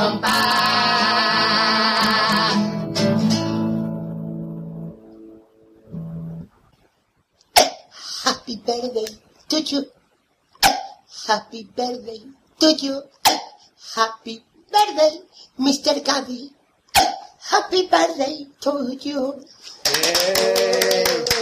compás. Happy birthday to you. Happy birthday to you. Happy birthday, Mr. Gaddy. Happy birthday to you.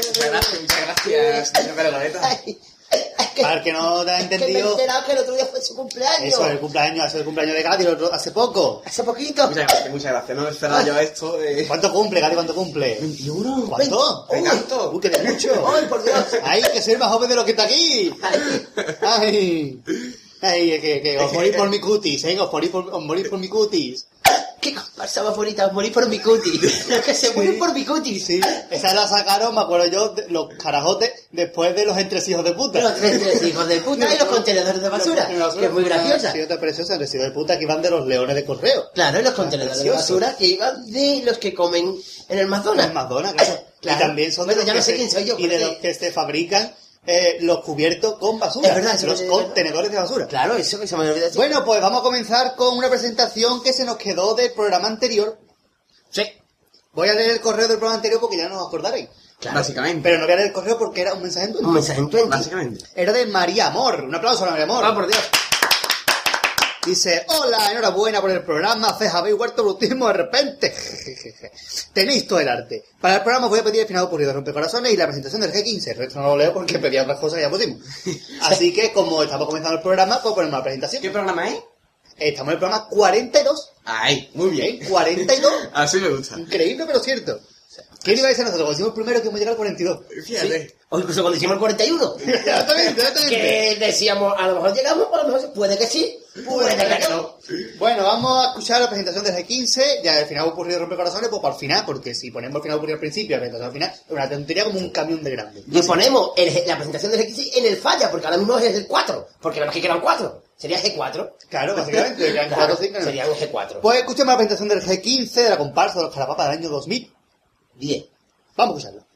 Muchas gracias, muchas gracias, señor. Es que, Para el que no te ha que me he entendido, enterado que el otro día fue su cumpleaños. eso es el cumpleaños, hace el cumpleaños de otro- hace poco. Hace poquito. Muchas gracias, muchas gracias. No me esperaba yo esto. Eh. ¿Cuánto cumple, Gatti? ¿Cuánto cumple? ¿21? ¿Cuánto? ¿Qué tanto? Uy, que de mucho. Ay, por Dios. Hay que ser más joven de lo que está aquí. Ay. Ay, es que, que os morís por mi cutis, ¿eh? Os morís por, os morís por mi cutis. Qué comparsa más bonita, morí por mi cuti. Los que se mueren por mi cuti. Sí, esa la sacaron, me acuerdo yo, de los carajotes después de los entresijos de puta. Los tres, tres hijos de puta y los contenedores de basura. Que es muy graciosa. Sí, otra preciosa, el residuo de puta que iban de los leones de correo. Claro, y los contenedores de basura que iban de los que comen en el McDonald's. En McDonald's, claro. Claro. Y también son de los ya no sé quién soy yo, Y de los que se fabrican eh, los cubiertos con basura. Es verdad, eso los contenedores de basura. Claro, eso que se me olvidó. Bueno, pues vamos a comenzar con una presentación que se nos quedó del programa anterior. sí. Voy a leer el correo del programa anterior porque ya no os acordaréis. Claro. Básicamente. Pero no voy a leer el correo porque era un mensaje en Un mensaje en 20. Básicamente. Era de María Amor. Un aplauso a María Amor. Ah, por Dios. Dice, hola, enhorabuena por el programa, Cés, habéis vuelto brutismo de repente. Tenéis todo el arte. Para el programa os voy a pedir el final ocurrido de Rompecorazones y la presentación del G15. El resto no lo leo porque pedía otras cosas y ya pusimos. Así que, como estamos comenzando el programa, pues ponemos la presentación. ¿Qué programa es? Estamos en el programa 42. Ay, muy bien. ¿eh? 42. Así me gusta. Increíble, pero cierto. ¿Quién iba a decir nosotros? Cuando hicimos el primero que hemos llegado al 42. Fíjate. O incluso cuando hicimos el 41. Exactamente, exactamente. que decíamos, a lo mejor llegamos, a lo mejor puede que sí, puede que no. Bueno, vamos a escuchar la presentación del G15. Ya el final ocurrido de Rompecorazones, pues para el final, porque si ponemos el final ocurrido al principio la presentación al final, es una tontería como un camión de grande. Y ponemos el- la presentación del X en el falla, porque ahora mismo es el 4, porque nada más que quedan 4. Sería G4. Claro, básicamente, Claro, cuatro, cinco, no. sería un G4. Pues escuchemos la presentación del G15 de la comparsa de los Carapapas del año 2010. Vamos a escucharlo.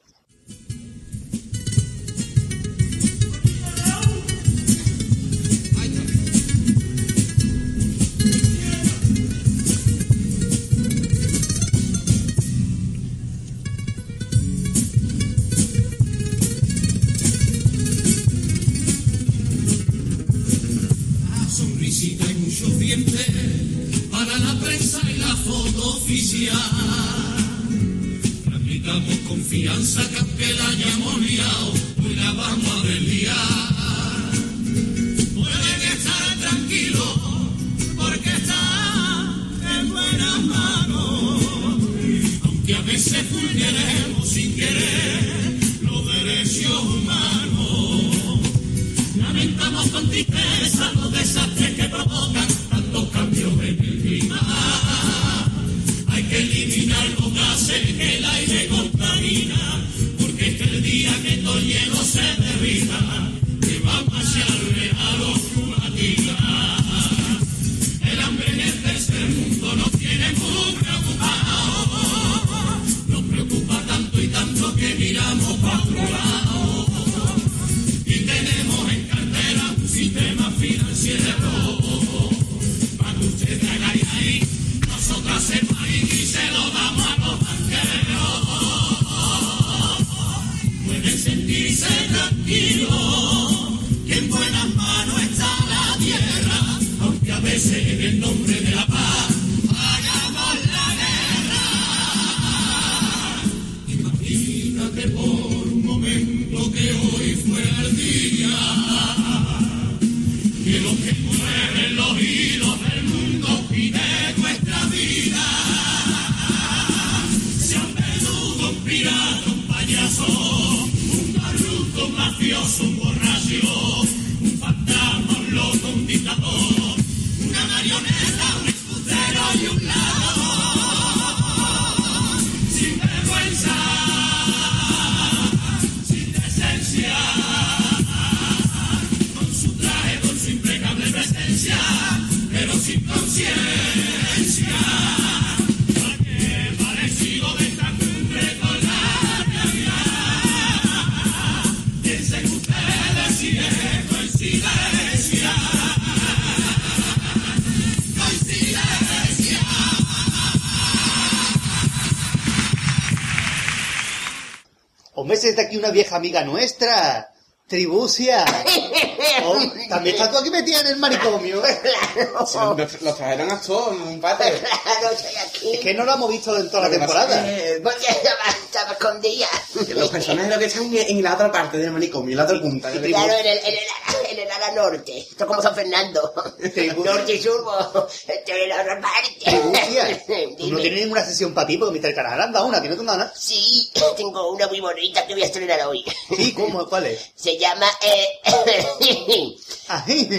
sonrisita y muchos dientes para la prensa y la foto oficial. Confianza que la hayamos liado, hoy la vamos a desliar. Pueden estar tranquilos porque está en buenas manos. Aunque a veces vulneremos sin querer los derechos humanos. Lamentamos con tristeza los desastres que provocan Por un momento que hoy fuera el día vieja amiga nuestra. Tribucia. Oh, También estás tú aquí metida en el manicomio. Claro, Si los, los trajeron a todos en un pate. claro, estoy aquí. Es que no lo hemos visto en toda la temporada. es que- Porque estaba, escondida. los personajes lo que están en, en la otra parte del manicomio, en la otra punta. del Claro, en el, en, el, en el ala norte. Esto es como San Fernando. Norte y sur, estoy en la otra parte. Tú no tienes ninguna sesión para ti porque Mr. Canal anda una, te anda nada. Sí, tengo una muy bonita que voy a estrenar hoy. Sí, ¿cómo? ¿Cuál es? Se llama... Eh,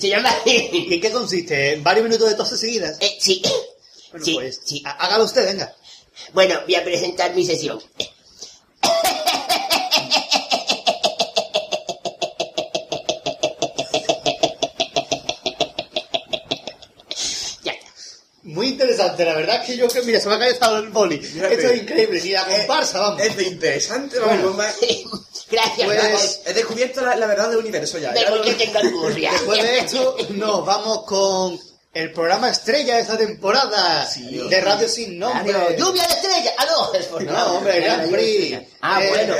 se llama... ¿Y en qué consiste? ¿En varios minutos de toses seguidas? Eh, sí. Bueno, sí, pues, sí. há- hágalo usted, venga. Bueno, voy a presentar mi sesión. Ya. Muy interesante, la verdad es que yo que, mira, se me ha caído el boli. Esto es increíble, ni la comparsa, vamos. Es de interesante, vamos. Bueno. Gracias, Pues- vamos. He descubierto la, la verdad del universo ya. De ya lo- qué tengo. Después de esto, nos vamos con el programa estrella de esta temporada Sí. de Radio Sin Nombre. Claro, lluvia de estrellas. Ah, no. es por- No, hombre, Grand Prix. Ah, Eh, bueno.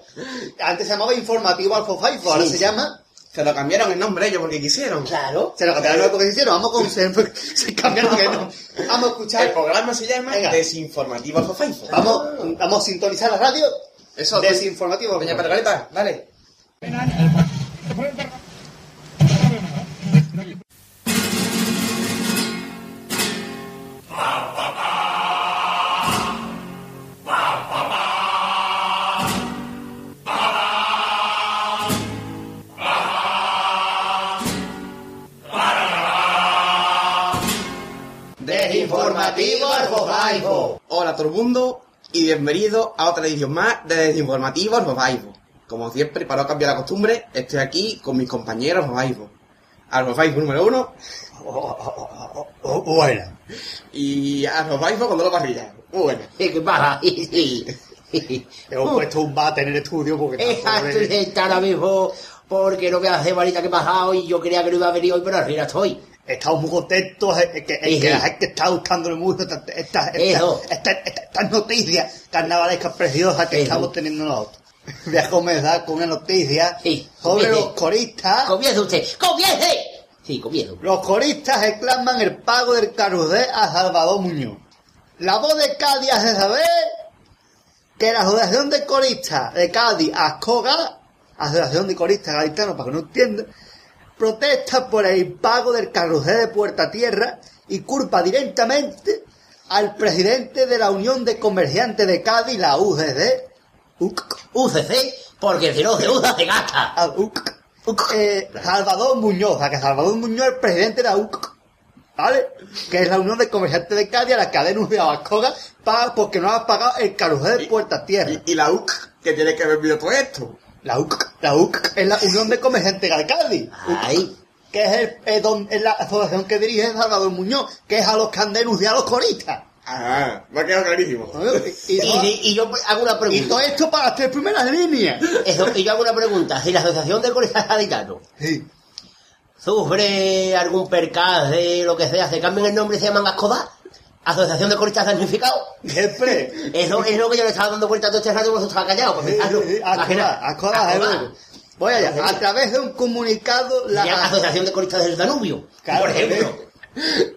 Antes se llamaba Informativo Alfo Faifo, ahora Sí. se llama... Se lo cambiaron el nombre ellos porque quisieron. Claro. Se lo cambiaron porque se hicieron, vamos con... Se, se cambiaron el nombre. Vamos a El escuchar... programa se llama Venga. Desinformativo Alfa Faifo. Vamos, vamos a sintonizar la radio. Eso, Desinformativo. Doña Margarita, dale. Hola a todo el mundo y bienvenido a otra edición más de Desinformativo Arbofaibo. Como siempre, para no cambiar la costumbre, estoy aquí con mis compañeros Arbofaibo. Arbofaibo número uno Oh, bueno. y Arbofaibo cuando lo parrilla. Muy bueno. ¿Qué pasa? Hemos puesto un bate en el estudio porque... está estoy sentada ahora mismo porque no me hace malita que he pasado y yo creía que no iba a venir hoy, pero al final estoy. Estamos muy contentos, eh, que, eh, Sí, que sí. la gente está gustándole mucho estas esta, esta, noticias carnavalescas preciosas que estamos teniendo nosotros. Voy a comenzar con una noticia sobre comience. los coristas. ¡Comience usted! ¡Comience! Sí, comienzo. Los coristas reclaman el pago del carrusel a Salvador Muñoz. La voz de Cádiz hace saber que la Asociación de Coristas de Cádiz, ASCOGA, Asociación de Coristas Gaditanos, para que no entiendan, protesta por el impago del carrusel de Puerta Tierra y culpa directamente al presidente de la Unión de Comerciantes de Cádiz, la UCC, UC, UCC, porque si no se usa se gasta. a UC, eh, Salvador Muñoz, o sea, que Salvador Muñoz es el presidente de la UC, ¿vale? Que es la Unión de Comerciantes de Cádiz, a la que ha denunciado a Ascoga pa- porque no ha pagado el carrusel de Puerta Tierra. Y, y la UC, que tiene que ver todo esto. La UC, la UC es la Unión de Comerciantes de Cádiz. Ay, que es, el, es don- es la asociación que dirige Salvador Muñoz, que es a los que han denunciado a los coristas. Ah, me ha quedado clarísimo. Y, y, y- y- y yo hago una y todo pregunta. esto para las tres primeras líneas. Eso, y yo hago una pregunta. Si la Asociación de Coristas Gaditanos Sí. sufre algún percance, lo que sea, se cambian el nombre y se llaman Ascoda, Asociación de Coristas Damnificados. Siempre. Eso es lo que yo le estaba dando vuelta a todo este rato, por eso estaba callado. Pues, Sí, hazlo. sí, seguro. Voy allá. A través de un comunicado, la Asociación de Coristas del Danubio, Claro, por ejemplo.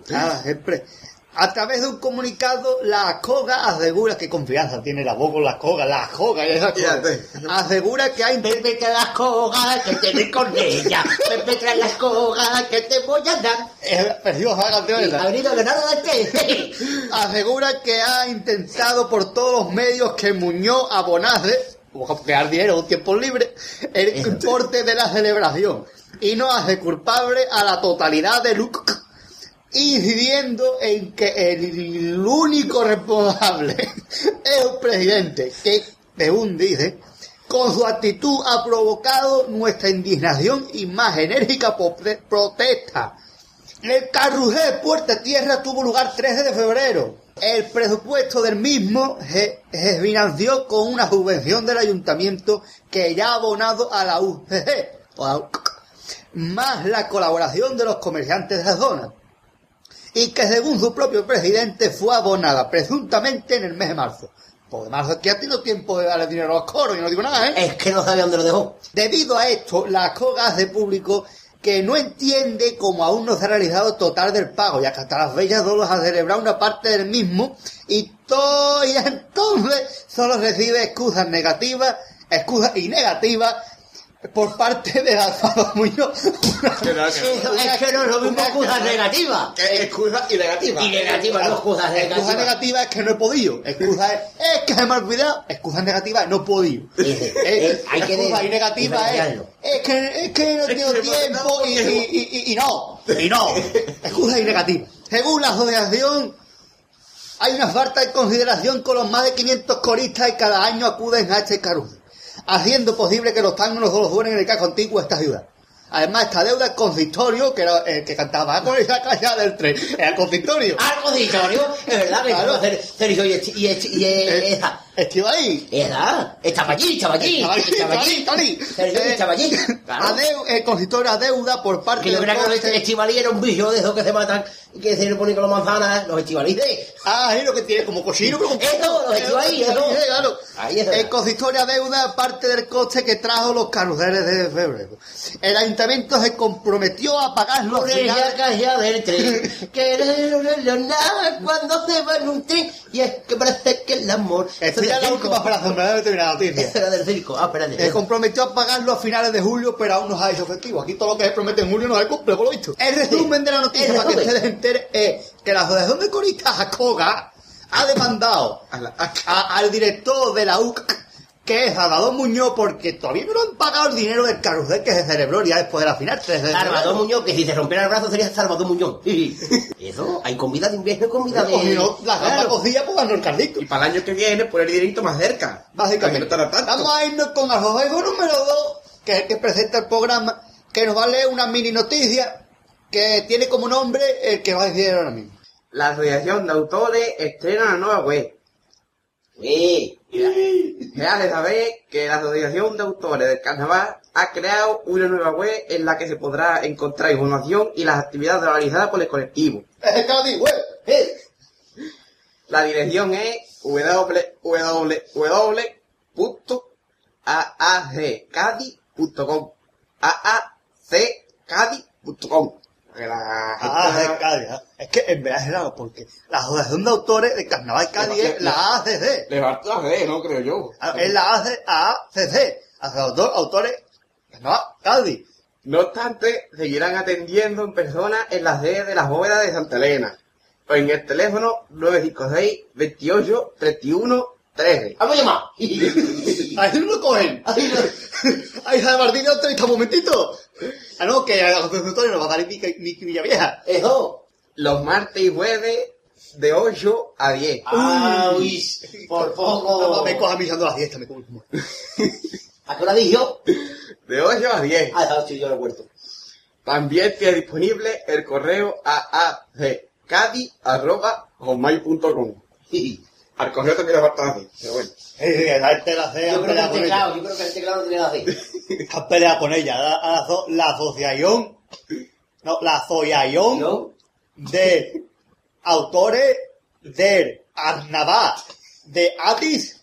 Claro, siempre. A través de un comunicado, la ACOGA asegura que confianza tiene la voz con la ACOGA, la ACOGA y esa cosa. Fíjate. Asegura que ha inter- Pepe trae las cogas que te doy con ella. Pepe trae las cogas que te voy a dar. Es preciosa la canción esa. Asegura que ha intentado por todos los medios que Muñoz abonase, o crear dinero un tiempo libre, el importe de la celebración y no hace culpable a la totalidad de Luke, incidiendo en que el único responsable es el presidente, que, según dice, con su actitud ha provocado nuestra indignación y más enérgica protesta. El carrusel Puerta Tierra tuvo lugar 13 de febrero. El presupuesto del mismo se, se financió con una subvención del ayuntamiento que ya ha abonado a la UC, más la colaboración de los comerciantes de la zona, y que según su propio presidente fue abonada presuntamente en el mes de marzo. Pues además que ha tenido tiempo de darle dinero a los coros, y no digo nada, ¿eh? Es que no sabía dónde lo dejó. Debido a esto, la COGA hace público que no entiende cómo aún no se ha realizado total del pago, ya que hasta las bellas dolos ha celebrado una parte del mismo y todo y entonces solo recibe excusas negativas, excusas y negativas por parte de Alfaro Muñoz. Que no, que- es que no es lo mismo excusas negativas. que excusa y negativa. Y negativas, no excusas Excusa negativas. negativa es que no he podido. Excusa es, es que se me ha olvidado. Excusa negativa es no he podido. Eh, hay que excusa y negativa es, es que, es que no que tengo tiempo y, y, y, y no. Y no. Excusa y negativa. Según la asociación, hay una falta de consideración con los más de 500 coristas y cada año acuden a este caruso, haciendo posible que los tangos no solo suenen en el casco antiguo de esta ciudad. Además, esta deuda al consistorio, que era el que cantaba con esa calle del tren, era el consistorio. Al consistorio, es verdad que Claro. Sergio y, Eh, esa. Estaba ahí. Esa. Estaba allí, estaba allí. Estaba allí, Estaba allí, estaba allí. Sergio Eh, estaba allí. Claro. consistorio adeuda por parte Que yo del creía que los estivalí era un bicho de esos que se matan y que se le ponen con las manzanas, los estivalíes. Ah, ahí lo que tiene como cochino, pero con Eso, los estivalí, eso. Eh, claro. Ahí es El consistorio adeuda parte del coste que trajo los carruseles de febrero. El ayuntamiento se comprometió a ella final. calle del tren, que no no nada cuando se va en un tren, y es que parece que el amor... Estoy en la última frase, me voy a terminar la noticia. Era del circo. Ah, espérate. Se comprometió a pagarlo a finales de julio, pero aún no ha hecho efectivo. Aquí todo lo que se promete en julio no se cumple, por lo visto. El resumen de la noticia, para que ustedes enteren, es que la Asociación de Coristas Jacoga ha demandado A la- a- a- al director de la UC, que es Salvador Muñoz, porque todavía no han pagado el dinero del carrusel que se celebró ya después de la final. 3 de Salvador. Muñoz, que si se rompiera el brazo sería Salvador Muñoz. Eso, hay comida de invierno y comida de... Si no, la gamba cocida, pues ganó el Carlito. Y para el año que viene, poner el dinerito más cerca. Básicamente. Vamos a irnos con Alfabebo número 2, que es el que presenta el programa, que nos va a leer una mini noticia que tiene como nombre el que va a decir ahora mismo. La Asociación de Autores estrena una nueva web. Sí. Se hace saber que la Asociación de Autores del Carnaval ha creado una nueva web en la que se podrá encontrar información y las actividades realizadas por el colectivo. Eh, La dirección es www.aacadi.com aacadi.com Que la Ah, gente- es Cádiz. ah. Es que en verdad es raro, porque la Asociación de Autores de Carnaval Cádiz es la ACC. Le falta la D, no creo yo. Ah, Es la ACC. Autor- Autores Carnaval Cádiz. No obstante, seguirán atendiendo en persona en las sedes de las bóvedas de Santa Elena. O en el teléfono 956 28 31 13. Vamos a llamar. Ahí no lo cogen. Ahí lo- Ahí Martín vez, un momentito. Ah, no, que a de Autores nos va a dar Miki Miki Villavieja. Eso. Los martes y jueves de 8 a 10. Ah, uy, por No, poco. me coja misando la fiesta, me como humor. ¿A qué hora dije yo? De 8 a 10. Ah, estaba yo en el huerto. También tiene disponible el correo aaccadi.com. Al correo también le falta así, pero bueno. Eh, la gente la hace, Yo creo que el con ella. teclado, yo creo que el teclado tiene así. Han peleado con ella. La, la, la asociación, no, la asociación ¿No? de autores del Arnabá de Atis,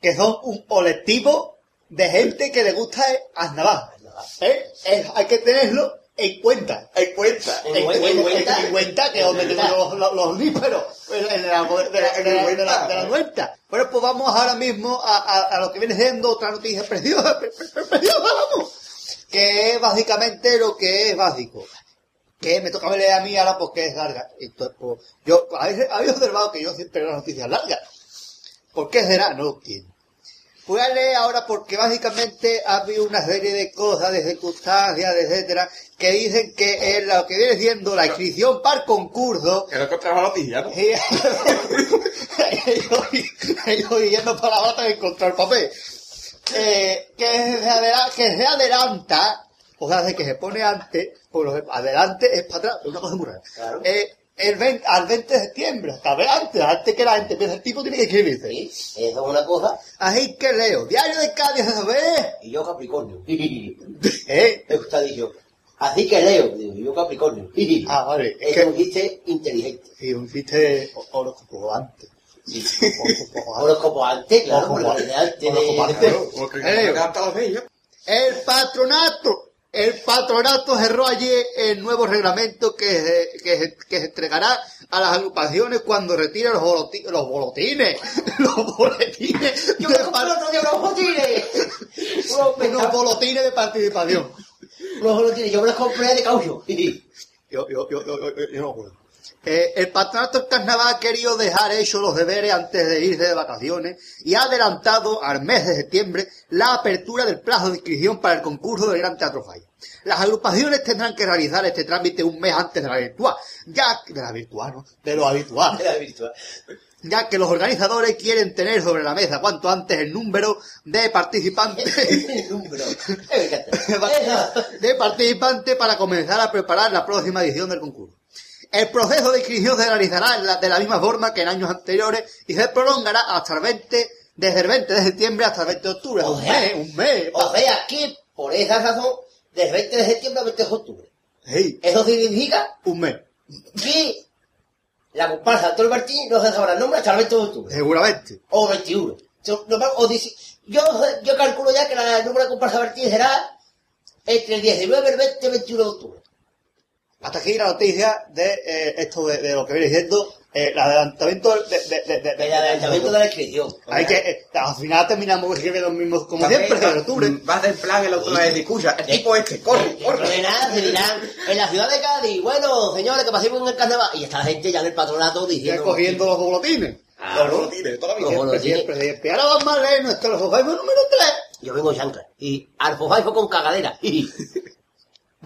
que son un colectivo de gente que le gusta el Arnabá. ¿Eh? Es- hay que tenerlo en cuenta. En cuenta. En En, cuen- en en- cuenta. en cuenta, que es donde tengo los, los, líperos. En la, de la, cuenta. Bueno, pues vamos ahora mismo a, a, a lo que viene siendo otra noticia preciosa, pre- pre- pre- preciosa, vamos. Que es básicamente lo que es básico que me toca leer a mí ahora porque es larga. Entonces, pues, yo, habéis, observado que yo siempre leo las noticias largas. ¿Por qué será? No lo entiendo. Voy a leer ahora porque básicamente ha habido una serie de cosas, de circunstancias, etcétera, que dicen que es lo que viene siendo la inscripción para el concurso. Que no encontramos la noticia, ¿no? ellos, yendo para la bata de encontrar papel. Eh, que, se adela- que se adelanta, o sea, de que se pone antes, por lo que adelante es para atrás, es una cosa muy rara. Claro. Eh, el 20 al 20 de septiembre, hasta antes, antes que la gente empiece el tipo tiene que escribirse. Sí, eso es una cosa. Así que leo, Diario de Cádiz, ¿sabes? Y yo Capricornio. ¿Eh? Me gusta dicho. Así que leo, digo, y yo Capricornio. Ah, vale, es que un chiste inteligente. sí, un chiste horóscopo antes. Horóscopo antes, claro, porque Horóscopo desde antes Horóscopo Eh. El patronato. El patronato cerró ayer el nuevo reglamento que se, que, se- que se entregará a las agrupaciones cuando retiren los, boloti- los bolotines. Los boletines. Yo de me botines. Unos unos bolotines de participación. unos botines, yo me los compré de caucho. Yo, yo, yo, yo, yo, yo no puedo. Eh, el patronato del carnaval ha querido dejar hechos los deberes antes de irse de vacaciones y ha adelantado al mes de septiembre la apertura del plazo de inscripción para el concurso del Gran Teatro Falla. Las agrupaciones tendrán que realizar este trámite un mes antes de la virtual, ya de la virtual, ¿no? De lo habitual virtual. ya que los organizadores quieren tener sobre la mesa cuanto antes el número de participantes de participantes para comenzar a preparar la próxima edición del concurso. El proceso de inscripción se realizará de la misma forma que en años anteriores y se prolongará hasta el 20, desde el 20 de septiembre hasta el 20 de octubre. O un sea, mes, un mes. O sea que, por esa razón, del 20 de septiembre al 20 de octubre. Sí, Eso significa un mes, que la comparsa de Antonio Martín no se sabrá el nombre hasta el 20 de octubre. seguramente. O 21. Yo, yo, calculo ya que la- el número de comparsa Martín será entre el 19, el 20 y el 21 de octubre. Hasta aquí la noticia de eh, esto de, de lo que viene diciendo eh, el adelantamiento de, de, de, de- El adelantamiento de la inscripción. Hay que, eh, al final terminamos escribiendo los mismos como También siempre, va- de octubre. Va a hacer plan el otro de escucha. El tipo este, corre, corre. de nada se dirán en la ciudad de Cádiz, bueno, señores, que pasemos en el carnaval. Y está la gente ya en el patronato diciendo... cogiendo los bolotines. Claro. Los bolotines, toda la vida. Siempre, siempre, siempre. Ahora vamos a leer nuestro número 3. Yo vengo chancla. Y alfofaifo con cagadera.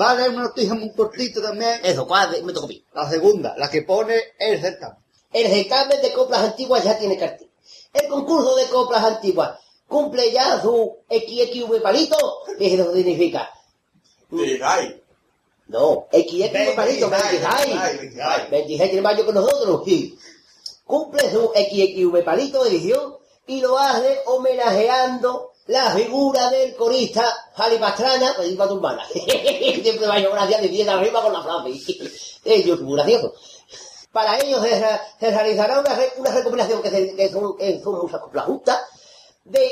Va a leer una noticia muy cortita también. Eso, ¿cuál? Me tocó. La segunda, la que pone el certamen. El certamen de coplas antiguas ya tiene cartel. El concurso de coplas antiguas cumple ya su XXV palito. ¿Qué eso significa? Ay, No, XXV palito, 26, 26. 26. 26 tiene más yo que nosotros. Sí. Cumple su XXV palito de edición y lo hace homenajeando la figura del corista Jali Pastrana, pues iba tu hermana. Siempre va a gracias de 10 arriba con la frase. Es YouTube gracioso. Para ello se, re- se realizará una, una recopilación que, se- que son, que son muchas coplas justas de,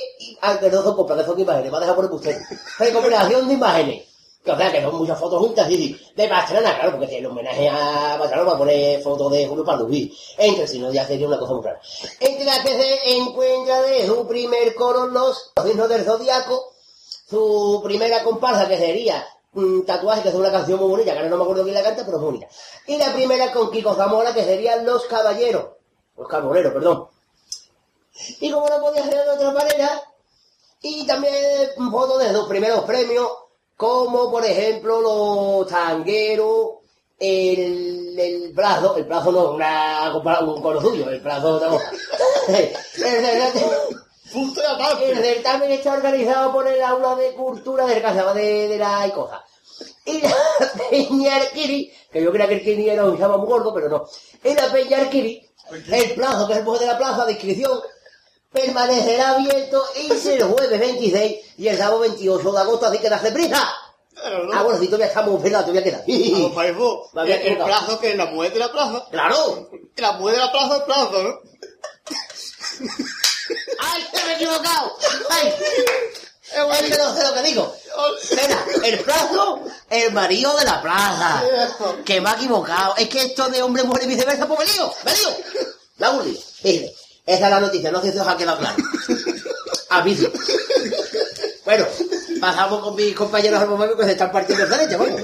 no son coplas, son imágenes, va a dejar por usted. Recopilación de imágenes. O sea, que son muchas fotos juntas, sí. De Pastrana, claro, porque si el homenaje a Pastrana va a poner fotos de Julio Palubí. Entre, si no, ya sería una cosa muy rara. Entre las que se encuentra de su primer coro los signos del zodiaco, su primera comparsa que sería mm, Tatuaje, que es una canción muy bonita, que ahora no me acuerdo quién la canta, pero es bonita. Y la primera con Kiko Zamora, que serían Los Caballeros, Los Carboneros, perdón. Y como no podía ser de otra manera, y también fotos de los primeros premios, como por ejemplo los tangueros, el, el brazo, el brazo no, una, un coro suyo, el brazo de otra cosa. El certamen- Punto de aparte. el certamen está organizado por el aula de cultura del Casaba de, de la Icoja. Y la Peña Arquiri, que yo creía que el Kini era un chavo muy gordo, pero no. En la Peña Arquiri, el plazo, que es el de la plaza de inscripción, permanecerá abierto entre el jueves 26 y el sábado 28 de agosto, así que date prisa. Claro, ¿no? Ah, bueno, si todavía estamos, ¿verdad? Todavía queda. Vamos, Me había el, plazo que la mujer de la plaza. ¡Claro! La mujer de la plaza es plazo, ¿no? ¡Ay, que me he equivocado! ¡Ay! Es que no sé lo que digo. Espera, el plazo, el marido de la plaza. Que me ha equivocado. Es que esto de hombre, mujer y viceversa, pues me lío, me lío. Ha aburrido. Esa es la noticia, no sé si os ha quedado claro. Aviso. Bueno, pasamos con mis compañeros armamentos que se están partiendo de leche, vamos.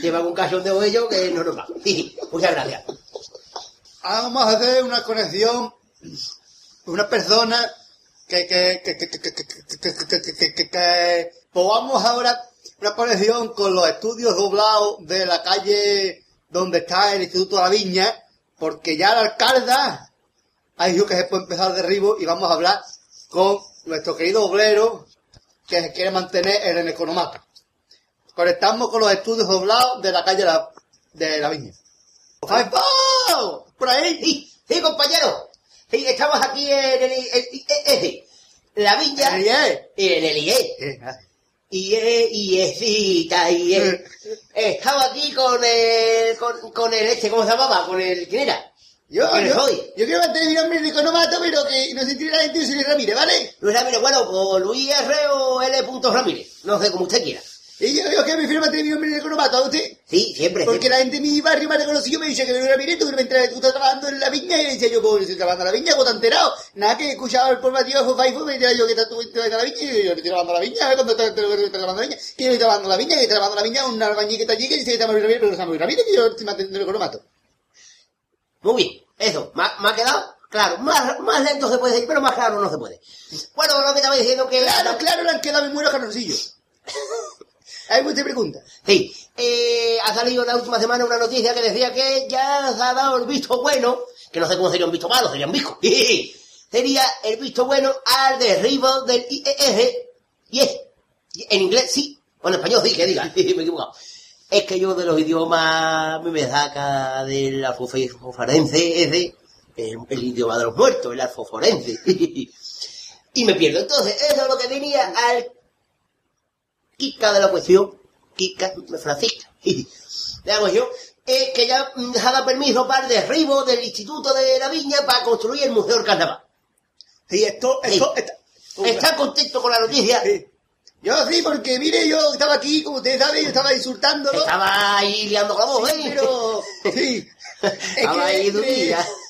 Llevan un cachón de ellos que no nos va. Sí, muchas gracias. Vamos a hacer una conexión una persona que, que, que, que, que, que, podamos ahora una conexión con los estudios doblados de la calle donde está el Instituto de la Viña, porque ya la alcalda ha dicho que se puede empezar de derribo y vamos a hablar con nuestro querido obrero que se quiere mantener en el economato. Conectamos con los estudios doblados de la calle la, de la Viña. ¡Faipo! ¡Por ahí! Sí, sí, compañero. Sí, estamos aquí en el, el- el- el- la IE. Y en el IE. Eh, nada. IE, IEcita, IE. Estaba aquí con el, con, con el este, ¿cómo se llamaba? Con el, ¿quién era? Yo, ¿Quién yo, yo quiero mantener mi nombre de Economato, pero que no se tire la gente, yo Luis Ramírez, ¿vale? Luis Ramírez, bueno, o Luis R o L. Ramírez. No sé, como usted quiera. Y yo, yo que prefiero mantener mi nombre de Economato, ¿a usted? Sí, siempre. Porque siempre. la gente de mi barrio me ha reconocido, me dice que Luis Ramírez, tú que me enteras, tú estás trabajando en la viña, y le decía yo, pues, estoy trabajando en la viña, pues te enterado. Nada que escuchaba el informativo de me decía yo que estás tú en la viña, y yo, estoy trabajando en la viña, cuando estás estoy trabajando en la viña, que yo estoy trabajando en la viña, que estoy trabajando en la viña, un albañil que está allí, que dice que llama Luis Ramírez, pero no llama Luis Ramírez, que yo estoy manteniendo el Economato. Muy bien, eso, ¿me ha, me ha quedado? Claro, más, más lento se puede decir, pero más claro no se puede. Bueno, lo que estaba diciendo que... Claro, claro, le han quedado muy buenos carnoncillos. Ahí usted pregunta. Sí, eh, ha salido la última semana una noticia que decía que ya se ha dado el visto bueno, que no sé cómo sería un visto malo, sería un visco. sería el visto bueno al derribo del IES. Yes. En inglés sí, o en español sí, que diga, me he equivocado. Es que yo de los idiomas me saca del alfoforense ese, el, el idioma de los muertos, el alfoforense. y me pierdo. Entonces, eso es lo que tenía al Kika de la cuestión, Kika Francisca, la cuestión, es que ya dado permiso para el derribo del Instituto de la Viña para construir el Museo del Carnaval. Sí, esto, esto, Sí. esta- ¿Está contento con la noticia? Sí. Yo sí, porque mire, yo estaba aquí, como ustedes saben, yo estaba insultándolo. Estaba ahí liando con la voz, ¿eh? Pero, sí. Es Estaba ahí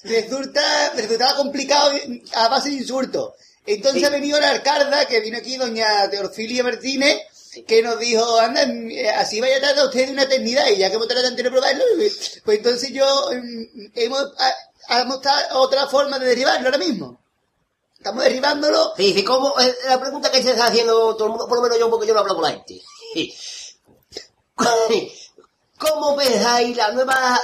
resulta, resultaba complicado a base de insultos. Entonces Sí. ha venido la alcalda, que vino aquí doña Teorfilia Martínez, que nos dijo, anda, eh, así vaya a tardar usted de una eternidad, y ya que hemos tratado de probarlo, pues entonces yo, mm, hemos, hemos otra forma de derribarlo ahora mismo. Estamos derribándolo Sí, sí, ¿cómo? La pregunta que se está haciendo todo el mundo, por lo menos yo, porque yo no hablo con la gente. ¿Cómo pensáis la nueva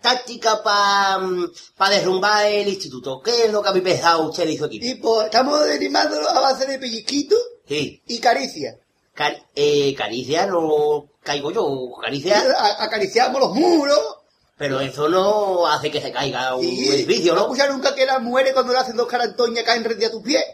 táctica para derrumbar el instituto? ¿Qué es lo que habéis pensado usted y su equipo? Y pues estamos derribándolo a base de pellizquito Sí. y caricia. Cari- eh, caricia no caigo yo, caricia, acariciamos los muros. Pero eso no hace que se caiga un edificio, ¿No ¿no? escuchas nunca que las mujeres cuando le hacen dos carantoñas caen rente a tus pies?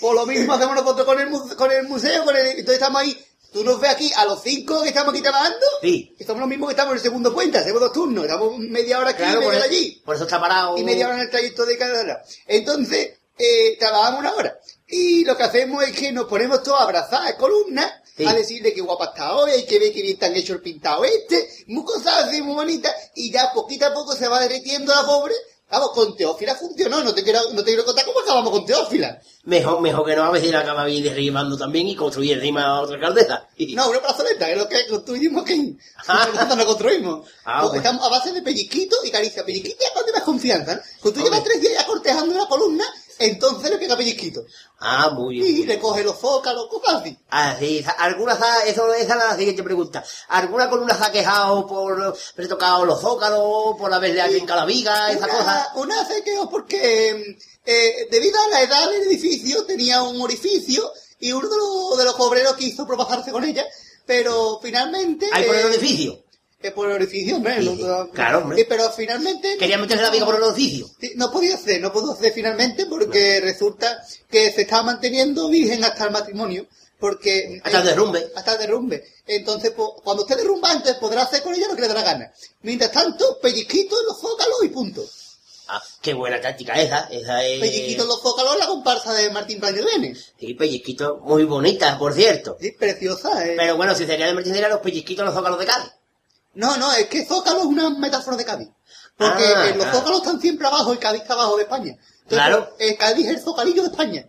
Pues lo mismo hacemos nosotros con el, mu- con el museo, con el, entonces estamos ahí. Tú nos ves aquí a los cinco que estamos aquí trabajando. Sí. Y somos los mismos que estamos en el segundo puente, hacemos dos turnos, estamos media hora aquí Claro, y por, media hora allí. por eso está parado. y media hora en el trayecto de cada hora. Entonces, eh, trabajamos una hora. Y lo que hacemos es que nos ponemos todos abrazadas columnas Sí. a decirle que guapa está hoy, hay que ver que bien tan hecho el pintado este, muy cosas así muy bonitas, y ya poquito a poco se va derritiendo la pobre. Vamos, con Teófila funcionó, no te quiero, no te quiero contar cómo acabamos con Teófila. Mejor, mejor que no, a ver si la acaba bien derribando también y construir encima otra alcaldesa. No, una plazoleta, que es lo que construimos aquí. Ah. Nosotros no construimos. Ah, bueno. Estamos a base de pelliquito y caricia. Pelliquito ya cuando más confianza, ¿no? Hombre. llevas tres días ya cortejando una columna, entonces le pega pellizquito. Ah, muy bien. Y recoge los zócalos, cosas así. Ah, sí, alguna sa- eso, esa es la siguiente pregunta. ¿Alguna columna se ha quejado por haber tocado los zócalos, por haberle arrancado la viga, esa una, cosa? una se quedó porque, eh, debido a la edad del edificio, tenía un orificio y uno de los, de los obreros quiso propasarse con ella, pero finalmente... Ahí por el eh, edificio. Eh, por el orificio. Sí, no- sí. Claro, hombre. eh, pero finalmente... Quería meterse la viga por el edificio. Sí, no podía hacer, no pudo hacer finalmente porque resulta que se estaba manteniendo virgen hasta el matrimonio. Porque... Hasta el derrumbe. Hasta el derrumbe. Entonces, pues, cuando usted derrumba antes, podrá hacer con ella lo que le dé la gana. Mientras tanto, pellizquito en los zócalos y punto. Ah, qué buena táctica esa. Esa es... Pellizquito en los zócalos la comparsa de Martín Plaño de. Sí, pellizquito, muy bonita, por cierto. Sí, preciosa, eh. Pero bueno, si sería de Mercedes, los pellizquitos los zócalos de Cádiz. No, no, es que zócalo es una metáfora de Cádiz. Porque Ah, los claro. zócalos están siempre abajo y Cádiz está abajo de España. Entonces, Claro. eh, Cádiz es el zocalillo de España.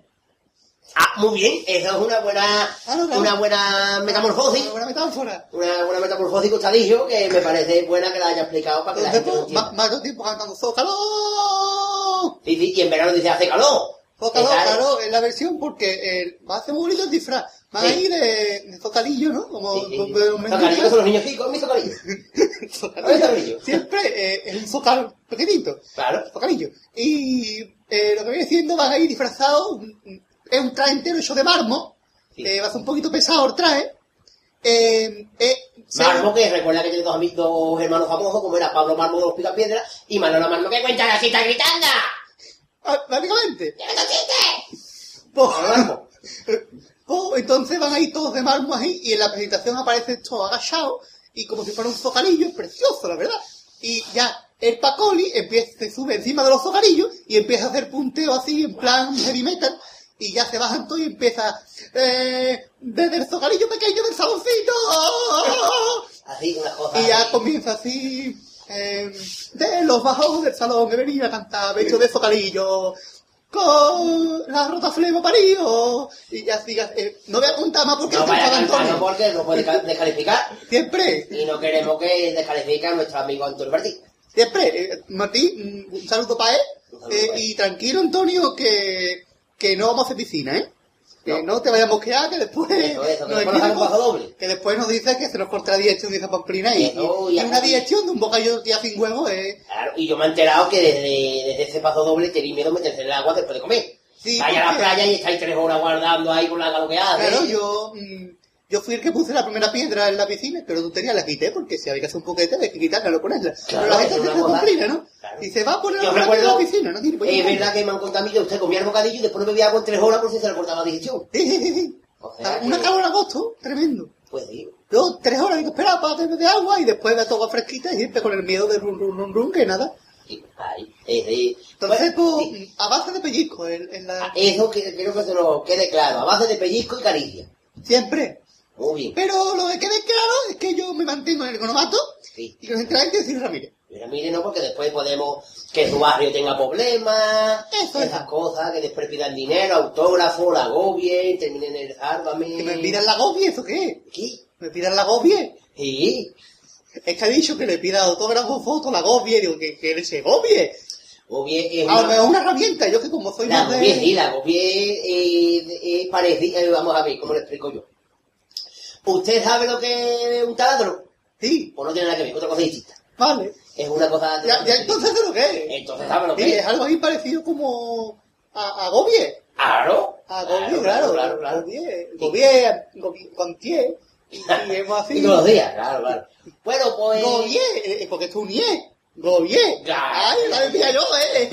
Ah, muy bien, eso es una buena, Claro, claro. una buena metamorfosis. Una buena metáfora. Una buena metamorfosis costadillo que me parece buena que la haya explicado para que la gente pues, más, más tiempo cantando Zócalo. Sí, sí, y en verano dice hace calor. Zócalo, claro, es la versión porque eh, va a hacer muy bonito el disfraz. Sí. ahí de, de zocalillo, ¿no? Como Sí, sí, como de un mendigo. son los niños chicos, mi. Zocalillo. Zocalillo. Siempre eh, es un zócalo pequeñito. Claro. Zocalillo. Y eh, lo que viene siendo van a ir disfrazados. un- Es un traje entero hecho de mármol. Sí. Eh, va a ser un poquito pesado el traje. Eh, eh, Marmo, que recuerda que tiene dos, amigos, dos hermanos famosos, como era Pablo Marmo de los Picapiedras y Manolo Marmo, que cuenta la cita gritando. Ah, Básicamente. ¡Tienes un chiste! Pablo Marmo. pues, entonces van a ir todos de mármol ahí y en la presentación aparece todo agachado y como si fuera un zocalillo, es precioso, la verdad. Y ya, el Pacoli empieza, se sube encima de los zogarillos y empieza a hacer punteo así en plan heavy metal y ya se bajan todos y empieza eh, desde el zogarillo pequeño del saloncito Así, una cosa. y ya comienza así eh, de los bajos del salón he venido a cantar vestido de zogarillo con la rota flema parido y ya sigas eh, no voy a contar más porque No estoy porque no puede ca- descalificar. siempre Y no queremos que descalifique a nuestro amigo Antonio Martí. Siempre, eh, Martín, mm, un saludo para él. Un saludo Eh, él. y tranquilo, Antonio, que, que no vamos a hacer piscina, ¿eh? Que no, No. te vayas a mosquear, que después, Eso, eso, que nos después doble. que después nos dice que se nos corta la digestión de esa pamplina y, Eso, y- y una digestión de un bocadillo ya sin huevo eh. Claro, y yo me he enterado que desde, desde ese paso doble tenéis miedo meterse en el agua después de comer. Sí, Vaya a la playa y estáis tres horas guardando ahí con la galoqueada. Claro, yo, mm, yo fui el que puse la primera piedra en la piscina, pero tontería la quité porque si había que hacer un poquete que quitarla, no ponerla. Claro, pero la gente es hace una la cosa- pamplina, ¿no? Claro. Y se va a poner Yo la recuerdo, en la piscina, ¿no? Tiene- pues, es verdad que me han contado a mí que usted comía el bocadillo y después bebía agua en tres horas por si se le cortaba la digestión. Sí, sí, sí, sí. O sea Una que- calor en agosto, tremendo. Pues digo. Yo tres horas digo, espera, para tener de agua y después me toco fresquita y siempre con el miedo de run, run, run, run, que nada. Sí, de... Entonces, pues, sí. a base de pellizco, en, en la... Eso que, quiero que se nos quede claro. A base de pellizco y caricia. Siempre. Muy bien. Pero lo que quede claro es que yo me mantengo en el economato Sí. y que enteráis de decir Ramírez. Mira, mire, no, porque después podemos que su barrio tenga problemas, Eso, esas cosas, que después pidan dinero, autógrafo, la agobien, terminen el Sálvame. Que me pidan la gobie, ¿eso qué? ¿Qué? ¿Me pidan la gobie? Sí. Es que ha dicho que le pida autógrafo, foto, la gobie, digo, que, que se gobie. Gobie es A lo una... una herramienta, yo que como soy La más gobie, sí, de... la gobie es, es parecida... eh, vamos a ver, ¿cómo le explico yo? ¿Usted sabe lo que es un taladro? Sí, Pues no tiene nada que ver, otra cosa distinta. vale. Es una cosa... Ya, ya entonces sé lo que es. Entonces sabe lo Sí, que es es. algo ahí parecido como a, a gobie. Claro. Ah, Gobier, claro, claro, claro. Gobier, Gobier, Gontier, y, y hemos así. Y todos los días, claro, claro. Bueno, pues... Gobier, eh, porque es un nie. Gobier. Claro. La decía yo, sí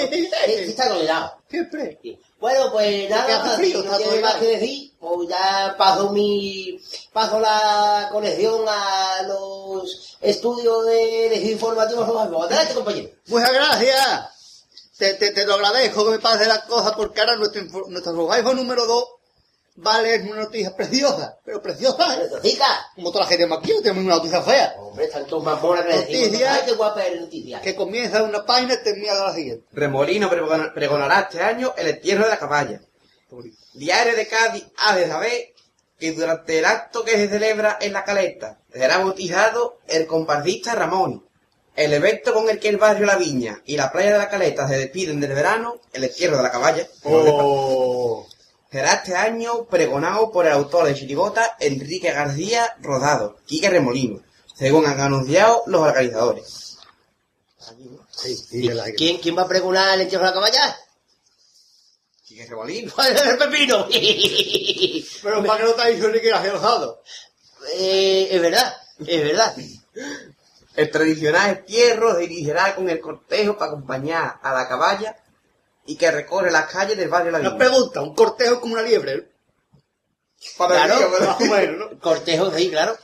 eh. está. Siempre. Sí. Bueno, pues nada, frío, si no todo más que decir, pues ya paso mi, paso la conexión a los estudios de, de informativos. Adelante, compañero. Muchas gracias. Te, te, te lo agradezco que me pases las cosas porque ahora nuestro, nuestro número 2 vale una noticia preciosa. Pero preciosa, ¿eh? Como toda la gente más no tenemos una noticia fea. Hombre, están todos más que decimos. Ay, qué guapa es noticias. Que comienza una página y termina la siguiente. Remolino pregona- pregonará este año el entierro de la caballa. Diario de Cádiz ha de saber que durante el acto que se celebra en la caleta será bautizado el comparsista Ramón. El evento con el que el barrio La Viña y la playa de la Caleta se despiden del verano, el entierro de la caballa, Oh. Será este año pregonado por el autor de Chirigota, Enrique García Rodado, Quique Remolino, según han anunciado los organizadores. Sí, ¿Y ¿Quién, ¿Quién va a pregonar el entierro de la caballa? Quique Remolino. ¡El pepino! Pero para que no te ha dicho ni que era Rosado. eh, es verdad, es verdad. El tradicional entierro se dirigirá con el cortejo para acompañar a la caballa y que recorre las calles del barrio La Una Viña. pregunta, un cortejo es como una liebre. Para Claro. ¿verdad? Más o menos, ¿no? Cortejo, sí, claro.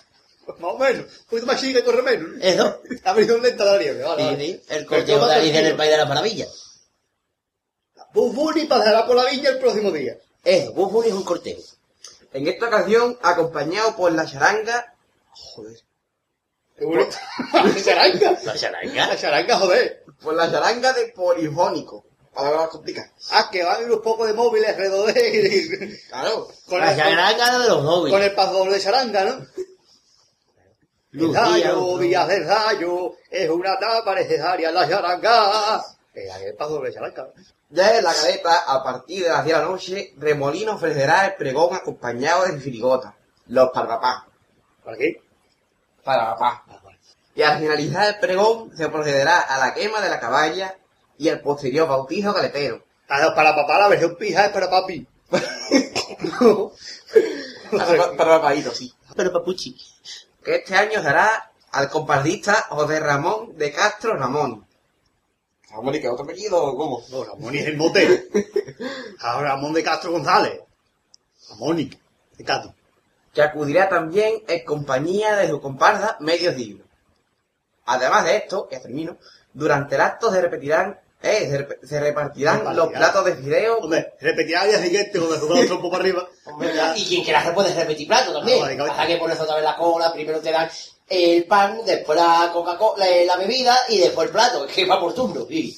Más o menos. Un poquito más chica y corre menos. ¿no? Eso. La versión lenta la liebre, vale, Sí, vale. sí. El Cortejo de Alicia en el. País de las Maravillas. Bufuni pasará por la viña el próximo día. Eso, Bufuni es un cortejo. En esta ocasión, acompañado por la charanga... Joder. Qué bonito. La charanga. La charanga. La charanga, joder. Por la charanga de polifónico. Para más. Ah, que van unos pocos de móviles de... Claro. Con La el, charanga de los con móviles. el paso doble de charanga, ¿no? El rayo, ¿no? Villas del Rayo, es una etapa necesaria la charanga. El paso doble de charanga. Desde la caleta, a partir de las 10 de la noche, Remolino ofrecerá el pregón acompañado de chirigota. Los parapapá. ¿Para qué? Parapapá. Y al finalizar el pregón, se procederá a la quema de la caballa y al posterior bautizo caletero. Para, para papá la versión pija es para papi. no. Para, para papaíto, sí. Pero papuchi. Que este año será al comparsista José Ramón de Castro Ramón. Ramón y que otro apellido o cómo? No, Ramón es el mote. A Ramón de Castro González. Ramón de Cádiz. Que acudirá también en compañía de su comparsa Medios Libros. Además de esto, ya termino, durante el acto se repetirán, eh, se, rep- se repartirán los platos de fideo. Hombre, repetirá al día siguiente cuando se un trompo para arriba. Hombre, y quien quiera hacer puede repetir plato también. Pasa que pones otra vez la cola, primero te dan el pan, después la Coca-Cola, la, bebida y después el plato, que va por turno. sí.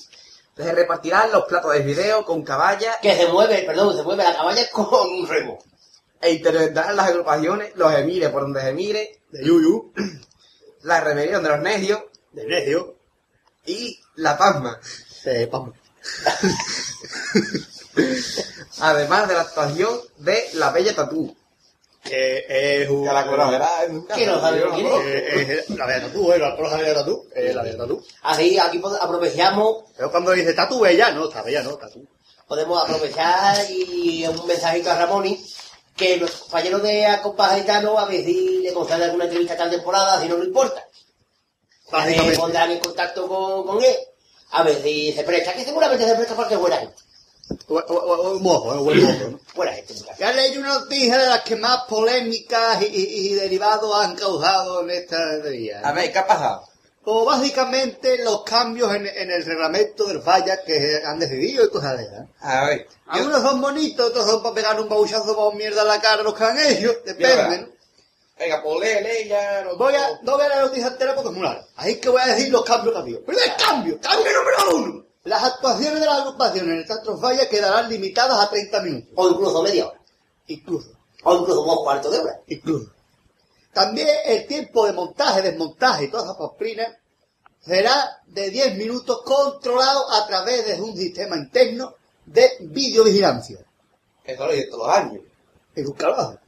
Se repartirán los platos de fideo con caballa Que se mueve, perdón, se mueve la caballa con un remo. e intervendrán las agrupaciones, los emires por donde se mire, De Yuyu, la rebelión de los necios de Necio, y la pasma. De Pam. Además de la actuación de la bella tatú. Que es un... Que la conocerá en un Que no sabe quién es. Eh, es la Bella Tatú, ¿eh? La conoce la Bella Tatú. Eh, la Bella Tatú. Así, aquí aprovechamos, Pero cuando dice Tatú, ella no, está bella, no, Tatú. podemos aprovechar y un mensajito a Ramoni, que los compañeros de Acompás Gitano a ver si le conceden alguna entrevista esta temporada, si no le importa. Se Básicamente. pondrán en contacto con, con él, a ver si se presta, que seguramente se presta porque es buena gente. O- o- o- Un mozo, un buen mozo, ¿no? Buena gente. Ya leí una noticia de las que más polémicas y, y- y derivados han causado en esta día. A ver, ¿qué ha pasado? O básicamente los cambios en, en el reglamento del falla que han decidido y cosas de esas. A ver. yo- Algunos son bonitos, otros son para pegar un bauchazo para mierda a la cara los que han hecho, depende. Venga, lee ya. no- Voy a, no voy a la noticia entera porque es muy larga. Así que voy a decir los cambios que ha habido. Primer cambio, cambio número uno. Las actuaciones de las agrupaciones en el Teatro Falla quedarán limitadas a 30 minutos. O incluso media hora. Incluso. O incluso dos cuartos de hora. Incluso. También el tiempo de montaje, desmontaje y todas esas pamplinas será de 10 minutos controlado a través de un sistema interno de videovigilancia. Eso lo dice todos los años. Es un calabazo.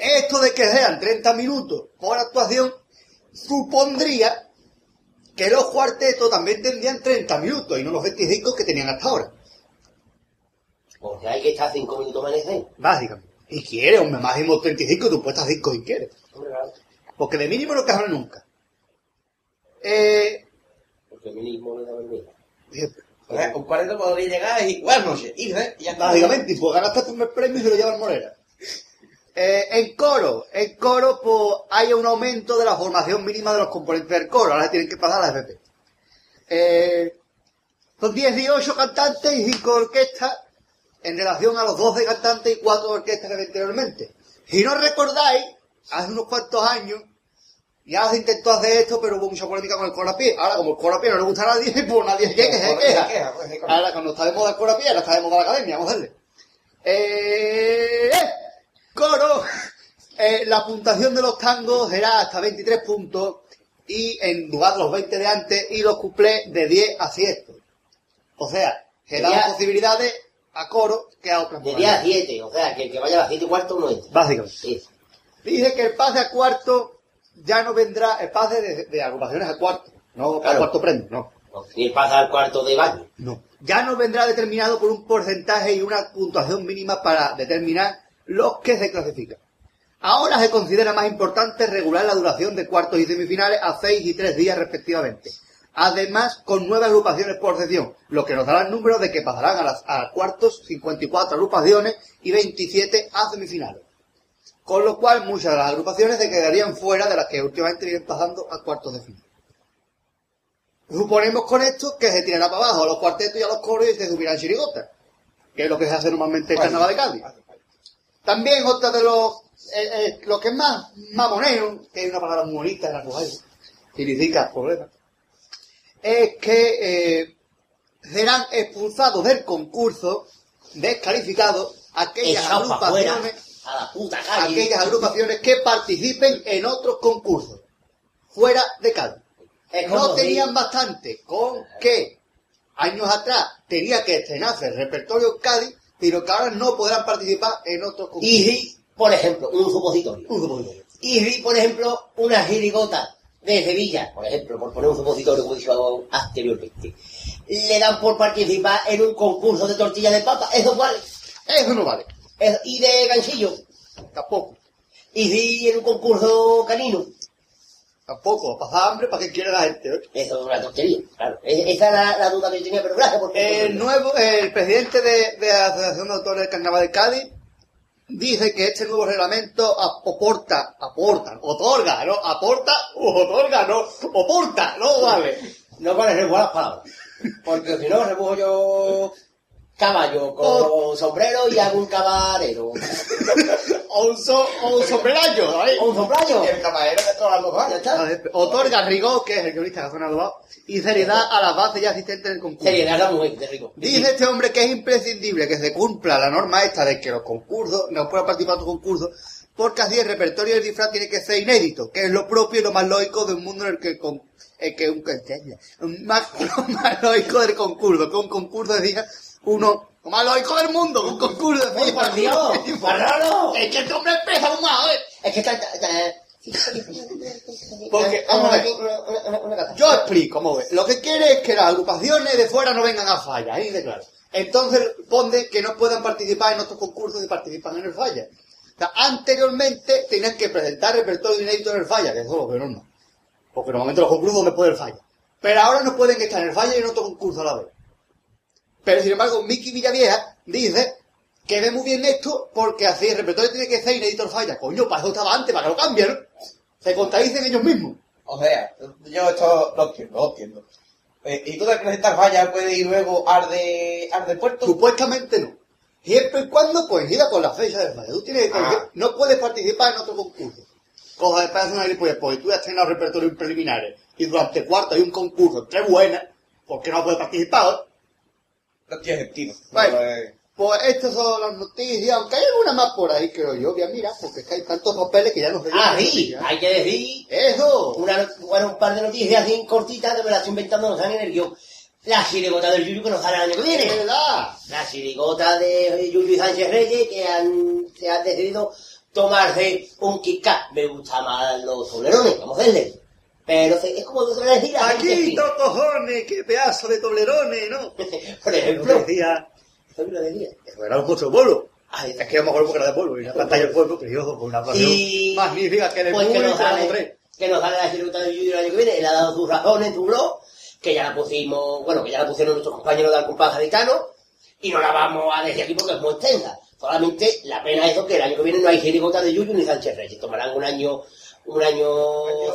Esto de que sean 30 minutos por actuación supondría que los cuartetos también tendrían 30 minutos y no los 25 que tenían hasta ahora. Porque hay que estar cinco minutos más en. Básicamente. Y quieres, hombre, máximo 35, tú puedes estar 5 si quieres. Porque de mínimo no cabrá nunca. Eh, El feminismo no es la verdad. O sea, un cuarteto podría llegar y buenas noches, y ya está. Básicamente, y pues ganaste el primer premio y se lo lleva el Morera. Eh, en coro, en coro, pues hay un aumento de la formación mínima de los componentes del coro. Ahora tienen que pasar a la FP. Eh, son 18 cantantes y 5 orquestas en relación a los 12 cantantes y 4 orquestas que vi anteriormente. Si no recordáis, hace unos cuantos años ya se intentó hacer esto, pero hubo mucha polémica con el coro a pie. Ahora, como el coro a pie no le gusta a nadie, pues nadie se queja, Ahora, cuando está de moda el coro a pie, ahora está de moda la academia, vamos a darle. Eh, eh, coro, eh, la puntuación de los tangos será hasta 23 puntos y en lugar de los 20 de antes y los cuplés de 10 a 7. O sea, que dan posibilidades a coro que a otras De 10 a modalidades. 7, o sea, que el que vaya a las 7 y cuarto no entra. Básicamente. Sí. Dice que el pase a cuarto ya no vendrá, el pase de, de agrupaciones a cuarto, no a Claro. cuarto premio, no. Y pasa al cuarto de baño. No. Ya no vendrá determinado por un porcentaje y una puntuación mínima para determinar los que se clasifican. Ahora se considera más importante regular la duración de cuartos y semifinales a 6 y 3 días respectivamente. Además, con nueve agrupaciones por sección, lo que nos dará el número de que pasarán a, las, a cuartos 54 agrupaciones y 27 a semifinales. Con lo cual, muchas de las agrupaciones se quedarían fuera de las que últimamente vienen pasando a cuartos de final. Suponemos con esto que se tirará para abajo a los cuartetos y a los coros y se subirán chirigotas, que es lo que se hace normalmente en el carnaval de Cádiz. También otra de los, eh, eh, lo que es más mamonero, que es una palabra muy bonita en la mujer, significa problema, es que eh, serán expulsados del concurso, descalificados, aquellas agrupaciones a la puta calle. aquellas agrupaciones que participen en otros concursos fuera de Cádiz. No tenían bastante con que años atrás tenía que estrenarse el repertorio en Cádiz, pero que ahora no podrán participar en otros concursos. Y si, por ejemplo, un supositorio. Un supositorio. Y si, por ejemplo, una jirigota de Sevilla, por ejemplo, por poner un supositorio como he dicho anteriormente, le dan por participar en un concurso de tortilla de papa, eso vale. Eso no vale. Eso- y de ganchillo. Tampoco. Y si en un concurso canino, Tampoco. Pasar hambre para que quiera la gente. ¿eh? eso es una tontería, claro. E- Esa era la, la duda que yo tenía, pero gracias por El nuevo, el presidente de, de la Asociación de Autores del Carnaval de Cádiz dice que este nuevo reglamento aporta, aporta, otorga, ¿no? Aporta, otorga, no, oporta, no vale. No vale rebujar las palabras. Porque si no, rebujo yo caballo con sombrero y hago un camarero. O un, so, o un sombrerayo, ¿sabes? O un sombrayo. Y el camarero de todas las dos Ya está. Otorga rigor, que es el guionista que ha sonado abajo, y seriedad a las bases y asistentes del concurso. Seriedad la mujer, de rico. Dice este hombre que es imprescindible que se cumpla la norma esta de que los concursos no puedan participar en tu concurso, porque así el repertorio del disfraz tiene que ser inédito, que es lo propio y lo más lógico de un mundo en el que, con, el que un, más, lo más lógico del concurso, que un concurso decía uno, lo más lógico del mundo, un concurso ¡Uy, decía. por Dios! ¡Más raro! Es que este hombre empieza un más, ¿eh? Es que está... está- Porque, vamos a ver. Yo explico, ¿cómo ves? Lo que quiere es que las agrupaciones de fuera no vengan a falla, ahí de claro. Entonces pone que no puedan participar en otros concursos y participan en el falla. O sea, anteriormente tenían que presentar repertorio inédito en el falla, que eso es lo que normal. Porque normalmente los concursos me pueden el falla. Pero ahora no pueden estar en el falla y en otro concurso a la vez. Pero sin embargo, Miki Villavieja dice que ve muy bien esto porque así el repertorio tiene que ser inédito en falla. Coño, para eso estaba antes, para que lo cambien. ¿no? Se contradicen ellos mismos. O sea, yo esto lo entiendo, lo entiendo. Eh, ¿Y tú te presentas falla puedes ir luego al de, al de puerto? Supuestamente no. Siempre y cuando coincida con la fecha del falla. Tú tienes que Ah. no puedes participar en otro concurso. Coja de pedazo una gilipollas, porque tú ya has tenido repertorios preliminares y durante cuarto hay un concurso tres buenas, ¿por qué no puedes participar? No tiene sentido. Vale. No, eh, Pues estas son las noticias, aunque hay alguna más por ahí, creo yo. Voy a mirar, porque es que hay tantos papeles que ya no sé. Ah, sí, hay que decir ¡Eso! una, bueno, un par de noticias así cortitas que me las estoy inventando, no salen en el guion. La chirigota del Yuyu que nos sale el año que ¡Es viene. verdad! La chirigota de Yuyu y Sánchez Reyes que han, se han decidido tomarse un Kit Kat. Me gustan más los toblerones, vamos a hacerle. Pero se- es como a la gente ¡Aquí, fina. cojones! ¡Qué pedazo de toblerones, ¿no? Por ejemplo, decía... ¿qué lo decía? Era un de polvo. Ay, Es que yo me acuerdo porque era de polvo, y la pantalla del polvo, pero yo con una pasión Y- magnífica que el pues que nos sale, que nos sale la chirigota del Yuyu el año que viene. Él ha dado sus razones en su blog, que ya la pusimos, bueno, que ya la pusieron nuestros compañeros del compás gaditano, y no la vamos a decir aquí porque es muy extensa. Solamente la pena es eso, que el año que viene no hay chirigota de Yuyu ni Sánchez Reyes. Tomarán un año, un año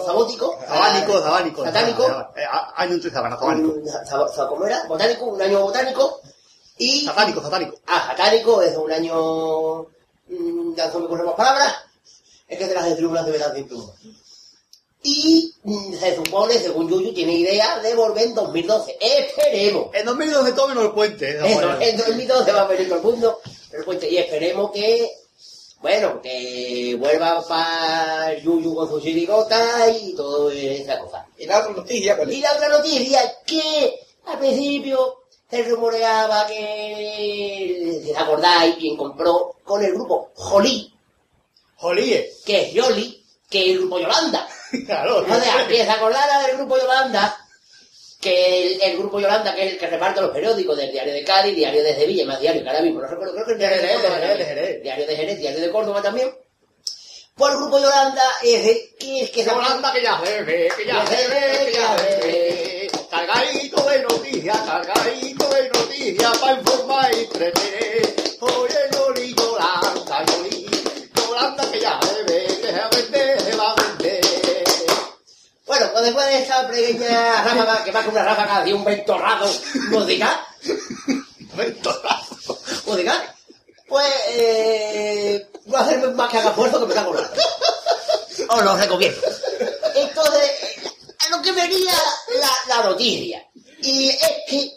sabótico. Sabánico, sabánico. Satánico. Eh, a- Año entre sábana, sabánico. ¿Cómo era? Botánico, un año botánico. Y Satánico, satánico. Ah, satánico, es un año... mm, Ya no me ocurren más palabras. Es que se las las de verdad sin pluma. Y mm, se supone, según Yuyu, tiene idea de volver en 2012. Esperemos. En 2012 tomen el puente. manera. en 2012 va a venir todo el mundo. Pero, pues, y esperemos que, bueno, que vuelva para Yuyu con su chirigota y todo esa cosa. Y la otra noticia, pues, Y la otra noticia es que al principio se rumoreaba que, si os acordáis, quien compró con el grupo Jolí, Jolíe. que es Yoli, que es el grupo Yolanda. Claro. O sea, quien se acordara del grupo Yolanda, que el, el grupo Yolanda, que es el que reparte los periódicos del Diario de Cádiz, Diario de Sevilla, más diario que ahora mismo, no recuerdo, creo que el Diario de, Jerez, Córdoba de. Diario de Jerez, Diario de Córdoba también. Pues el grupo Yolanda es el que es que Yolanda que ya se ve, que ya se ve, que ya se ve. Cargadito de noticias, cargadito de noticias para informar y entretener. Bueno, pues después de esta pequeña ráfaga, que más que una ráfaga de un ventorrado Ventorazo. musical, pues eh, voy a hacerme más que haga esfuerzo que me cago en la- Os lo recomiendo. Entonces, eh, a lo que venía la, la noticia. Y es que,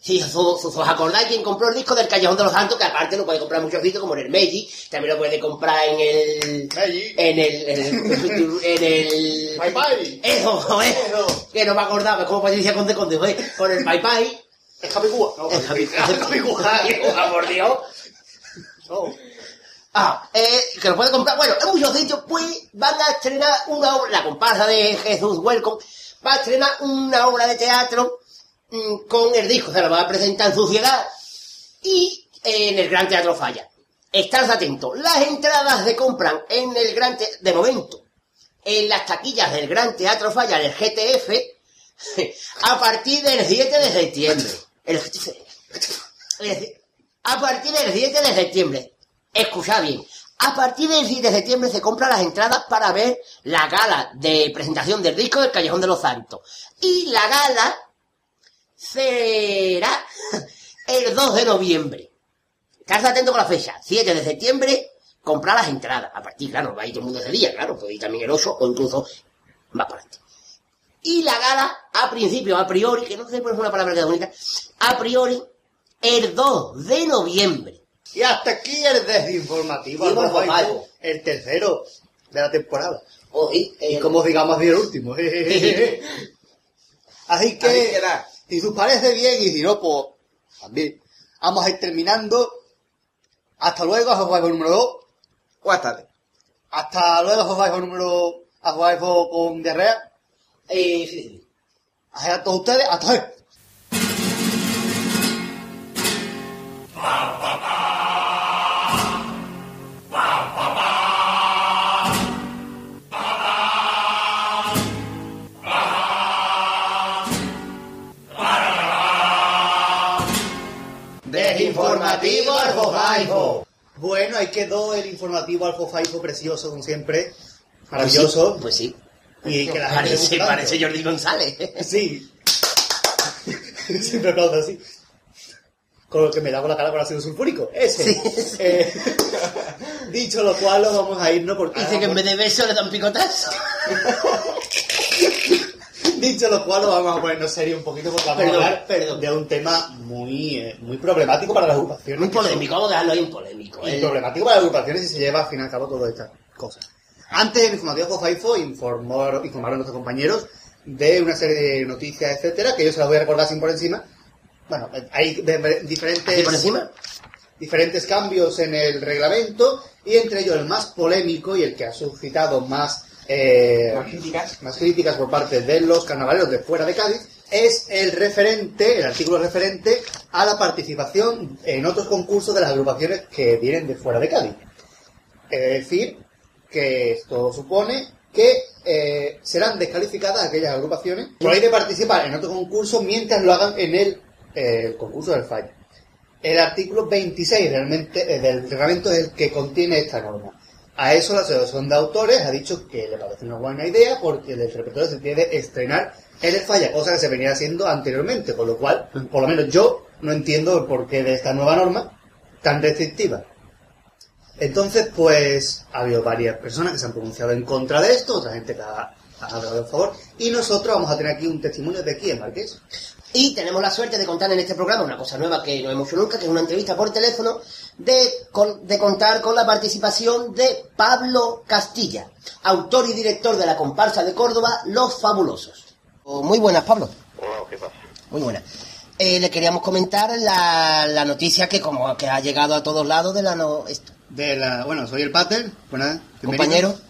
si os, os- os acordáis, quien compró el disco del Callejón de los Santos, que aparte lo puede comprar en muchos sitios, como en el Meiji, también lo puede comprar en el... Meiji. En el... En el... En el Bye bye. eso, joder, que no me acordaba, es como Patricia Conde Conde, joder, con el Pai Pai. Es Capicúa. No, es Capicúa. Ah, por Dios. No. Ah, eh, que lo puede comprar. Bueno, en muchos sitios, pues, van a estrenar una obra, la comparsa de Jesús Welcome, va a estrenar una obra de teatro con el disco, se la va a presentar en su ciudad y en el Gran Teatro Falla. Estad atentos, las entradas se compran en el Gran Teatro, de momento, en las taquillas del Gran Teatro Falla, en el GTF, a partir del 7 de septiembre. A partir del 7 de septiembre. Escuchad bien, A partir del 7 de septiembre se compran las entradas para ver la gala de presentación del disco del Callejón de los Santos. Y la gala será el 2 de noviembre. Estarse atento con la fecha. 7 de septiembre, comprar las entradas. A partir, claro, va a ir todo el mundo ese día, claro, puede ir también el oso o incluso más para adelante. Y la gala, a principio, a priori, que no sé por es una palabra que da bonita, a priori, el 2 de noviembre. Y hasta aquí el desinformativo, el tercero de la temporada. Y el- como digamos el último. Así que, si os parece bien y si no, pues también. Vamos a ir terminando. Hasta luego, juego número 2. Buenas tardes. Hasta luego, juego número a jugar con diarrea. eh, sí, sí. A todos ustedes, hasta luego. Desinformativo al Fofaijo. Bueno, ahí quedó el informativo al Fofaijo precioso, como siempre. Maravilloso. Pues sí. Y que la gente Parece, parece Jordi González. Sí. Siempre aplaudo así. Con lo que me da con la cara con ácido sulfúrico. Ese. Eh, dicho lo cual, lo vamos a irnos porque... Dice que en vez de beso le dan picotazo. Dicho lo cual, vamos a ponernos serio un poquito porque vamos Perdón, a hablar perdón. de un tema muy, eh, muy problemático para las agrupaciones. Muy polémico, vamos a dejarlo ahí en polémico. Y eh. problemático para las agrupaciones si se lleva al fin y al cabo todas estas cosas. Antes, en Informativo Jofaifo informó, informaron nuestros compañeros de una serie de noticias, etcétera, que yo se las voy a recordar sin por encima. Bueno, hay diferentes, por encima. diferentes cambios en el reglamento y entre ellos el más polémico y el que ha suscitado más, eh, Las críticas. más críticas por parte de los carnavaleros de fuera de Cádiz es el referente, el artículo referente a la participación en otros concursos de las agrupaciones que vienen de fuera de Cádiz. Es decir, que esto supone que eh, serán descalificadas aquellas agrupaciones por ahí de participar en otro concurso mientras lo hagan en el, eh, el concurso del fallo. El artículo 26 realmente, eh, del reglamento es el que contiene esta norma. A eso la asociación de autores ha dicho que le parece una buena idea porque el repertorio se tiene estrenar en el falla, cosa que se venía haciendo anteriormente, con lo cual, por lo menos yo no entiendo el porqué de esta nueva norma tan restrictiva. Entonces, pues, ha habido varias personas que se han pronunciado en contra de esto, otra gente que ha, ha hablado a favor, y nosotros vamos a tener aquí un testimonio de quién, Marqués. Y tenemos la suerte de contar en este programa una cosa nueva que no hemos hecho nunca, que es una entrevista por teléfono, de, con- de contar con la participación de Pablo Castilla, autor y director de la comparsa de Córdoba, Los Fabulosos. Oh, Muy buenas, Pablo. Hola, ¿qué pasa? Muy buenas. Eh, le queríamos comentar la, la noticia que como que ha llegado a todos lados de la no, esto. De la, bueno, soy el Pater, buenas, bienvenido. compañero.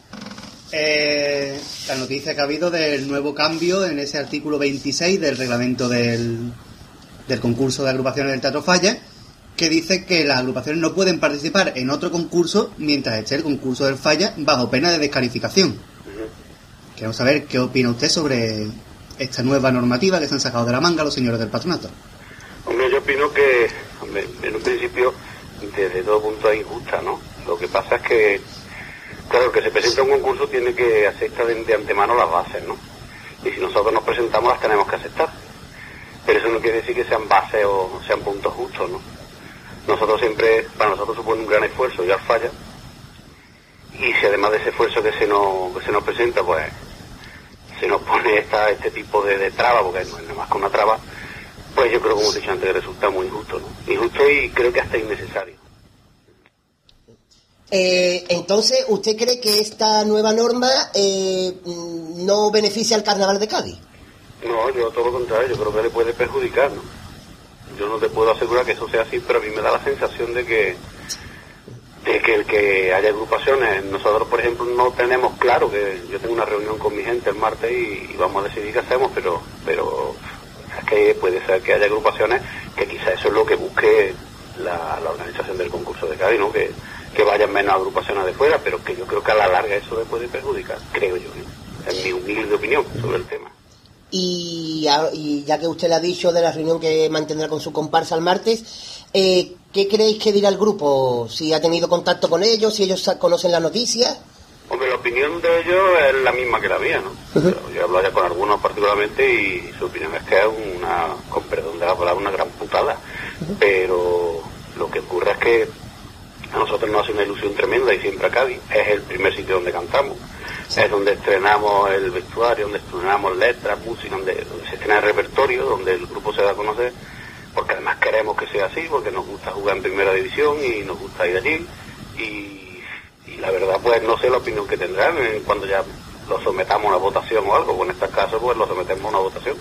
Eh, la noticia que ha habido del nuevo cambio en ese artículo 26 del reglamento del, del concurso de agrupaciones del Teatro Falla, que dice que las agrupaciones no pueden participar en otro concurso mientras esté el concurso del Falla bajo pena de descalificación. Queremos saber qué opina usted sobre esta nueva normativa que se han sacado de la manga los señores del patronato. Hombre, yo opino que, en un principio, desde todo punto es injusta, ¿no? Lo que pasa es que, claro, el que se presenta un concurso tiene que aceptar de antemano las bases, ¿no? Y si nosotros nos presentamos las tenemos que aceptar. Pero eso no quiere decir que sean bases o sean puntos justos, ¿no? Nosotros siempre, para nosotros supone un gran esfuerzo ya falla. Y si además de ese esfuerzo que se nos, que se nos presenta, pues se nos pone esta, este tipo de, de traba, porque no es nada más que una traba, pues yo creo, como he dicho antes, que resulta muy injusto, ¿no? Injusto y creo que hasta innecesario. Eh, entonces, ¿usted cree que esta nueva norma eh, no beneficia al carnaval de Cádiz? No, yo todo lo contrario, yo creo que le puede perjudicar, ¿no? Yo no te puedo asegurar que eso sea así, pero a mí me da la sensación de que de que el que haya agrupaciones, nosotros por ejemplo no tenemos claro que yo tengo una reunión con mi gente el martes y, vamos a decidir qué hacemos, pero pero es que puede ser que haya agrupaciones que quizá eso es lo que busque la, la organización del concurso de Cádiz, ¿no? Que, que vayan menos agrupaciones de fuera, pero que yo creo que a la larga eso le puede perjudicar, creo yo, ¿no? en mi humilde opinión sobre el tema. Y, y ya que usted le ha dicho de la reunión que mantendrá con su comparsa el martes, Eh, ¿Qué creéis que dirá el grupo? Si ha tenido contacto con ellos, si ellos conocen la noticia. Hombre, la opinión de ellos es la misma que la mía, ¿no? Yo he hablado ya con algunos particularmente y su opinión es que es una, con perdón de la palabra, una gran putada. Pero lo que ocurre es que a nosotros nos hace una ilusión tremenda y siempre a Cádiz. Es el primer sitio donde cantamos. Es donde estrenamos el vestuario, donde estrenamos letras, música, donde, se estrena el repertorio, donde el grupo se da a conocer. Porque además queremos que sea así, porque nos gusta jugar en primera división y nos gusta ir allí. Y, la verdad, pues no sé la opinión que tendrán eh, cuando ya lo sometamos a una votación o algo. Pues en este caso, pues lo sometemos a una votación.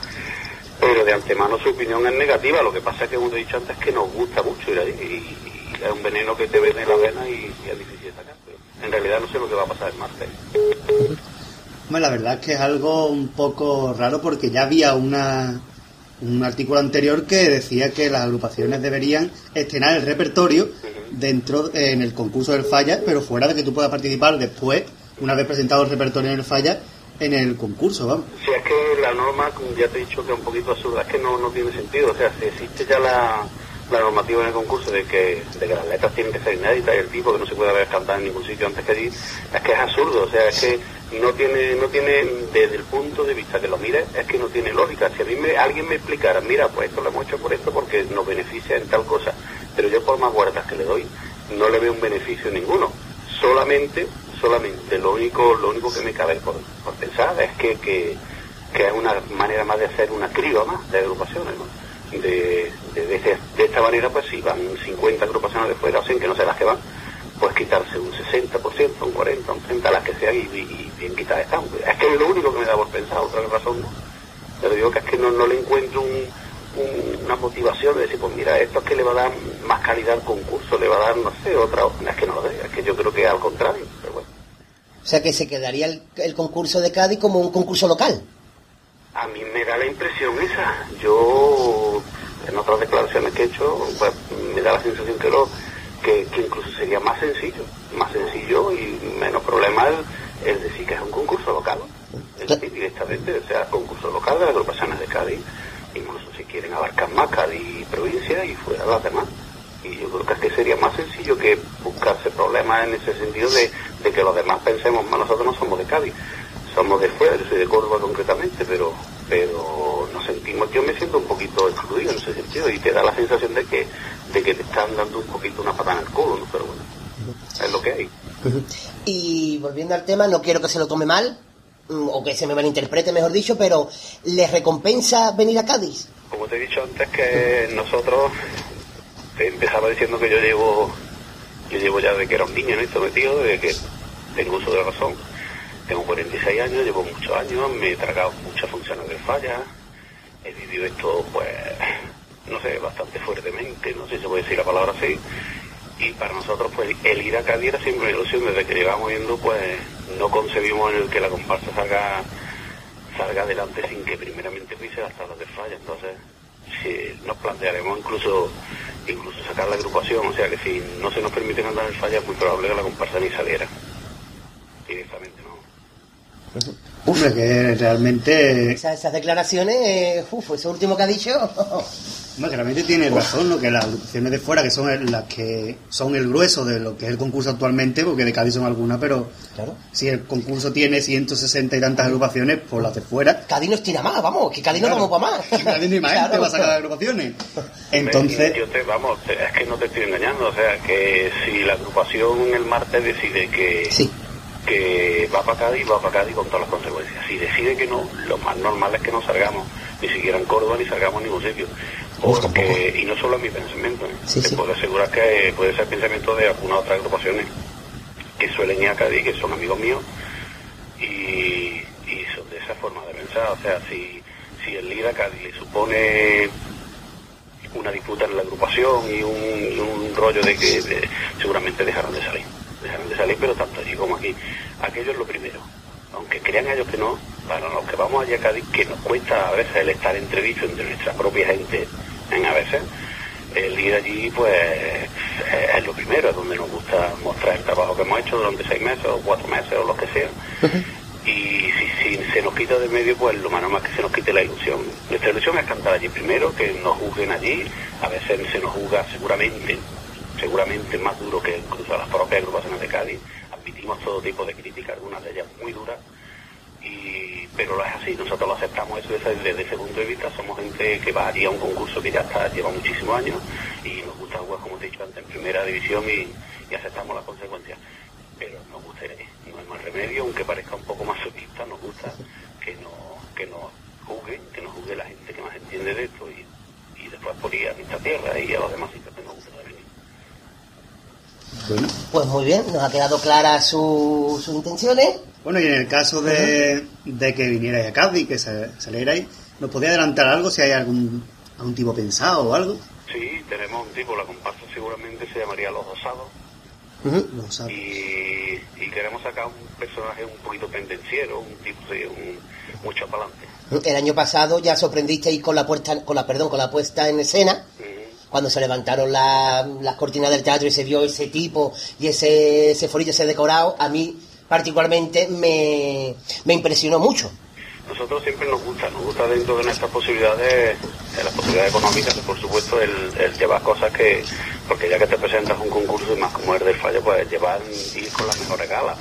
Pero de antemano su opinión es negativa. Lo que pasa es que, como he dicho antes, que nos gusta mucho ir allí. Y, es un veneno que te viene en la vena y, y es difícil sacar. En realidad no sé lo que va a pasar en martes. Hombre, la verdad es que es algo un poco raro porque ya había una, un artículo anterior que decía que las agrupaciones deberían estrenar el repertorio dentro eh, en el concurso del Falla, pero fuera de que tú puedas participar después, una vez presentado el repertorio en el Falla, en el concurso, vamos. Si es que la norma, como ya te he dicho, que es un poquito absurda, es que no, no tiene sentido. O sea, si existe ya la, la normativa en el concurso de que, de que las letras tienen que ser inéditas y el tipo que no se puede haber cantado en ningún sitio antes que allí, es que es absurdo. O sea, es que no tiene, no tiene, desde el punto de vista que lo mires, es que no tiene lógica. Si a mí me, alguien me explicara, mira, pues esto lo hemos hecho por esto porque nos beneficia en tal cosa, pero yo por más vueltas que le doy, no le veo un beneficio ninguno. Solamente, solamente, lo único, lo único que me cabe por, pensar es que, que, que es una manera más de hacer una criba más de agrupaciones. De, este- de esta manera, pues si van 50 agrupaciones de fuera, o 100 que no sé las que van, pues quitarse un 60%, un 40%, un 30%, las que sean y, bien quitadas están. Es que es lo único que me da por pensar, otra razón no. Pero digo que es que no, no le encuentro un, un- una motivación de decir, pues mira, esto es que le va a dar más calidad al concurso, le va a dar, no sé, otra, es que no lo es que yo creo que al contrario, pero bueno. O sea que se quedaría el, el concurso de Cádiz como un concurso local. A mí me da la impresión esa. Yo, en otras declaraciones que he hecho, pues me da la sensación que, que, incluso sería más sencillo, más sencillo y menos problema el, decir que es un concurso local. Es decir, directamente, o sea, concurso local de las agrupaciones de Cádiz. Incluso si quieren abarcar más Cádiz y provincia y fuera las demás. Y yo creo que es que sería más sencillo que buscarse problemas en ese sentido de, de que los demás pensemos, "Ma, nosotros no somos de Cádiz, somos de fuera, yo soy de Córdoba concretamente, pero pero nos sentimos, yo me siento un poquito excluido en ese sentido y te da la sensación de que de que te están dando un poquito una patada en el culo, ¿no? pero bueno, es lo que hay. Y volviendo al tema, no quiero que se lo tome mal, mm, o que se me malinterprete, mejor dicho, pero ¿les recompensa venir a Cádiz? Como te he dicho antes que nosotros, te empezaba diciendo que yo llevo, yo llevo ya de que era un niño, ¿no? Y sometido, de que tengo uso de razón. Tengo 46 años, llevo muchos años, me he tragado muchas funciones de falla, he vivido esto, pues, no sé, bastante fuertemente, no sé si se puede decir la palabra así. Y para nosotros, pues, el ir a Cádiz era siempre una ilusión, desde que llevamos yendo, pues, no concebimos en el que la comparsa salga salga adelante sin que primeramente pise las tablas de falla. Entonces, si nos plantearemos incluso incluso sacar la agrupación, o sea que si no se nos permite andar en falla, es muy probable que la comparsa ni saliera. Directamente. Hombre, que realmente, Esas, esas declaraciones, eh, uf, eso último que ha dicho, hombre, que realmente tiene razón, ¿no? Que las agrupaciones de fuera, que son el- las que son el grueso de lo que es el concurso actualmente, porque de Cádiz son algunas, pero claro, si el concurso tiene 160 y tantas agrupaciones, pues las de fuera, Cádiz nos tira más, vamos, que Cádiz no Claro. vamos para más. Cádiz ni más gente Claro. va a sacar las agrupaciones. Entonces, Yo te, vamos, es que no te estoy engañando, o sea, que si la agrupación el martes decide que, Sí. Que va para Cádiz, va para Cádiz con todas las consecuencias. Si decide que no, lo más normal es que no salgamos, ni siquiera en Córdoba, ni salgamos en ningún sitio. Uf, Porque, y no solo es mi pensamiento, ¿eh? Sí, te sí. puedo asegurar que puede ser pensamiento de algunas otras agrupaciones que suelen ir a Cádiz, que son amigos míos, y, y son de esa forma de pensar. O sea, si, si el ir a Cádiz le supone una disputa en la agrupación y un, y un rollo de que de- seguramente dejaron de salir. Dejaron de salir, pero tanto allí como aquí. Aquello es lo primero. Aunque crean ellos que no, para los que vamos allá a Cádiz, que nos cuesta a veces el estar entrevisto entre nuestra propia gente, en a veces, el ir allí, pues, es, es lo primero, es donde nos gusta mostrar el trabajo que hemos hecho durante seis meses o cuatro meses o lo que sea. Y si, si se nos quita de medio, pues lo más normal es que se nos quite la ilusión. Nuestra ilusión es cantar allí primero, que nos juzguen allí, a veces se nos juzga seguramente, seguramente más duro que incluso las propias agrupaciones de Cádiz. Admitimos todo tipo de críticas, algunas de ellas muy duras, y, pero es así, nosotros lo aceptamos eso desde, desde ese punto de vista, somos gente que va a un concurso que ya está, lleva muchísimos años y nos gusta jugar, como te he dicho antes, en primera división y, y aceptamos las consecuencias. Pero nos gusta, no hay más remedio, aunque parezca un poco más masoquista, nos gusta que nos, que nos juzguen, que nos juzgue la gente que más entiende de esto y, y después por ir a nuestra tierra y a los demás sitios que nos gusta venir. Pues muy bien, nos ha quedado claras su- sus intenciones. Bueno, y en el caso de, de que vinierais a Cádiz, que se, salierais, ¿nos podía adelantar algo si hay algún, algún tipo pensado o algo? Sí, tenemos un tipo, la comparsa seguramente se llamaría Los Osados Lo sabe. y, y queremos sacar un personaje un poquito pendenciero, un tipo de un, mucho para adelante. El año pasado ya sorprendisteis con la puesta, con la perdón, con la puesta en escena, cuando se levantaron la- las cortinas del teatro y se vio ese tipo y ese, ese forillo, ese decorado, a mí particularmente me, me impresionó mucho. Nosotros siempre nos gusta, nos gusta dentro de nuestras posibilidades, de las posibilidades económicas, por supuesto, el, el llevar cosas que, porque ya que te presentas un concurso y más como es del fallo, pues llevar, ir con las mejores galas.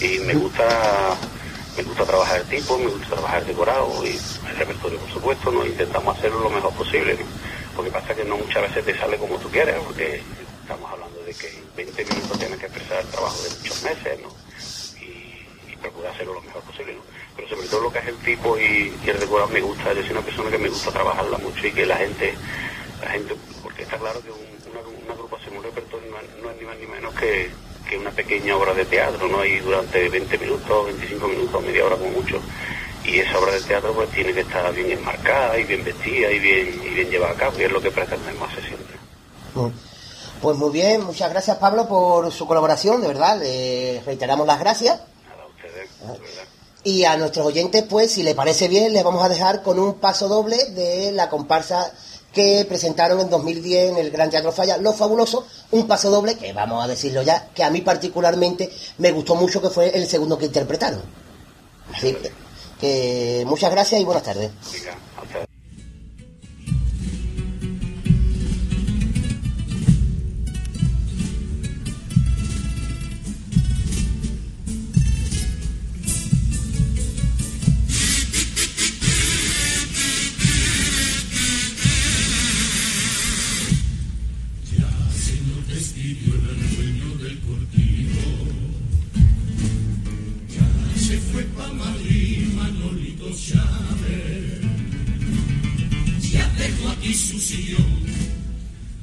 Y me gusta, me gusta trabajar el tipo, me gusta trabajar el decorado y el repertorio, por supuesto, nos intentamos hacerlo lo mejor posible. Porque pasa que no muchas veces te sale como tú quieres, porque estamos hablando de que en 20 minutos tienes que expresar el trabajo de muchos meses, ¿no? y, y procurar hacerlo lo mejor posible, ¿no? Pero sobre todo lo que es el tipo y, y el decorado me gusta, yo soy una persona que me gusta trabajarla mucho y que la gente, la gente, porque está claro que un- una, una agrupación, un repertorio no es, no es ni más ni menos que, que una pequeña obra de teatro, ¿no? Y durante 20 minutos, 25 minutos, media hora como mucho. Y esa obra de teatro pues tiene que estar bien enmarcada y bien vestida y bien, y bien llevada a cabo, y es lo que pretendemos hacer siempre. Pues muy bien, muchas gracias Pablo por su colaboración, de verdad, le reiteramos las gracias. Nada, a ustedes, de verdad. Y a nuestros oyentes, pues, si les parece bien, les vamos a dejar con un paso doble de la comparsa que presentaron en 2010 en el Gran Teatro Falla, Los Fabulosos, un paso doble que, vamos a decirlo ya, que a mí particularmente me gustó mucho, que fue el segundo que interpretaron. Así que muchas gracias y buenas tardes. Aquí su sillón,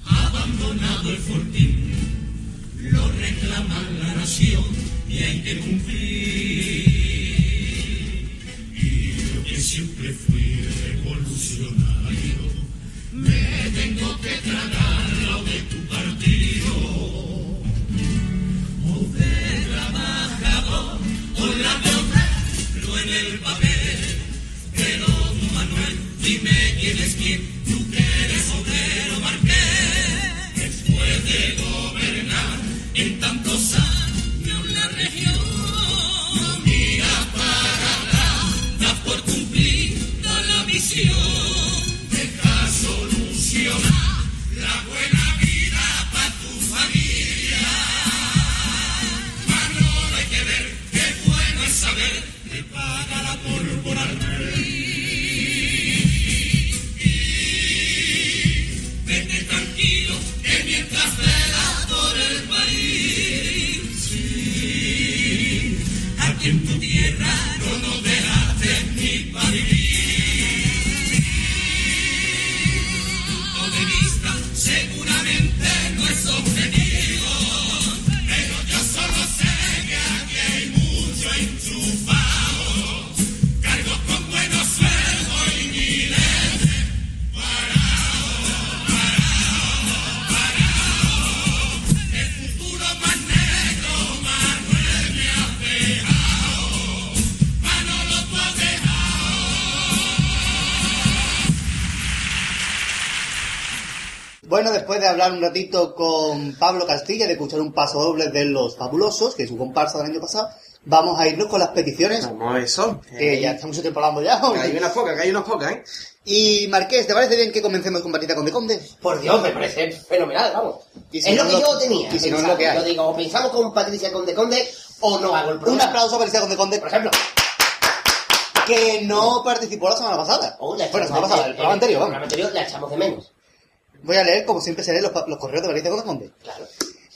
abandonado el fortín. Lo reclama la nación y hay que cumplir. Y yo que siempre fui revolucionario, me tengo que tragar lo de tu partido. De trabajador, o la lo en el papel. Pero Manuel, dime quién es quién, de gobernar en tantos años la región, mira para atrás, da por cumplida la misión. Bueno, después de hablar un ratito con Pablo Castilla, de escuchar un paso doble de Los Fabulosos, que es su comparsa del año pasado, vamos a irnos con las peticiones, Vamos a eso. que ya estamos mucho tiempo hablando ya. Que hay unas pocas, que hay unas pocas, ¿eh? Y Marqués, ¿te parece bien que comencemos con Patita Conde Conde? Por Dios, me parece fenomenal, vamos. Si es no lo que yo tenía. y si no es lo que hay. Yo digo, o pensamos con Patricia Conde Conde o no hago el Un programa. aplauso a Patita Conde Conde, Por ejemplo. que no participó la semana pasada. O la bueno, la semana pasada, el programa anterior, El vamos. programa anterior la echamos de menos. Voy a leer, como siempre se leen los, los correos de Conde Conde. Claro.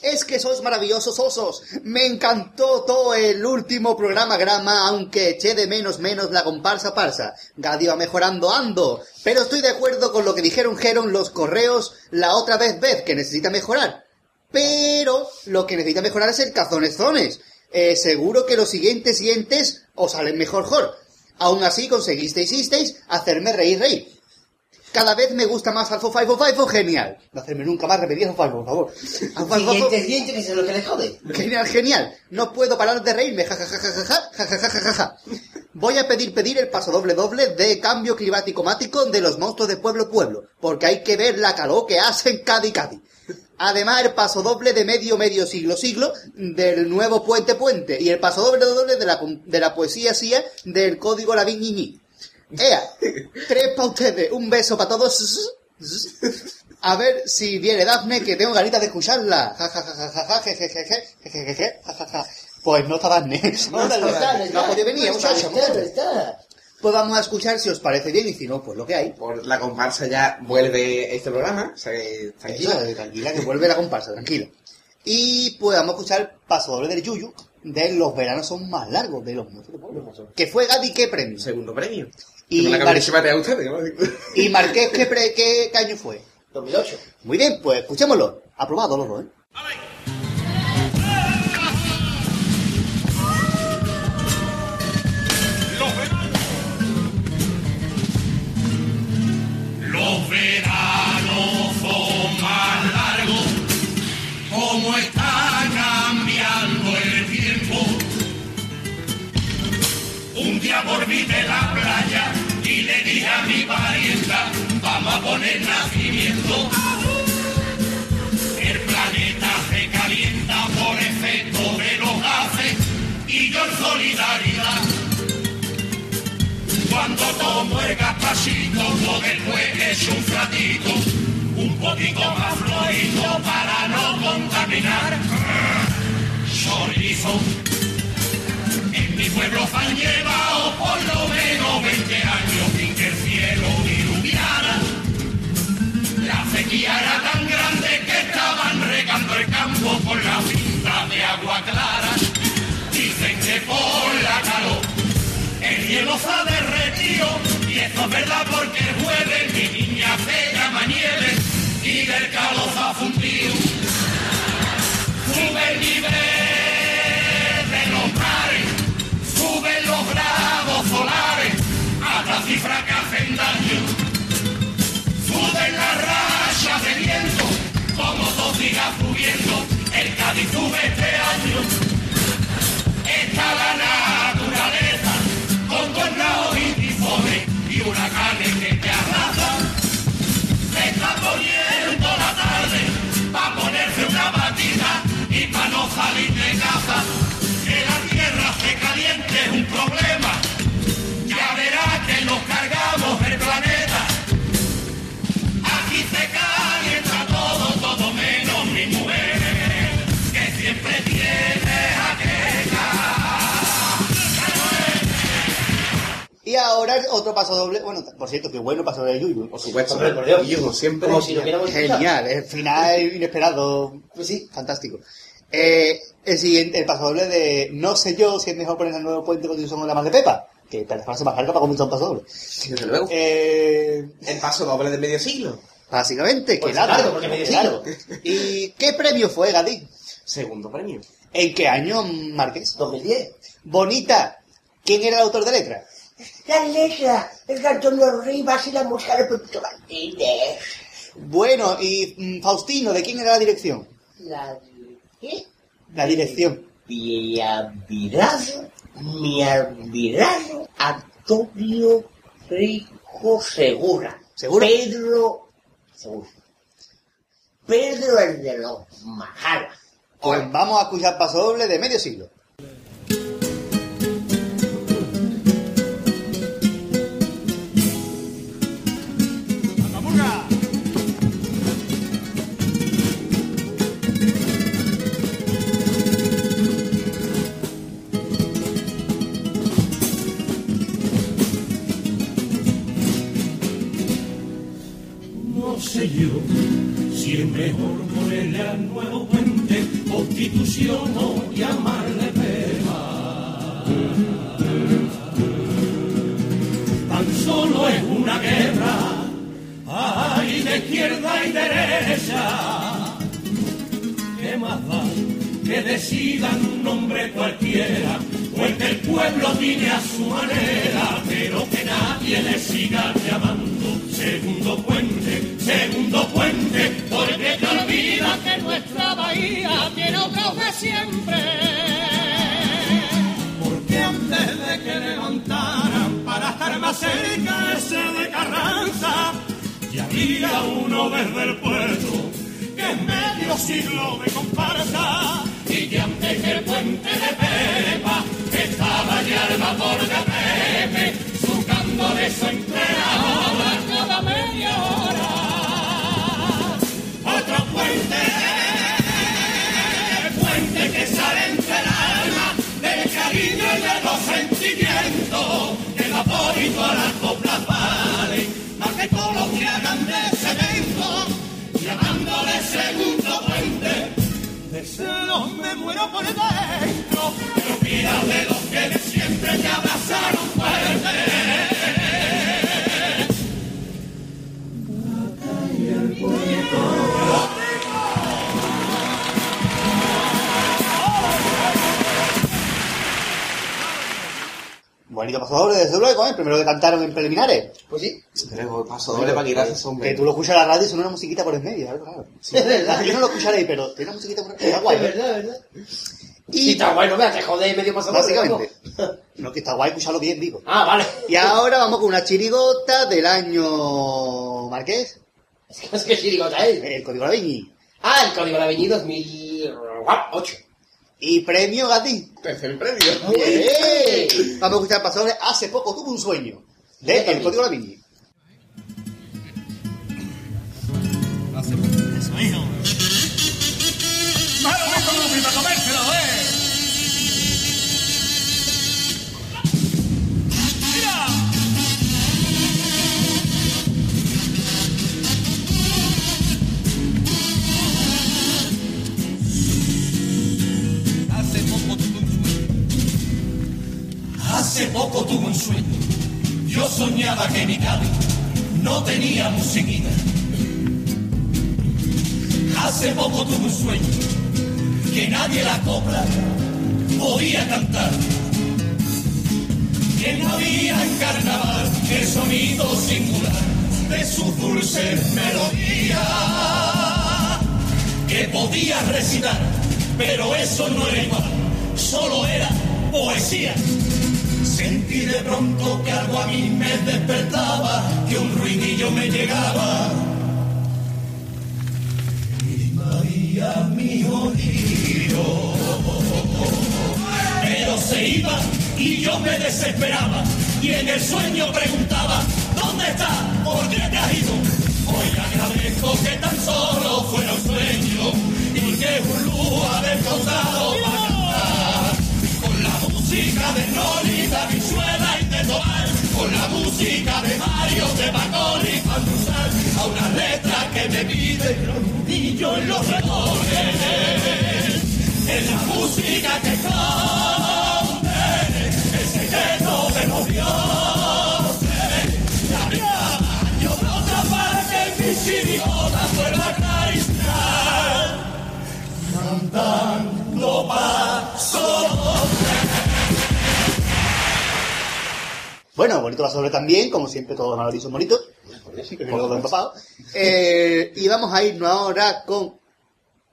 Es que sois maravillosos osos. Me encantó todo el último programa grama, aunque eché de menos menos la comparsa parsa. Gadi va mejorando ando. Pero estoy de acuerdo con lo que dijeron Geron los correos la otra vez vez, que necesita mejorar. Pero lo que necesita mejorar es el cazones zones. Eh, seguro que los siguientes siguientes os salen mejor jor. Aún así conseguisteis hicisteis hacerme reír reír. Cada vez me gusta más Alfo Five Five, genial. No hacerme nunca más repetir Alfo Five, por favor. Alfo Siguiente, siguiente, que es lo que le jode. Genial, genial. No puedo parar de reírme. Ja, ja, ja, ja, ja, ja, ja, ja, ja, ja, ja. Voy a pedir pedir el paso doble doble de cambio climático mático de los monstruos de pueblo pueblo, porque hay que ver la calor que hacen Cadi Cadi. Además, el paso doble de medio medio siglo siglo del nuevo puente puente y el paso doble doble de la, de la poesía sia del código la Viñiñi. Ea, tres para ustedes, un beso para todos. A ver si viene Dafne, que tengo ganitas de escucharla. Ja, ja, ja, ja, ja, ja, je, je, je, je, je, je, je, ja, ja, ja. Pues no está Dafne. No, está, no ha podido venir, muchacho. Pues vamos a escuchar si os parece bien y si no, pues lo que hay. Por la comparsa ya vuelve este programa. O sea que tranquila. Tranquila, tranquila, que vuelve la comparsa, tranquila. Y pues vamos a escuchar el paso doble del Yuyu de Los veranos son más largos de los monstruos de pueblo. Que fue Gadi, ¿qué premio? Segundo premio. Y Y la Mar- cabeza a ustedes, ¿no? Y Marqués, ¿qué, pre- qué, qué año fue? 2008. Muy bien, pues escuchémoslo. Aprobado, Lolo, ¿eh? Los veranos son más largos, como está cambiando el tiempo. Un día volví de la parienta, vamos a poner nacimiento. El planeta se calienta por efecto de los gases y yo en solidaridad cuando tomo el gazpachito, lo después echo un platito, un poquito más florido para no contaminar. Chorizo. En mi pueblo se han llevado por lo menos 20 años La sequía era tan grande que estaban regando el campo con la cinta de agua clara. Dicen que por la calor el hielo se ha derretido y esto es verdad porque el jueves mi niña se llama nieve y del calor se ha fundido. Sube el nivel de los mares, suben los grados solares hasta cifras que hacen daño. Suben de viento, como todo siga subiendo, el Cádiz sube este año. Está la naturaleza con tornados y tifones y huracanes que te arrasan. Se está poniendo la tarde para ponerse una batida y para no salir de casa. Que la tierra se caliente es un problema. Ya verás que nos cargamos el planeta. Aquí se calienta Y ahora otro paso doble. Bueno, por cierto, qué bueno paso doble de Yuyu. Por supuesto. Hombre, por Dios. Y yo, como siempre. Como si lo hubiéramos escuchado. Genial, el final inesperado. Pues sí. Fantástico. Eh, el siguiente, el paso doble de no sé yo si es mejor poner el nuevo puente con son la más de Pepa. Que la frase más larga para comenzar un paso doble. Desde luego. Eh, El paso doble de medio siglo. básicamente, Pues que largo, largo, porque medio largo. ¿Y qué premio fue, Gadi? Segundo premio. ¿En qué año, Márquez? 2010. Bonita. ¿Quién era el autor de letra? La letra, el Antonio Rivas y la música de Pepito Martínez. Bueno, y mm, Faustino, ¿de quién era la dirección? La... ¿Qué? La dirección. Mi admirado, mi admirado Antonio Rico Segura. ¿Seguro? Pedro Segura. Pedro el de los Majara. Pues vamos a escuchar paso doble de medio siglo. Constitución o preliminares. Pues sí. Pero paso doble para que gracias, hombre. Que tú lo escuchas en la radio y suena una musiquita por en medio, ¿eh? claro. Es verdad. Yo no lo escucharé, pero tiene una musiquita por en medio. Está guay, Es ¿eh? verdad, es verdad. Y está bueno, mira, te jode medio paso doble, Básicamente. No, que está guay escucharlo bien, digo. Ah, vale. Y ahora vamos con una chirigota del año... ¿Marqués? Es que chirigota es. El Código Laviñi. Ah, el Código de Avenida 2008. Y premio Gatín. Tercer premio. ¡Bien! Vamos a escuchar paso doble. Hace poco tuve un sueño. De El Código Laviñi. Eso, hijo. Hace poco tuve un sueño. Yo soñaba que mi Cádiz no tenía musiquita. Hace poco tuve un sueño que nadie la copla podía cantar. Que no había en carnaval el sonido singular de su dulce melodía. Que podía recitar, pero eso no era igual, solo era poesía. Sentí de pronto que algo a mí me despertaba, que un ruidillo me llegaba. María mi oído. Pero se iba y yo me desesperaba. Y en el sueño preguntaba, ¿dónde está? ¿Por qué te has ido? Hoy agradezco que tan solo fuera un sueño y que un lúa descansado para cantar. Con la música de Lolita, Vizuela y de Tobal, con la música de Mario, de Bacón y Panduzal, a una letra que me pide rodillo en los redobles. Es la música que esconde el secreto de los dioses. La mía, yo brota para que mi chirigota vuelva a claristar, cantando paso Bueno, bonito paso doble también, como siempre todos los son bonitos. Como todo empapado. Eh, y vamos a irnos ahora con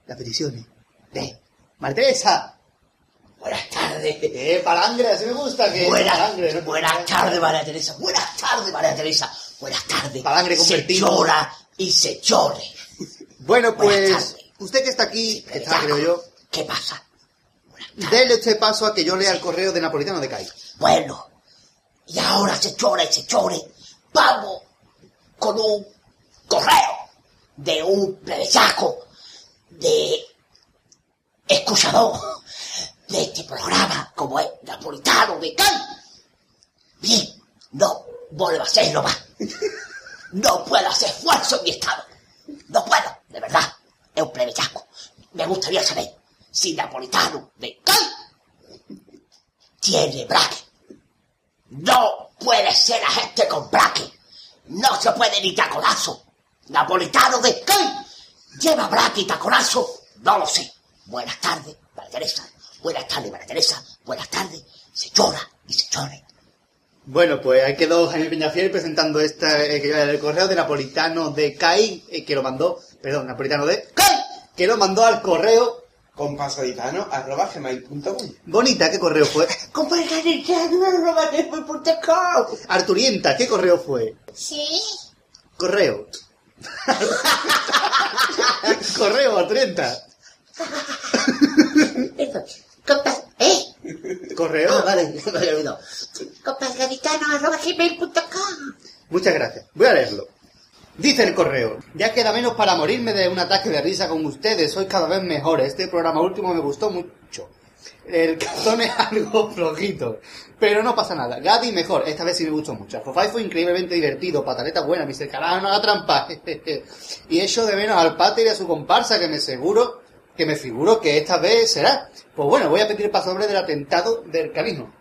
las peticiones de Marteresa. Buenas tardes. Eh, palangre, así me gusta que Buenas, palangre, ¿no? buenas tardes, María Teresa. Buenas tardes, María Teresa. Buenas tardes. Palangre se convertido. llora y se llore. Bueno, pues, usted que está aquí, está creo yo, ¿Qué pasa? dele usted paso a que yo lea el correo de Napolitano de CAI. Bueno, y ahora se llora y se llore. Vamos con un correo de un plebeyaco de escuchador de este programa, como es Napolitano de Cali. Bien, no vuelva a hacerlo más. No puedo hacer esfuerzo en mi estado. No puedo, de verdad. Es un plebeyaco. Me gustaría saber si Napolitano de CAI tiene braque. No puede ser agente con braque. No se puede ni taconazo. Napolitano de CAI lleva braque y taconazo. No lo sé. Buenas tardes, María Teresa. Buenas tardes, María Teresa. Buenas tardes, señora y señores. Bueno, pues ahí quedó Jaime Peñafiel presentando esta, eh, el correo de Napolitano de CAI, eh, que lo mandó, perdón, Napolitano de CAI, que lo mandó al correo. Gmail.com. Bonita, ¿qué correo fue? Compañero, Arturienta, ¿qué correo fue? Sí. Correo. correo, Arturienta. Compa- ¿Eh? Correo. Ah, vale, me había olvidado. Compañeritano.gmail.com Muchas gracias. Voy a leerlo. Dice el correo, ya queda menos para morirme de un ataque de risa con ustedes, sois cada vez mejores. Este programa último me gustó mucho. El calzón es algo flojito, pero no pasa nada. Gadi mejor, esta vez sí me gustó mucho. Fofai fue increíblemente divertido, pataleta buena, Mr. Carajo no haga trampa. y echo de menos al pater y a su comparsa, que me seguro, que me figuro que esta vez será. Pues bueno, voy a pedir paso del atentado del canijo.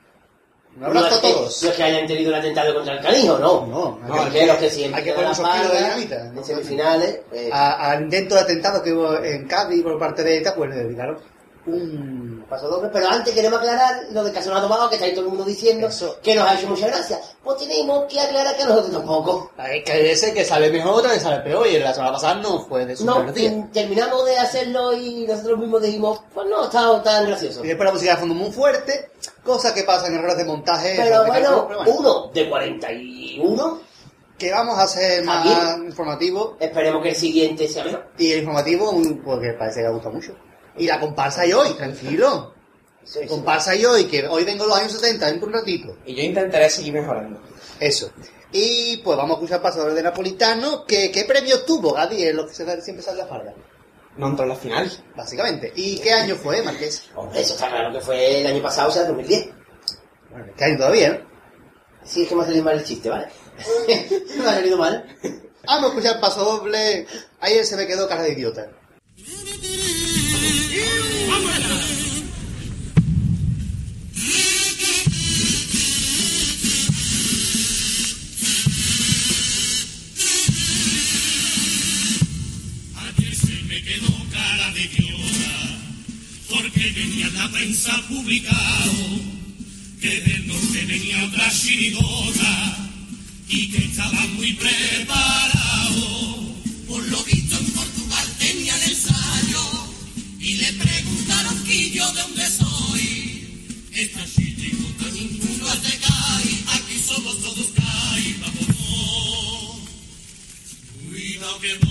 Un abrazo no a es que- todos. No es que hayan tenido el atentado contra el canijo, no. No, hay No, que- es que los que siempre hay que poner de dinamita. En semifinales, pues, a- al intento de atentado que hubo en Cádiz por parte de ETA, pues le dedicaron un... paso doble. Pero antes queremos aclarar lo de Casanova Tomado, que está ahí todo el mundo diciendo Eso. que nos ha hecho mucha gracia. Pues tenemos que aclarar que a nosotros tampoco. Hay que decir que sale mejor, otra vez sale peor, y la semana pasada no fue de su No, mm, terminamos de hacerlo y nosotros mismos dijimos, pues no, está tan gracioso. Y después la música de fondo muy fuerte, cosa que pasa en errores de montaje. Pero bueno, pero bueno, uno de 41, que vamos a hacer más Aquí. informativo, esperemos que el siguiente sea mejor. y el informativo, porque parece que le gusta mucho. Y la comparsa y hoy, tranquilo. Sí, sí. Comparsa y hoy, que hoy vengo los años 70, dentro de un ratito. Y yo intentaré seguir mejorando. Eso. Y pues vamos a escuchar Pasadores de Napolitano. que ¿Qué premio tuvo, Gadi? Es lo que se- siempre sale a la farda, No entró en la final. básicamente. ¿Y qué año fue, Marqués? Hombre, eso está claro que fue el año pasado, o sea, 2010. Bueno, ¿qué año todavía, no? Sí, es que me ha salido mal el chiste, ¿vale? me ha salido mal. Vamos a escuchar Paso Doble. Ayer se me quedó cara de idiota. Ayer porque venía en la prensa publicado que del norte venía otra chirigota y que estaba muy preparado. Por lo visto en Portugal tenían ensayo y le preguntaron que yo de dónde soy. Esta chirigota ninguno de CAI, aquí somos todos CAI, vámonos. Cuidado que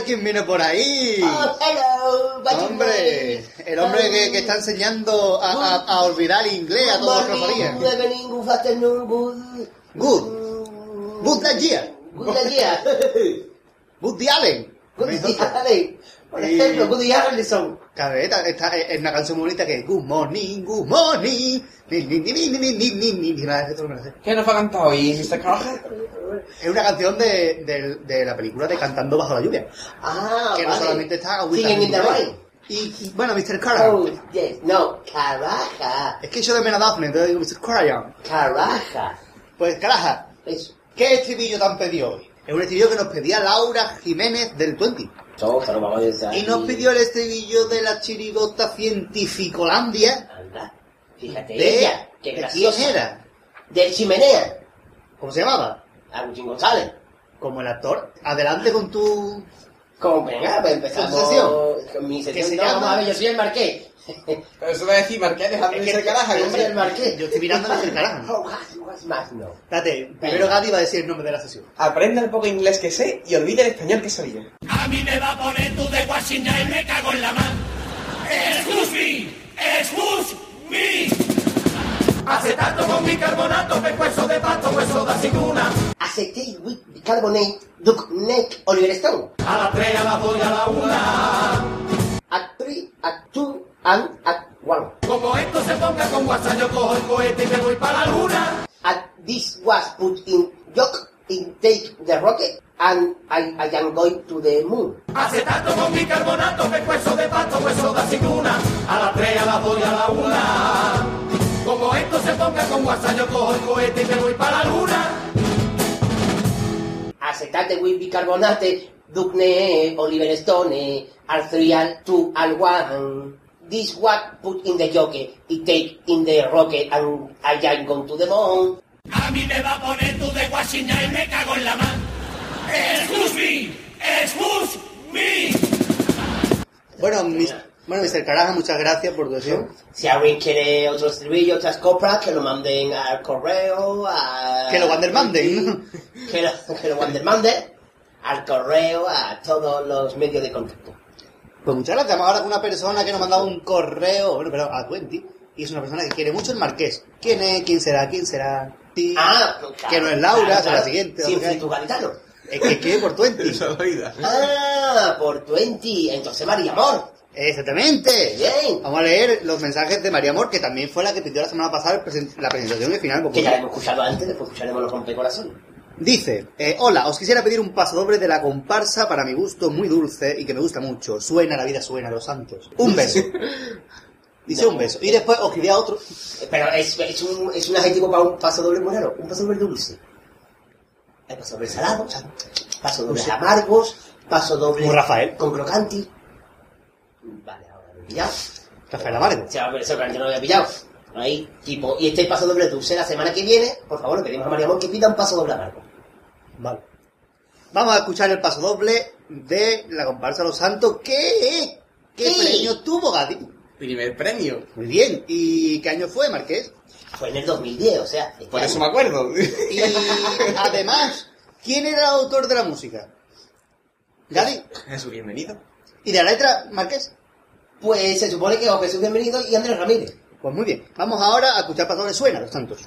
¡Hombre, quién viene por ahí! Oh, hello, ¡Hombre! El hombre que, que está enseñando a, a- a olvidar inglés a todos los que Good good evening, good afternoon, good... Good. Good Lightyear. Good idea. Good Allen. Good. Por ejemplo, Woody Harrelson. Cabreta, esta es una canción bonita que es Good Morning, Good Morning. ¿Qué nos va a cantar hoy, Mr. Carter? Es una canción de, de, de, la película de Cantando Bajo la Lluvia. Ah, Que vale. no solamente está Singing in. Y, y, bueno, Mr. Carajan. Oh, yes. No, Caraja. Es que yo de menos Daphne, entonces digo Mr. Carajan. Caraja. Pues Caraja. Eso. ¿Qué estribillo tan pedido hoy? Es un estribillo que nos pedía Laura Jiménez del 20. Vamos a. Y nos pidió el estribillo de la chirigota científicolandia. Anda, fíjate, De, ella, qué ¿de graciosa. ¿Quién era? Del Chimenea, ¿Cómo se llamaba? Agustín González. Como el actor. Adelante con tu... Como venga, pues empezamos con mi ¿Qué sesión. se No, llama? vamos a ver, yo soy el marqués. Pero eso va a decir, Marqués, dejando de ser caraja. yo que soy el hombre. marqués. Yo estoy mirando la. Oh, más, no. Espérate, primero Gadi va a decir el nombre de la sesión. Aprenda el poco inglés que sé y olvide el español que sabía. A mí me va a poner tú de Washington y me cago en la mano. Excuse me, excuse me. Acetato con bicarbonato, pescuezo de pato, hueso de aceituna. Acetate with bicarbonate, Duke Neck, Oliver Stone. A las tres, a las dos y a la una. At 3, at 2, and at 1. Como esto se ponga con WhatsApp, yo cojo el cohete y me voy para la luna. At this was put in joke in take the rocket and I, I am going to the moon. Acetato con bicarbonato, pescuezo de pato, hueso de aceituna. A las tres, a las dos y a la una. Como esto se ponga con WhatsApp, yo cojo el cohete y me voy para la luna. Acetate with bicarbonate, Duke Neck, Oliver Stone, al 3, al 2, al 1. This was put in the joke, it take in the rocket and I am going to the moon. A mí me va a poner tú de Washington y me cago en la mano. Excuse me, excuse me. Bueno, mis- bueno, Mr. Caraja, muchas gracias por tu sesión. Si alguien quiere otro estribillo, otras coplas, que lo manden al correo, a... Que lo wandermanden, ¿no? Que lo, que lo wandermanden al correo, a todos los medios de contacto. Pues muchas gracias. Vamos ahora con una persona que nos ha mandado un correo, bueno, pero a Twenty, y es una persona que quiere mucho el marqués. ¿Quién es? ¿Quién será? ¿Quién será? Sí. Ah, claro, que no es Laura, claro, será la siguiente. Hay. tu gaditano. Es que, ¿qué? Por Twenty. Ah, por 20. Entonces María Amor. Exactamente. Bien. Vamos a leer los mensajes de María Amor, que también fue la que pidió la semana pasada la presentación del final. Que ya la hemos escuchado antes, después escucharemos los rompecorazones. Dice, eh, hola, os quisiera pedir un paso doble de la comparsa para mi gusto muy dulce y que me gusta mucho. Suena, la vida suena, los santos. Un beso. Dice un beso. Y después os escribía otro. Pero es, es, un, es un adjetivo para un paso doble muy raro. Un paso doble dulce. Hay paso doble salado, paso doble amargos, paso doble Como Rafael. con crocanti. Vale, ahora lo he pillado. Rafael Amargo. O sea, antes no lo había pillado. Ahí, tipo, y este paso doble dulce la semana que viene, por favor, le pedimos a María Amor que pida un paso doble amargo. Vale. Vamos a escuchar el paso doble de la comparsa Los Santos. ¿Qué? ¿Qué Sí. premio tuvo Gadi? Primer premio. Muy bien. ¿Y qué año fue, Marqués? Fue en el 2010, o sea. este Por eso año. me acuerdo. Y además, ¿quién era el autor de la música? Gadi. Jesús, bienvenido. ¿Y de la letra, Marqués? Pues se supone que Jesús Bienvenido y Andrés Ramírez. Pues muy bien. Vamos ahora a escuchar paso doble suena, Los Santos.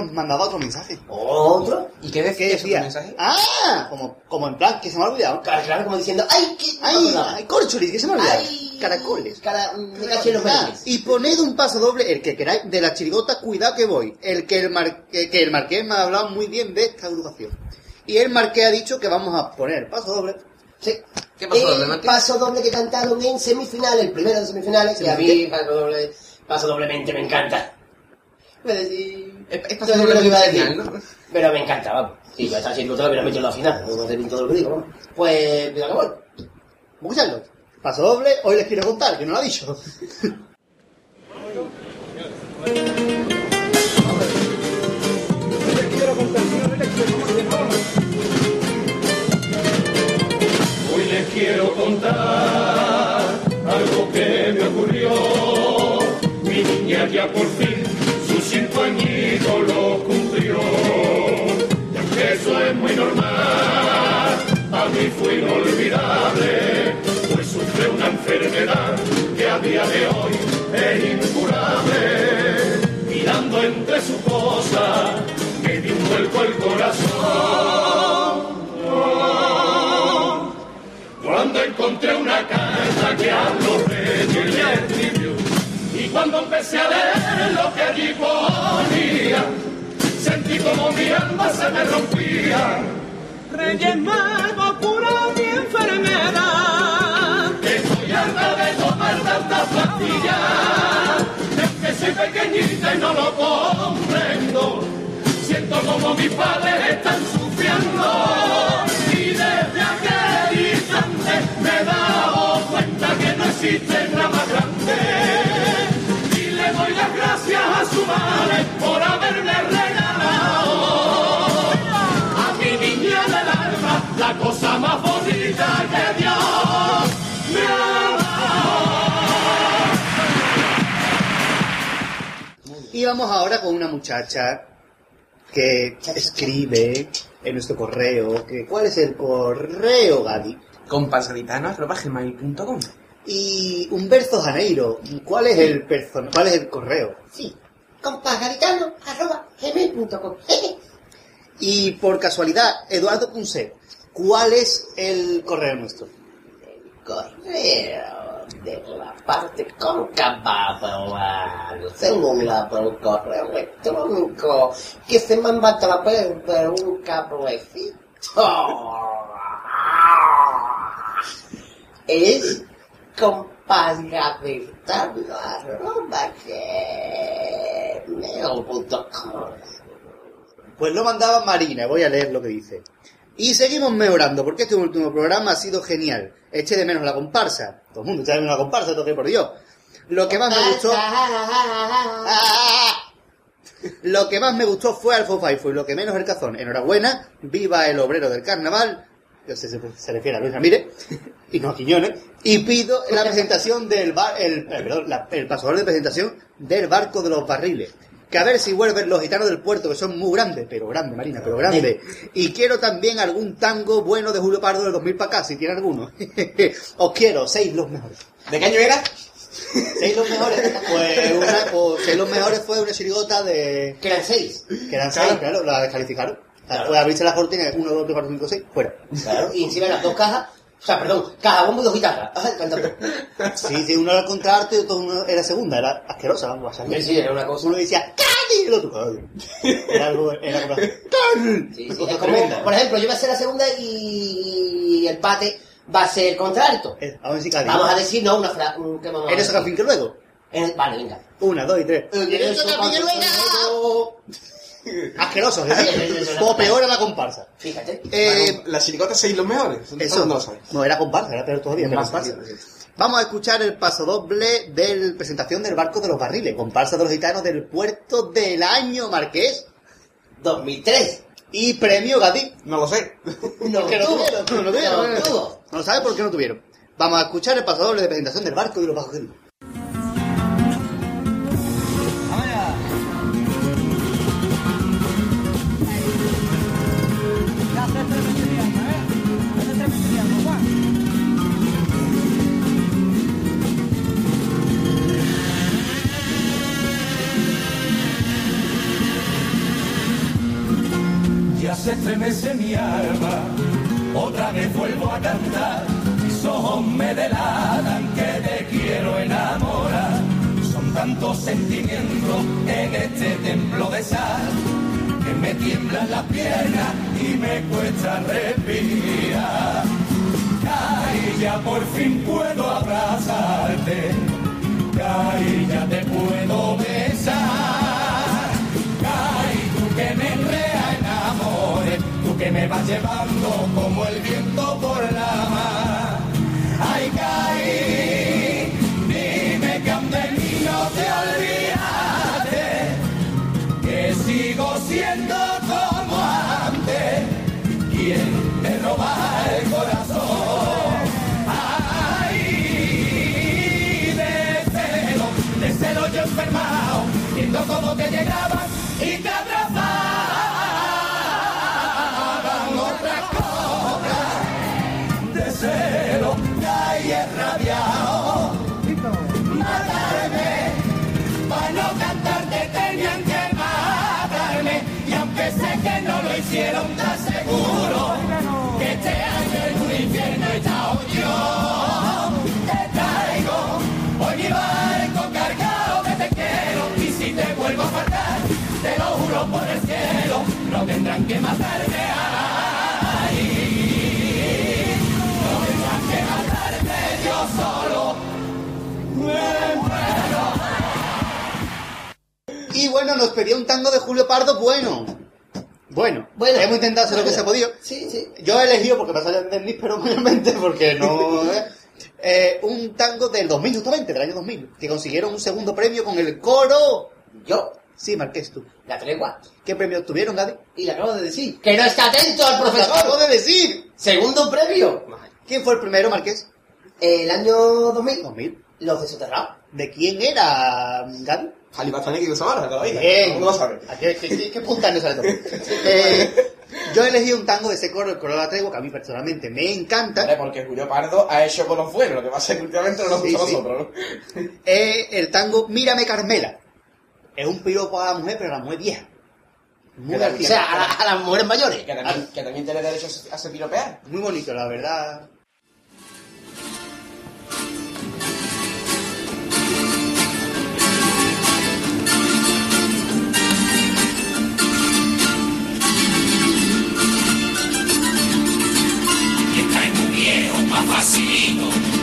Nos mandaba otro mensaje. Otro. ¿Y qué ¿Qué decía, ese decía? mensaje? ¡Ah! Como, como en plan, que se me ha olvidado. Claro, claro, como diciendo, ¡ay, qué! ¡Ay! ¡Ay, corcholis! Que se me ha olvidado. ¡Ay! Caracoles. Cara, me caché en los Ah, y poned un paso doble, el que queráis, de la chirigota, cuidado que voy. El que el, mar- que que el marqués me ha hablado muy bien de esta agrupación. Y el marqués ha dicho que vamos a poner paso doble. Sí. ¿Qué pasó, doble, El Martín? paso doble que cantaron en semifinales, el primero de semifinales, que a mí paso, doble, paso doblemente me encanta. Decir- Es- es doble lo que iba a decir, ¿no? Pero me encanta, vamos. Sí, va a estar siendo todo, pero metido en la final, no ser todo lo que digo, vamos. Pues, que voy. Vamos a escucharlo. Paso doble, hoy les quiero contar, que no lo ha dicho. Hoy les quiero contar algo que me ocurrió. Mi niña ya por fin fue inolvidable, pues sufre una enfermedad que a día de hoy es incurable. Mirando entre sus cosas, me dio un vuelco el corazón. Cuando encontré una carta que a los reyes le escribió Y cuando empecé a leer lo que allí ponía Sentí como mi alma se me rompía Reyes Magos, cura mi enfermedad. Estoy harta de tomar tantas pastillas. Es que soy pequeñita y no lo comprendo. Siento como mis padres están sufriendo. Y desde aquel instante me he dado cuenta que no existe nada grande. Y le doy las gracias a su madre por haberme regalado más bonita que Dios me ha Y vamos ahora con una muchacha que escribe en nuestro correo. Que, ¿Cuál es el correo, Gadi? Comparsgaditano.gmail.com Y Humberto Janeiro, ¿cuál es el person cuál es el correo? Sí. Gmail.com. Y por casualidad, Eduardo Punset, ¿cuál es el correo nuestro? correo de la parte pero según por un correo electrónico que se manda a perder un cablecito es arroba gmail.com Pues lo mandaba Marina, voy a leer lo que dice. Y seguimos mejorando, porque este último programa ha sido genial. Eché de menos la comparsa. Todo el mundo echa de menos la comparsa, toque por Dios. Lo que más me gustó... Lo que más me gustó fue Alfo Faifo y lo que menos el cazón. Enhorabuena, viva el obrero del carnaval. Yo sé, se, se refiere a Luis Ramírez y no a Quiñones. Y pido la presentación del bar, el, perdón, la- el pasador de presentación del barco de los barriles. Que a ver si vuelven los gitanos del puerto, que son muy grandes, pero grandes, Marina, pero grandes. Y quiero también algún tango bueno de Julio Pardo del 2000 para acá, si tiene alguno. Os quiero, seis los mejores. ¿De qué año era? ¿Seis los mejores? Pues, una, pues seis los mejores fue una chirigota de... que eran seis Que eran seis, claro, la descalificaron. Claro. Pues abrirse las cortinas, 1, 2, 3, 4, 5, 6, fuera. claro y encima las dos cajas o sea perdón caja bombo y dos guitarras. Sí, sí, uno era contraarte y otro uno era segunda, era asquerosa, vamos a Sí, sí, era una cosa Uno decía, ¡Cani! Y el otro, "Ay". Era algo, era como, ¡Cani! Sí, sí, es como, por ejemplo, yo voy a ser la segunda y el pate va a ser contralto. Eh, Vamos a decir. Vamos a decir, no, una frase. ¿Qué vamos a que luego. En- Vale, venga. Una, dos y tres. Eso, Capín, luego. Asquerosos. Sí, sí, sí, O sí. peor a la comparsa. Fíjate. Eh, Las chiricotas seis los mejores. Eso. No lo sabes. No, era comparsa, era peor todavía. comparsa. Vamos a escuchar el paso doble de la presentación del barco de los barriles, comparsa de los gitanos del puerto del año Marqués 2003. y premio Gati. No lo sé. No tuvieron, lo tuvieron. No lo sabe por qué no tuvieron. Vamos a escuchar el paso doble de presentación del barco y los bajos se mi alma. Otra vez vuelvo a cantar, mis ojos me delatan que te quiero enamorar. Son tantos sentimientos en este templo de sal que me tiemblan las piernas y me cuesta respirar. Ay, ya por fin puedo abrazarte. Ay, ya te puedo besar. Me vas llevando como el viento por la mar. Ay, Cari, dime que aún de mí no te olvidaste, que sigo siendo como antes, quien te roba el corazón. Ay, de celo, de yo enfermado, viendo cómo te llegaban te que este año en un infierno he estado yo. Te traigo hoy mi barco cargado de te quiero y si te vuelvo a faltar, te lo juro por el cielo, no tendrán que matarme. Ay, no tendrán que matarme yo solo. Me muero. Y bueno, nos pedía un tango de Julio Pardo bueno. Bueno, Bueno. hemos intentado hacer lo que se ha podido. Sí, sí. Yo he elegido, porque me sale de Denis, pero obviamente porque no... ¿eh? Eh, un tango del 2000, justamente, del año 2000, que consiguieron un segundo premio con el coro. Yo, Sí, Marqués, tú. la tregua. ¿Qué premio obtuvieron, Gadi? Y le acabo de decir. ¡Que no está atento al ¡Lo acabo profesor! de decir! Segundo premio. ¿Quién fue el primero, Marqués? El año 2000. 2000. Los de Soterrado. ¿De quién era, Gadi? Jalibastani que usa ahora, que lo oiga. Bien. ¿Cómo lo sabe? ¿A ¿Qué, qué, qué, qué puntáneo sale todo? Eh, yo elegí un tango de ese coro, el coro de la tregua, que a mí personalmente me encanta. Hombre, porque Julio Pardo ha hecho bolos buenos, lo que pasa es que últimamente no nos Sí, sí. nosotros, ¿no? Es el tango Mírame Carmela. Es un piropo a la mujer, pero a la mujer vieja. Muy, Que la- O sea, a, la- a las mujeres mayores. Que también, que también tiene derecho a ser piropear. muy bonito, la verdad. Papacito.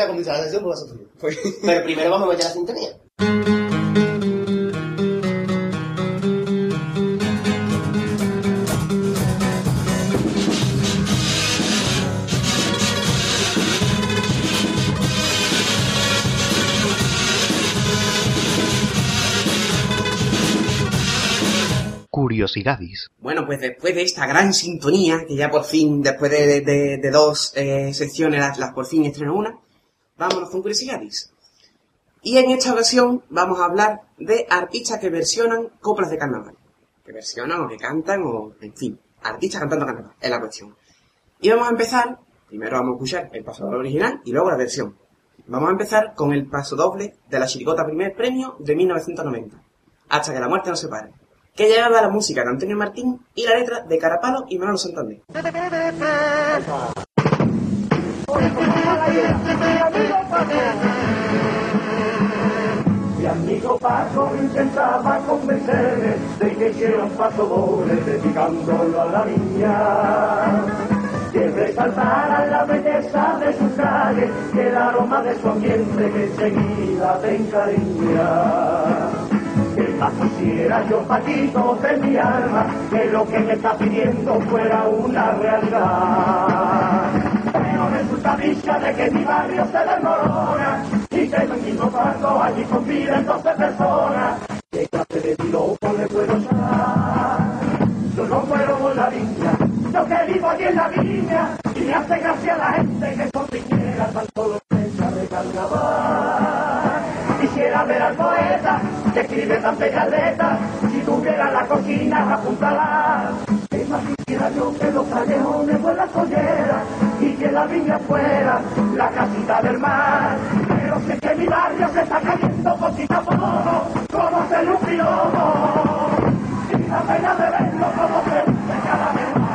Quieras comenzar la sesión, pues a tú. pues, Pero primero vamos a meter la sintonía. Curiosidades. bueno, pues después de esta gran sintonía, que ya por fin, después de, de- de dos eh, secciones, las, las por fin estreno una, vámonos con curiosidades. Y en esta ocasión vamos a hablar de artistas que versionan coplas de carnaval. Que versionan o que cantan o, en fin, artistas cantando carnaval, es la cuestión. Y vamos a empezar, primero vamos a escuchar el paso doble original y luego la versión. Vamos a empezar con el paso doble de la chiricota primer premio de 1990, Hasta que la muerte nos separe, que llevaba la música de Antonio Martín y la letra de Carapalo y Manolo Santander. Mi amigo Paco intentaba convencerme de que hiciera un paso doble dedicándolo a la niña. Que resaltara la belleza de su calle y el aroma de su ambiente que enseguida te encariña. Que más quisiera yo, Paquito, de mi alma, que lo que me está pidiendo fuera una realidad. Resulta dicha de que mi barrio se desmorona y que en mi Paco allí conviven 12 personas. ¿Qué clase de piropo le puedo echar? Yo no puedo con la viña, yo que vivo allí en la viña y me hace gracia la gente que son viñeras tan solo fecha de carnaval. Quisiera ver al poeta que escribe tan bellas letras, si tuviera la cocina apúntala. Es más quisiera yo que los callejones fueran colleras que la viña fuera la casita del mar. Pero sé que mi barrio se está cayendo poquito a poco, como un piropo. Y la pena de verlo como se cada vez más.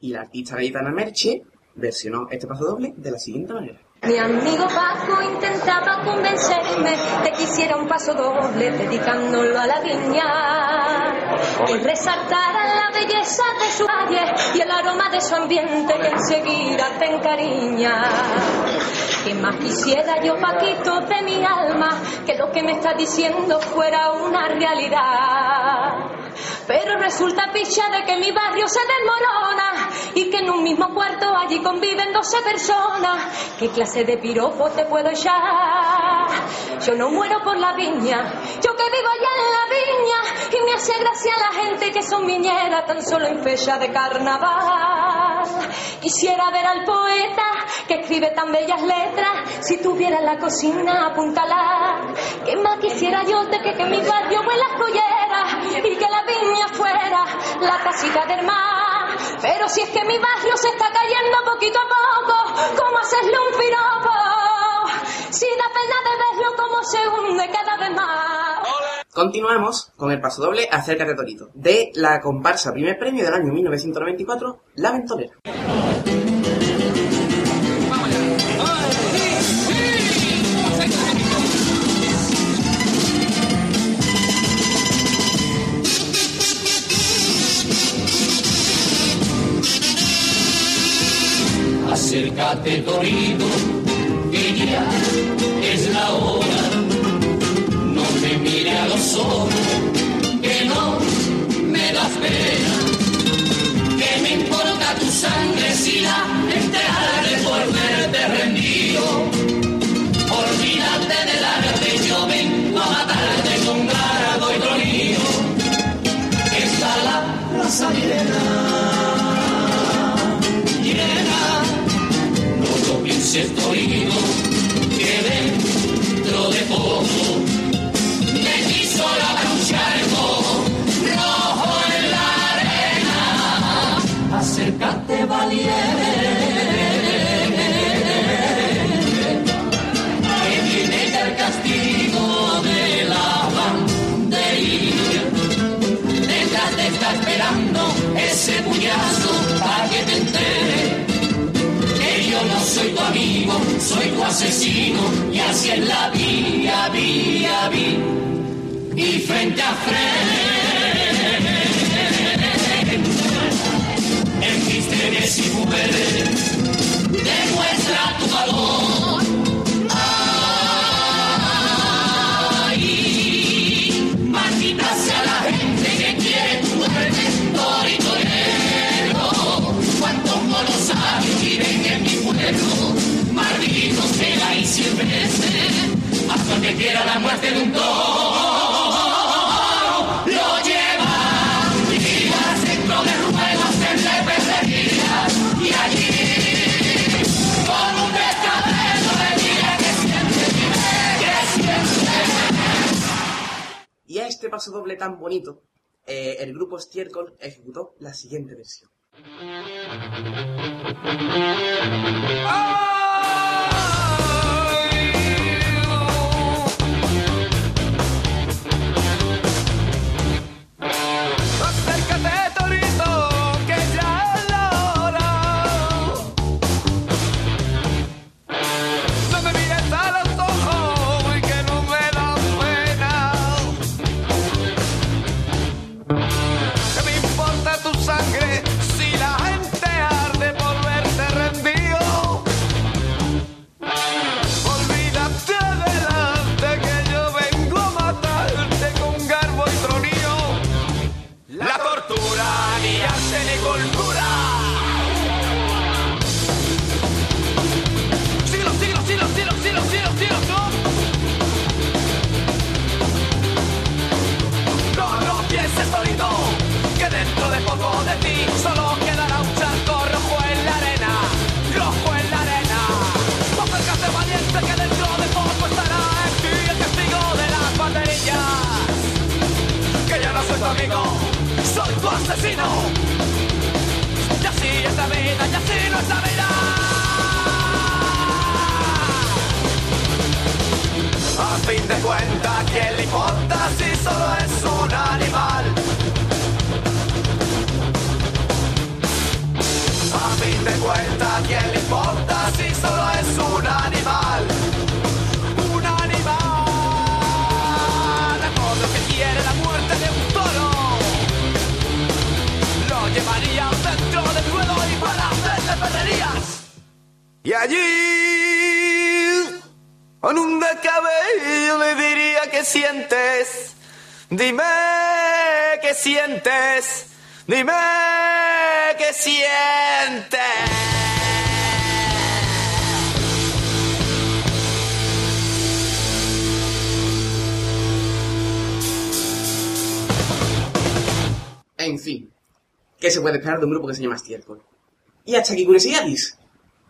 Y la artista gaditana Merche versionó este paso doble de la siguiente manera. Mi amigo Paco intentaba convencerme de que hiciera un paso doble dedicándolo a la viña. Que resaltara la belleza de su calle y el aroma de su ambiente que enseguida te encariña. Que más quisiera yo, Paquito, de mi alma, que lo que me está diciendo fuera una realidad. Pero resulta picha de que mi barrio se desmorona y que en un mismo cuarto allí conviven 12 personas. ¿Qué clase de piropo te puedo echar? Yo no muero por la viña, yo que vivo allá en la viña y me hace gracia la gente que son viñeras tan solo en fecha de carnaval. Quisiera ver al poeta que escribe tan bellas letras, si tuviera la cocina apúntala. ¿Qué más quisiera yo de que, que mi barrio huela a colleras y que la viña fuera la casita del mar? Pero si es que mi barrio se está cayendo poquito a poco, ¿cómo hacerle un piropo? Si da pena de verlo como se hunde cada vez más. Continuamos con el paso doble Acércate Torito, de la comparsa primer premio del año 1994, La Ventolera. Acércate, Torito, que ya es la hora. No me mire a los ojos, que no me das pena. Que me importa tu sangre si la enterraré por verte rendido. Estoy oído que dentro de poco me quiso lavar un charco rojo en la arena. Acércate valiente, soy tu amigo, soy tu asesino y así es la vía, vía, vía y frente a frente en mis trenes y mujeres demuestra tu valor. Que quiera la muerte de un toro. Lo lleva y a este paso doble tan bonito, eh, el grupo Stiercol ejecutó la siguiente versión. Acércate, se puede esperar de un grupo que se llama Stiercol? Y hasta aquí curiosidades.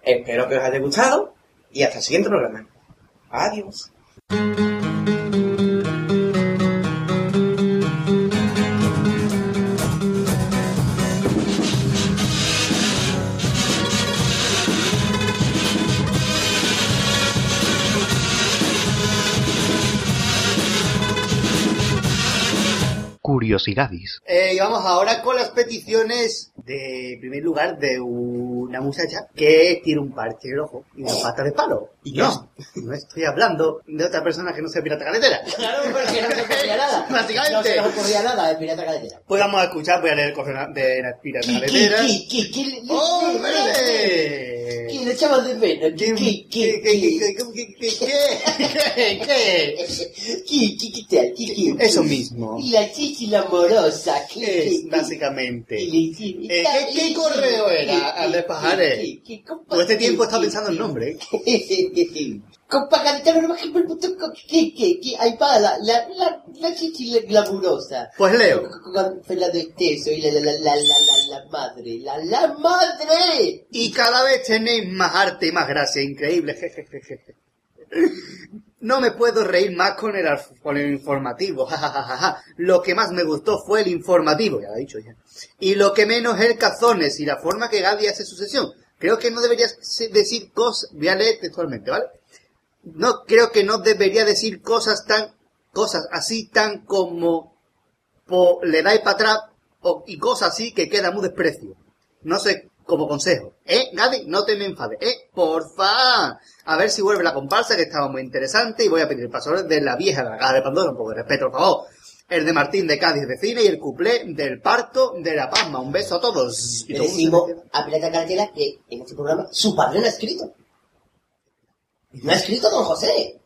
Espero que os haya gustado y hasta el siguiente programa. Adiós. Eh, y vamos ahora con las peticiones de primer lugar de una muchacha que tiene un parche rojo y una pata de palo. Y no, no estoy hablando de otra persona que no sea pirata carretera. Claro, no se ocurría nada. Básicamente. No se ocurría nada de pirata. Pues vamos a escuchar, voy a leer el correo de la pirata carretera. ¡Hombre! Le echamos de menos? ¿Qué? ¿Qué? ¿Qué? ¿Qué? ¿Qué? ¿Qué? ¿Qué? Eso mismo. Y la chichi amorosa. ¿Qué? Básicamente. ¿Qué correo era? Pajares? Todo este tiempo está qué, pensando en nombre. qué, Compagadita, pero más que por puto co- ¿qué, qué, qué? Ahí va, la, la, la, la chichi la glamurosa. Pues leo. Con Fernando Esteso y la, la, la, la, la, la, la madre, la, la madre. Y cada vez tenéis más arte y más gracia, increíble. No me puedo reír más con el, con el informativo. Lo que más me gustó fue el informativo, ya lo he dicho ya. Y lo que menos el cazones y la forma que Gaby hace su sesión. Creo que no deberías decir cosas, voy a leer textualmente, ¿vale? No, creo que no debería decir cosas tan, cosas así tan como po- le dais para atrás o- y cosas así que queda muy desprecio. No sé, como consejo. ¿Eh? No te me enfades. ¿Eh? Porfa. A ver si vuelve la comparsa, que estaba muy interesante, y voy a pedir el paso de la vieja de la caja de Pandora, un poco de respeto, por favor. El de Martín de Cádiz de Cine y el cuplé del parto de La Pasma. Un beso a todos. Y Le decimos a Pirata Carretera que en este programa su padre no ha escrito. No ha escrito don José.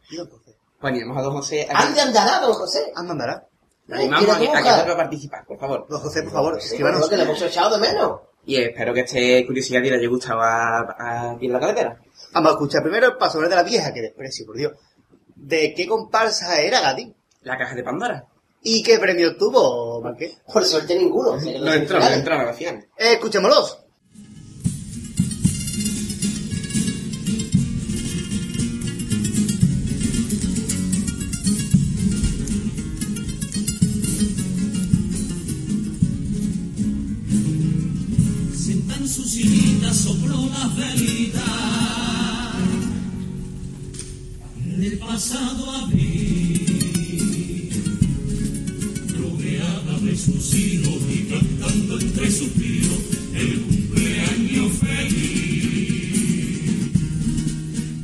Poníamos a don José aquí. ¿Dónde andará don José? Anda, andará. Animamos a que, a vuelva a participar, por favor. Don José, por favor, Sí, escríbanos. lo que le hemos echado de menos. Y espero que este curiosidad y le haya gustado a, a Carretera. Vamos a escuchar primero el paso de la vieja, que desprecio, por Dios. ¿De qué comparsa era Gadi? La caja de Pandora. ¿Y qué premio tuvo, Marqués? Por suerte ninguno. No entró, no a la finales. Eh, escuchémoslos. Sienta en su sillita, sopló las velitas del pasado abril, de sus hijos y cantando entre suspiros el cumpleaños feliz.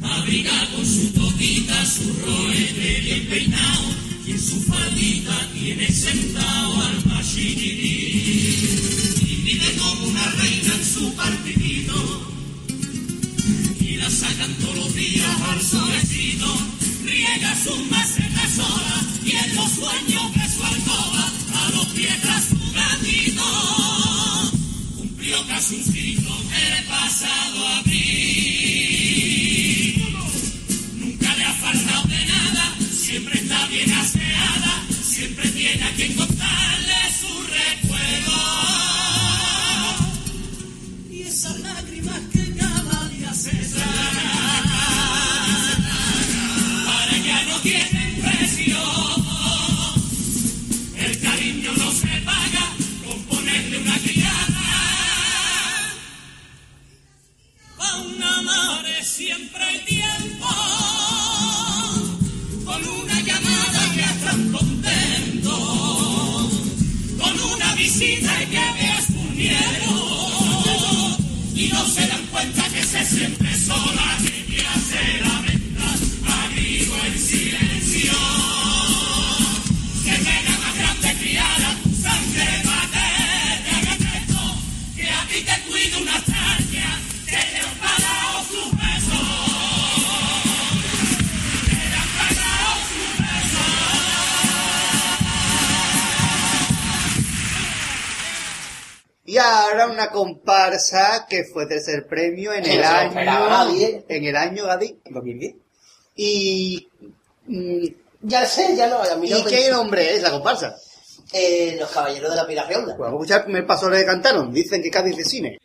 Abriga con su toquita, su roete bien peinado, y en su faldita tiene sentado al machinití y vive como una reina en su partidito. Y la sacan todos los días al solecito riega sus macetas sola y en los sueños el que fue tercer premio en el lo año, en el año Gadi. 2010. Y, mm, Ya sé, ya no. A mí no ¿y me- qué nombre es la comparsa? Eh, los caballeros de la pira redonda. Pues vamos a escuchar el primer paso que cantaron. Dicen que Cádiz de cine.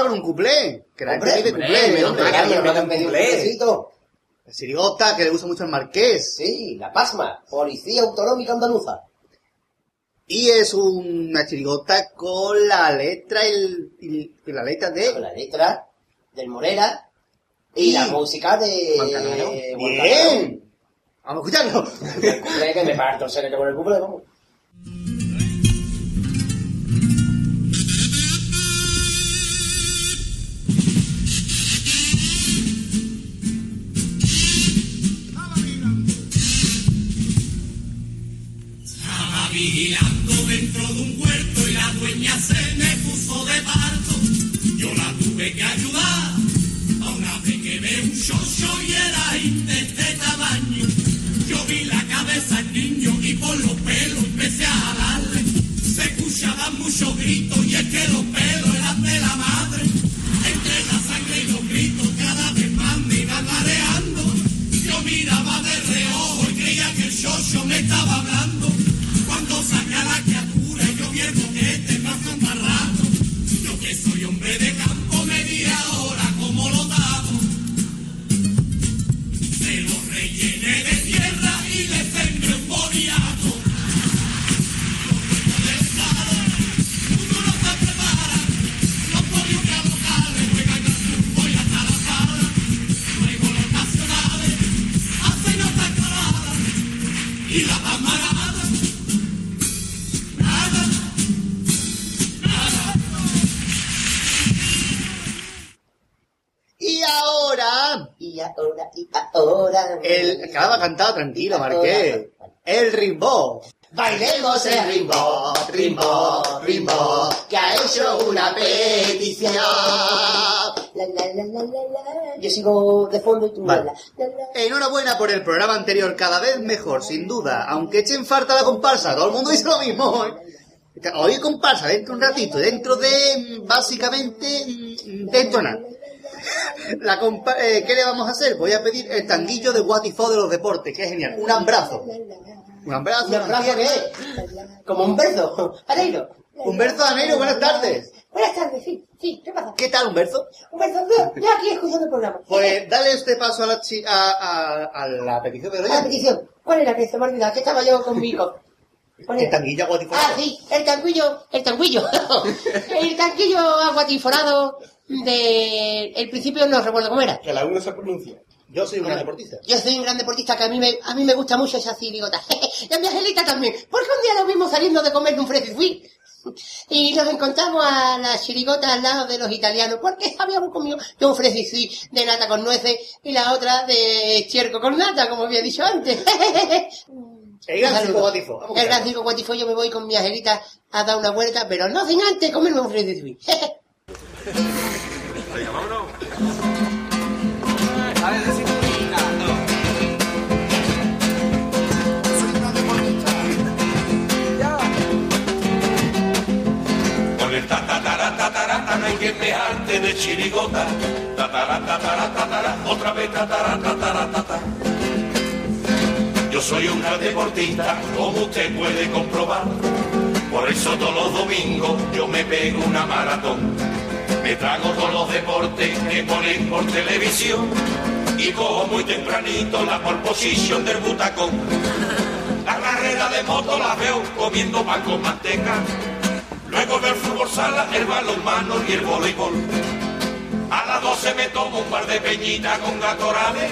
Ahora con un cuplé. Que la gente pide cuplé. hombre. hombre, cariño, no te han pedido un cuplé. La sirigota que le gusta mucho al marqués. Sí, la PASMA, Policía Autonómica Andaluza. Y es una chirigota con la letra el, y la letra Con de la letra del Morera y Y- la música de... Juan Bien. Vamos a escucharlo. El que me parto el secreto con el cuplé, vamos. Vigilando dentro de un huerto y la dueña se me puso de parto. Yo la tuve que ayudar. A una vez que ve un chocho y era de este tamaño. Yo vi la cabeza del niño y por los pelos empecé a jalarle. Se escuchaban muchos gritos y es que los pelos eran de la madre. Entre la sangre y los gritos cada vez más me iban mareando. Yo miraba de reojo y creía que el chocho me estaba acaba cantado tranquilo, Marqués. El rimbo. Bailemos el rimbo, rimbo, rimbo, que ha hecho una petición. La, la, la, la, la, la. Yo sigo de fondo y tú... Vale. Enhorabuena por el programa anterior, cada vez mejor, sin duda. Aunque echen falta la comparsa, todo el mundo dice lo mismo. ¿eh? Hoy comparsa, dentro de un ratito, dentro de, mm, básicamente, mm, dentro de nada. La compa- eh, ¿Qué le vamos a hacer? Voy a pedir el tanguillo de Watifo de los deportes, que es genial. Un abrazo. Un abrazo. ¿Un abrazo qué es? Como un. Areiro. Humberto Aneiro, buenas tardes. Buenas tardes, sí, sí, ¿qué pasa? ¿Qué tal, Humberto? Un verso, yo, yo aquí escuchando el programa. Pues dale este paso a la, chi- a, a- a la petición de A la petición. ¿Cuál era que se me ha olvidado? Que estaba yo conmigo. ¿Cuál El tanguillo a Watifo. Ah, sí, el tanguillo, el tanguillo. el tanguillo aguatiforado de... El principio no recuerdo cómo era. Que la uno se pronuncia. Yo soy un gran deportista. Yo soy un gran deportista que a mí me, a mí me gusta mucho esa cirigota. y a mi Angelita también. Porque un día lo vimos saliendo de comer de un Sweet. Y nos encontramos a la chirigota al lado de los italianos, porque habíamos comido de un Sweet de nata con nueces y la otra de cherco con nata, como había dicho antes. El gran Un circo saludo. Guatifo. Vamos a El gran escuchar. circo guatifo, yo me voy con mi Angelita a dar una vuelta, pero no sin antes comerme un Freddy Sweet. Con el tatatara, tatarata, no hay que pejarte de chirigota. Tatara, tatara, tatara, otra vez tatara, tatara. Yo soy un gran deportista, como usted puede comprobar. Por eso todos los domingos yo me pego una maratón. Me trago todos los deportes que ponen por televisión. Y cojo muy tempranito la pole position del butacón. La carrera de moto la veo comiendo pan con manteca. Luego veo el fútbol sala, el balonmano y el voleibol. A las 12 me tomo un par de peñitas con gatorade.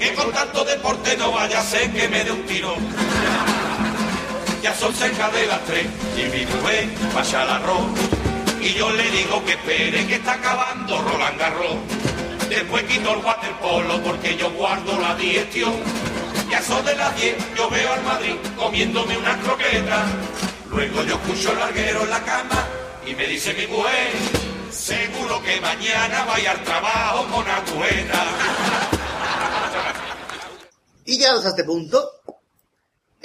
Que con tanto deporte no vaya a ser que me dé un tirón. ya son cerca de las tres y mi mujer vaya al arroz. Y yo le digo que espere, que está acabando Roland Garros. Después quito el waterpolo porque yo guardo la digestión. Y a eso de las 10 yo veo al Madrid comiéndome unas croquetas. Luego yo escucho el larguero en la cama y me dice mi mujer, seguro que mañana vaya al trabajo con agüeta. Y llegados a este punto,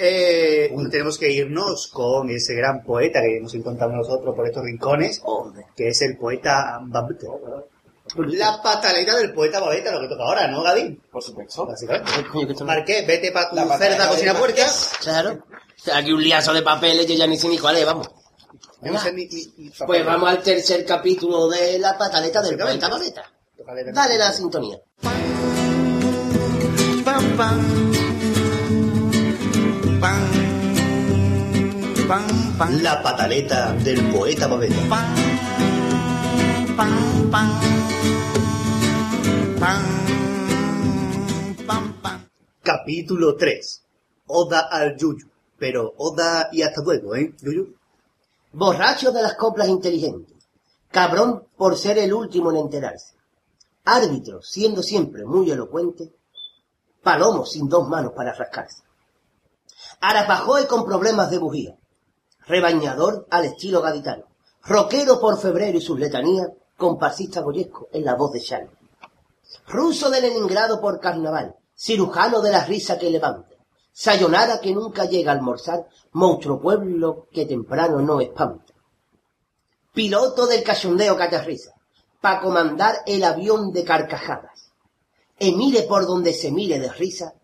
eh, tenemos que irnos con ese gran poeta que hemos encontrado nosotros por estos rincones, que es el poeta Babete. La pataleta del poeta Babete, lo que toca ahora, ¿no, Gadín? Por supuesto. Básicamente. Marqués, vete para tu La cerda cocina puertas. Claro. Aquí un liazo de papeles, yo ya ni sé ni cuál es, vamos. Yo no sé ni- ni- ni- Pues vamos al tercer capítulo de la pataleta del poeta Babeta. Dale la sintonía. pam pam pam La pataleta del poeta pam Capítulo 3. Oda al Yuyu. Pero Oda y hasta luego, ¿eh, Yuyu? Borracho de las coplas inteligentes. Cabrón por ser el último en enterarse. Árbitro siendo siempre muy elocuente. Palomo sin dos manos para rascarse. Arapajoe con problemas de bujía. Rebañador al estilo gaditano. Roquero por febrero y sus letanías. Comparsista goyesco en la voz de Shano. Ruso de Leningrado por carnaval. Cirujano de la risa que levanta. Sayonara que nunca llega a almorzar. Monstruo pueblo que temprano no espanta. Piloto del cachondeo que aterriza. Pa' comandar el avión de carcajadas. Emire por donde se mire de risa.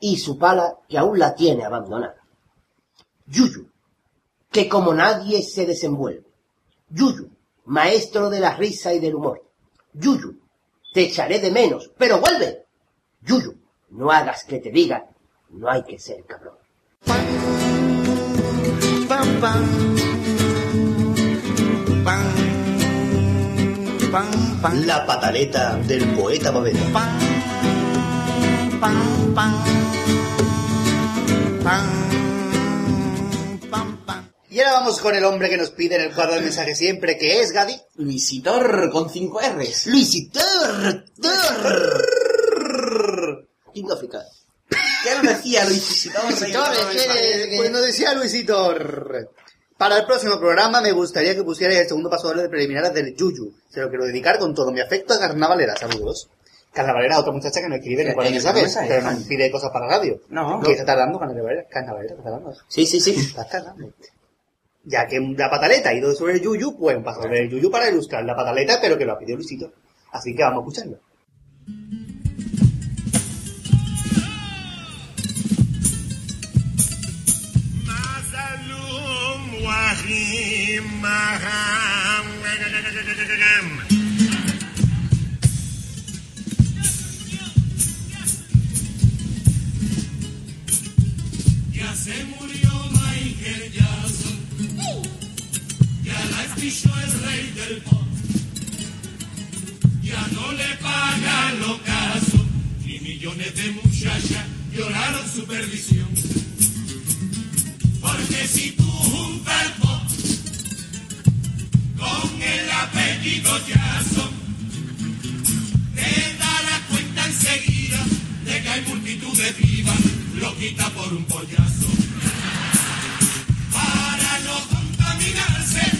Y su pala que aún la tiene abandonada. Yuyu, que como nadie se desenvuelve. Yuyu, maestro de la risa y del humor. Yuyu, te echaré de menos, pero vuelve. Yuyu, no hagas que te diga, no hay que ser cabrón. La pataleta del poeta pam Y ahora vamos con el hombre que nos pide en el cuadro del mensaje siempre, que es Gadi. Luisitor con 5 R's. Luisitor, Tor. King Africa. ¿Qué nos decía Luisitor? Luisitor, que- nos decía Luisito. Para el próximo programa me gustaría que pusierais el segundo paso de preliminares del Yuyu. Se lo quiero dedicar con todo mi afecto a Carnavalera. Saludos. Carnavalera, otra muchacha que no escribe en el cuadro de En el mensajes, mensaje. pero nos pide cosas para radio. No, Que no. está tardando Carnavalera. Carnavalera, está tardando. Sí, sí, sí. Está tardando. Ya que la pataleta ido sobre el Yuyu, pues un paso sobre el Yuyu para ilustrar la pataleta, pero que lo ha pedido Luisito. Así que vamos a escucharlo. Ya se murió Michael Jackson. Ya la espichó el rey del pop. Ya no le pagan los casos. Y millones de muchachas lloraron su perdición. Porque si tú juntas el pop con el apellido Jackson, te darás cuenta enseguida de que hay multitud de vivas, lo quita por un pollazo. Para no contaminarse,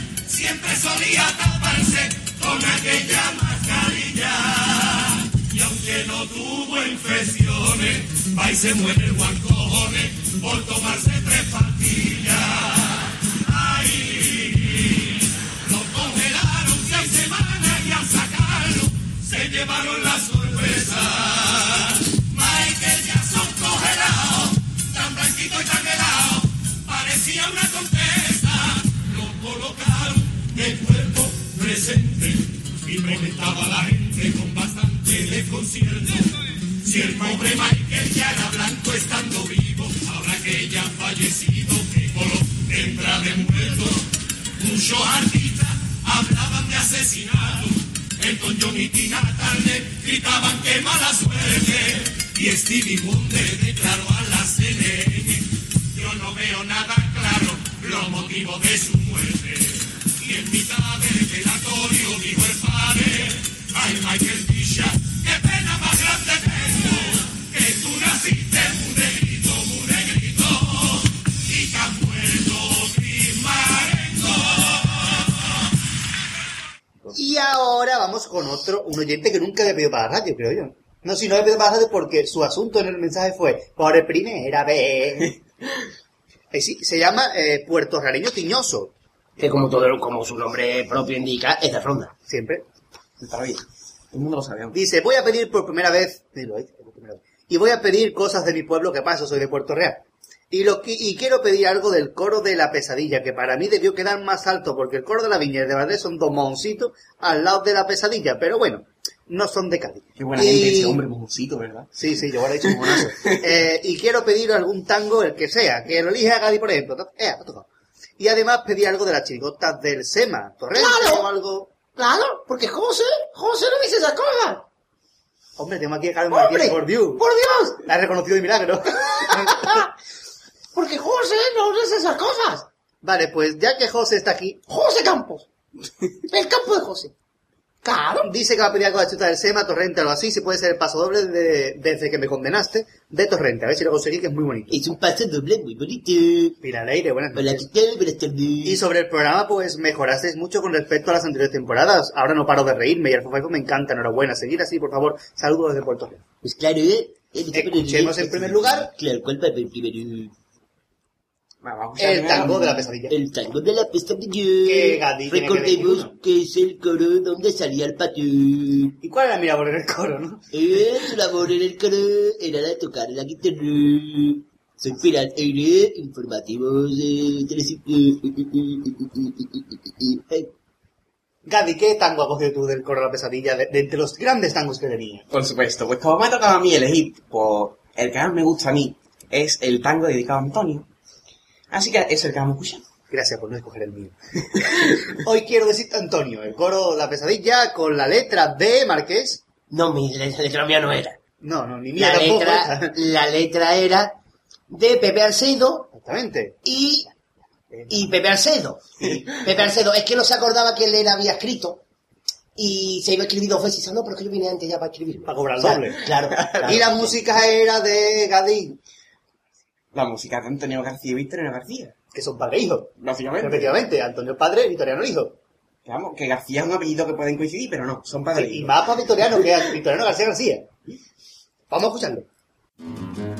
siempre solía taparse con aquella mascarilla. Y aunque no tuvo infecciones, va y se muere el por tomarse tres pastillas. Ay, lo congelaron seis semanas y al sacarlo se llevaron la sorpresa. Michael Jackson congelado, tan blanquito y tan helado, parecía una contesta. Lo colocaron de cuerpo presente y preguntaba a la gente con bastante desconcierto. Si el pobre Michael ya era blanco estando vivo, ahora que ya fallecido, qué color tendrá de muerto. Muchos artistas hablaban de asesinato. Elton John y Tina Turner gritaban que mala suerte. Y Stevie Wonder declaró a la CNN, yo no veo nada claro los motivos de su muerte. Y del Michael pena grande naciste negrito, negrito, que muerto ahora vamos con otro, un oyente que nunca había pedido para la radio, creo yo. No, si no había pedido para la radio porque su asunto en el mensaje fue por primera vez. Eh, sí, se llama eh, Puerto Rareño Tiñoso. Que como todo, como su nombre propio indica, es de ronda. Siempre. Está bien. Todo el mundo lo sabe. Dice, voy a pedir por primera vez, y voy a pedir cosas de mi pueblo que paso, soy de Puerto Real. Y, lo, y quiero pedir algo del coro de la pesadilla, que para mí debió quedar más alto, porque el coro de la viña y de Valdés son dos moncitos al lado de la pesadilla, pero bueno, no son de Cádiz. Qué buena Y- gente ese hombre, mojoncito, ¿verdad? Sí, sí, yo ahora he un monazo. Eh, y quiero pedir algún tango, el que sea, que lo elija Gadi, por ejemplo. Eh. Y además pedir algo de las chirigotas del SEMA, Torrente ¡Claro! o algo. Claro, porque José, José no dice esas cosas. Hombre, tengo aquí a Carmen. Martínez por Dios. ¡Por Dios! La he reconocido de milagro. Porque José no dice esas cosas. vale, pues ya que José está aquí, José Campos. El campo de José. Claro. dice que va a pedir algo de la chuta del SEMA, Torrente o algo así, si puede ser el paso doble de, desde que me condenaste, de Torrente. A ver si lo conseguí, que es muy bonito. Es un paso doble muy bonito. Mira, Leire, buenas Hola, noches. ¿qué tal? Buenas tardes. Y sobre el programa, pues mejorasteis mucho con respecto a las anteriores temporadas. Ahora no paro de reírme y el Fofaico me encanta. Enhorabuena. Seguir así, por favor. Saludos desde Puerto Rico. Pues claro, ¿eh? Escuchemos en primer lugar Claro, ¿cuál en primero? Vamos a el tango de la pesadilla. El tango de la pesadilla. Que que Recordemos uno. que es el coro donde salía el patón. ¿Y cuál era mi labor en el coro, no? Eh, su labor en el coro era la de tocar la guitarra. Soy Pirat Aire, informativos de Telecinco. Eh, Gadi, ¿qué tango has cogido tú del coro de la pesadilla de, de entre los grandes tangos que tenía? Por supuesto, pues como me ha tocado a mí elegir, pues el que más me gusta a mí es el tango dedicado a Antonio. Así que es el que vamos a escuchar. Gracias por no escoger el mío. Hoy quiero decirte, Antonio, el coro la pesadilla con la letra de Marqués. No, mi la letra mía no era. No, no, ni mía La tampoco. letra, la letra era de Pepe Alcedo Exactamente. y, y Pepe Alcedo. Pepe Alcedo, es que no se acordaba que él había escrito y se iba a escribir dos veces. No, pero es que yo vine antes ya para escribir. Para cobrar el O sea, doble. Claro. claro. Y la música era de Gadi, La música de Antonio García y Victorino García. que son padre e hijo. Básicamente. Efectivamente, Antonio padre, Victoriano hijo. Vamos, que García es un apellido que pueden coincidir, pero no, son padres. Y más para Victoriano que Victoriano García García. Vamos a escucharlo.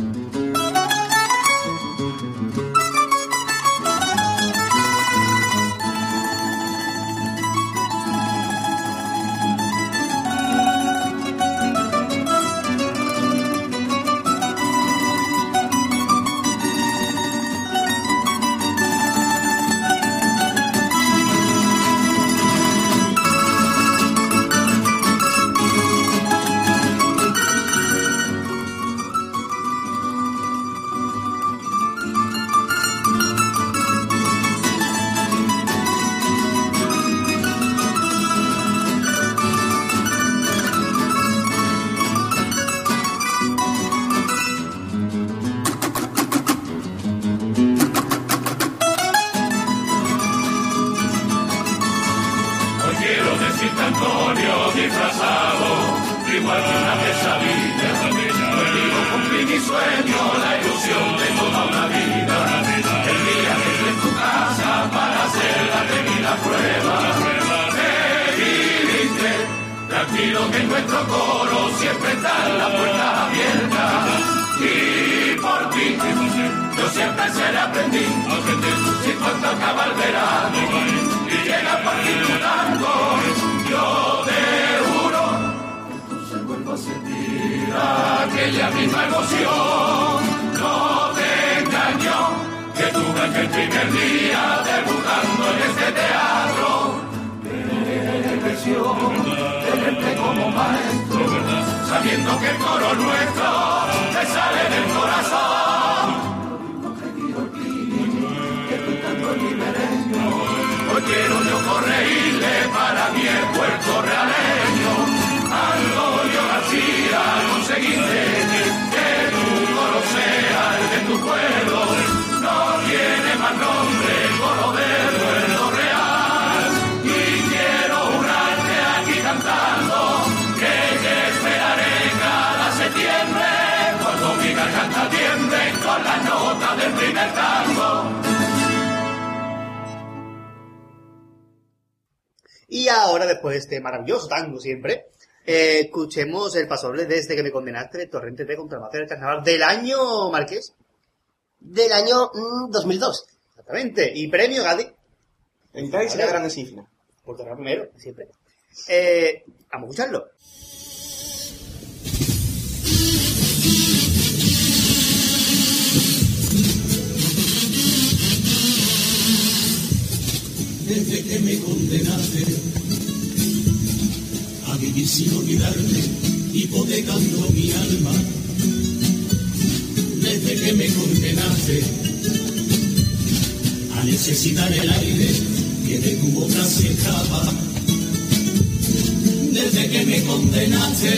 Maravilloso tango siempre, eh, escuchemos el pasoble desde que me condenaste de Torrente de contra Macera del Carnaval del año Marqués. Del año mm, 2002. Exactamente. Y premio Gadi. En Cádiz será grande cifra. Por torneo primero, siempre. Eh, vamos a escucharlo. desde que me condenaste vivir sin olvidarte, hipotecando mi alma. Desde que me condenaste a necesitar el aire que de tu boca se escapa. Desde que me condenaste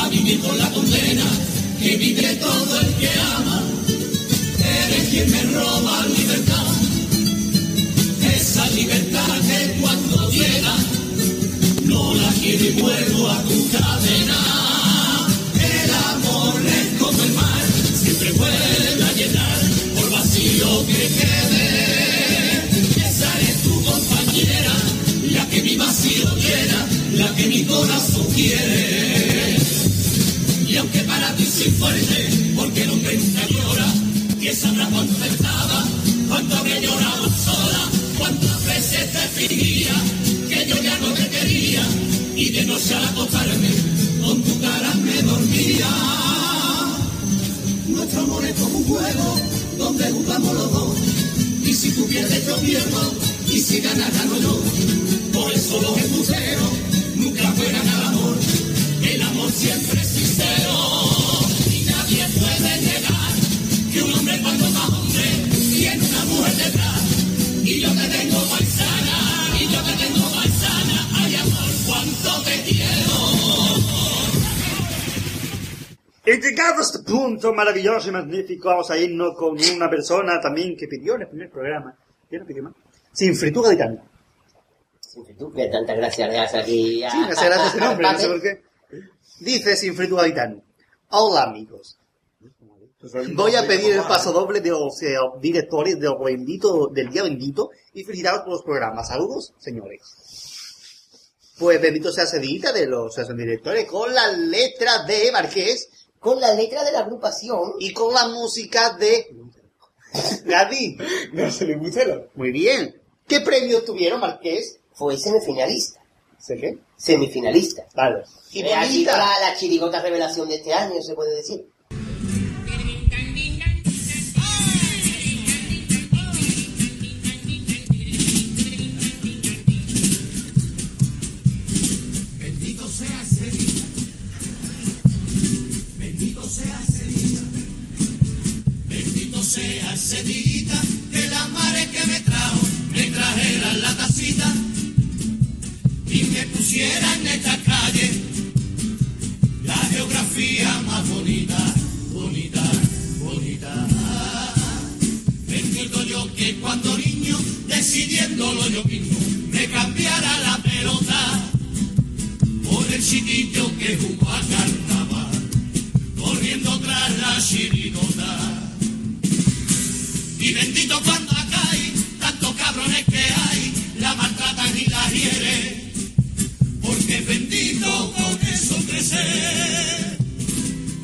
a vivir con la condena que vive todo el que ama. Eres quien me roba libertad esa libertad que cuando llega y vuelvo a tu cadena. El amor es como el mar, siempre vuelve a llenar por vacío que quede. Esa es tu compañera, la que mi vacío llena, la que mi corazón quiere. Y aunque para ti soy fuerte, porque el hombre nunca llora, que sabrá cuánto estaba, cuánto habré llorado sola cuántas veces te fingía que yo ya no te quería y de noche al acostarme con tu cara me dormía. Nuestro amor es como un juego donde jugamos los dos y si tú pierdes yo pierdo y si ganas gano yo. Por eso los embusteros nunca juegan al amor, el amor siempre es sincero y nadie puede negar que un hombre cuando más hombre tiene una mujer detrás. Y yo te tengo Y llegado a este punto maravilloso y magnífico, vamos a irnos con una persona también que pidió en el primer programa. ¿Quién lo pidió más? Sin fritura gaditana. Tú, que tantas gracias le das aquí. Sí, me hace gracia ese nombre, no sé por qué. Dice Sin fritura gaditano. Hola amigos. Voy a pedir el paso doble de los eh, directores de los bendito, del día bendito y felicitaros por los programas. Saludos, señores. Pues bendito sea Cedita de los eh, directores con la letra de Marqués Con la letra de la agrupación. y con la música de se le gusta Muy bien. ¿Qué premios tuvieron, Marqués? Fue semifinalista. ¿Sé qué? Semifinalista. Vale. Y bonita. la, la chirigota revelación de este año, se puede decir. Me pusiera en esta calle la geografía más bonita, bonita, bonita. Bendito yo que cuando niño, decidiéndolo yo mismo, me cambiara la pelota por el chiquillo que jugó a carnaval, corriendo tras la chirigota. Y bendito cuando acá hay tantos cabrones que hay, la maltratan y la hieren, porque bendito con eso crecer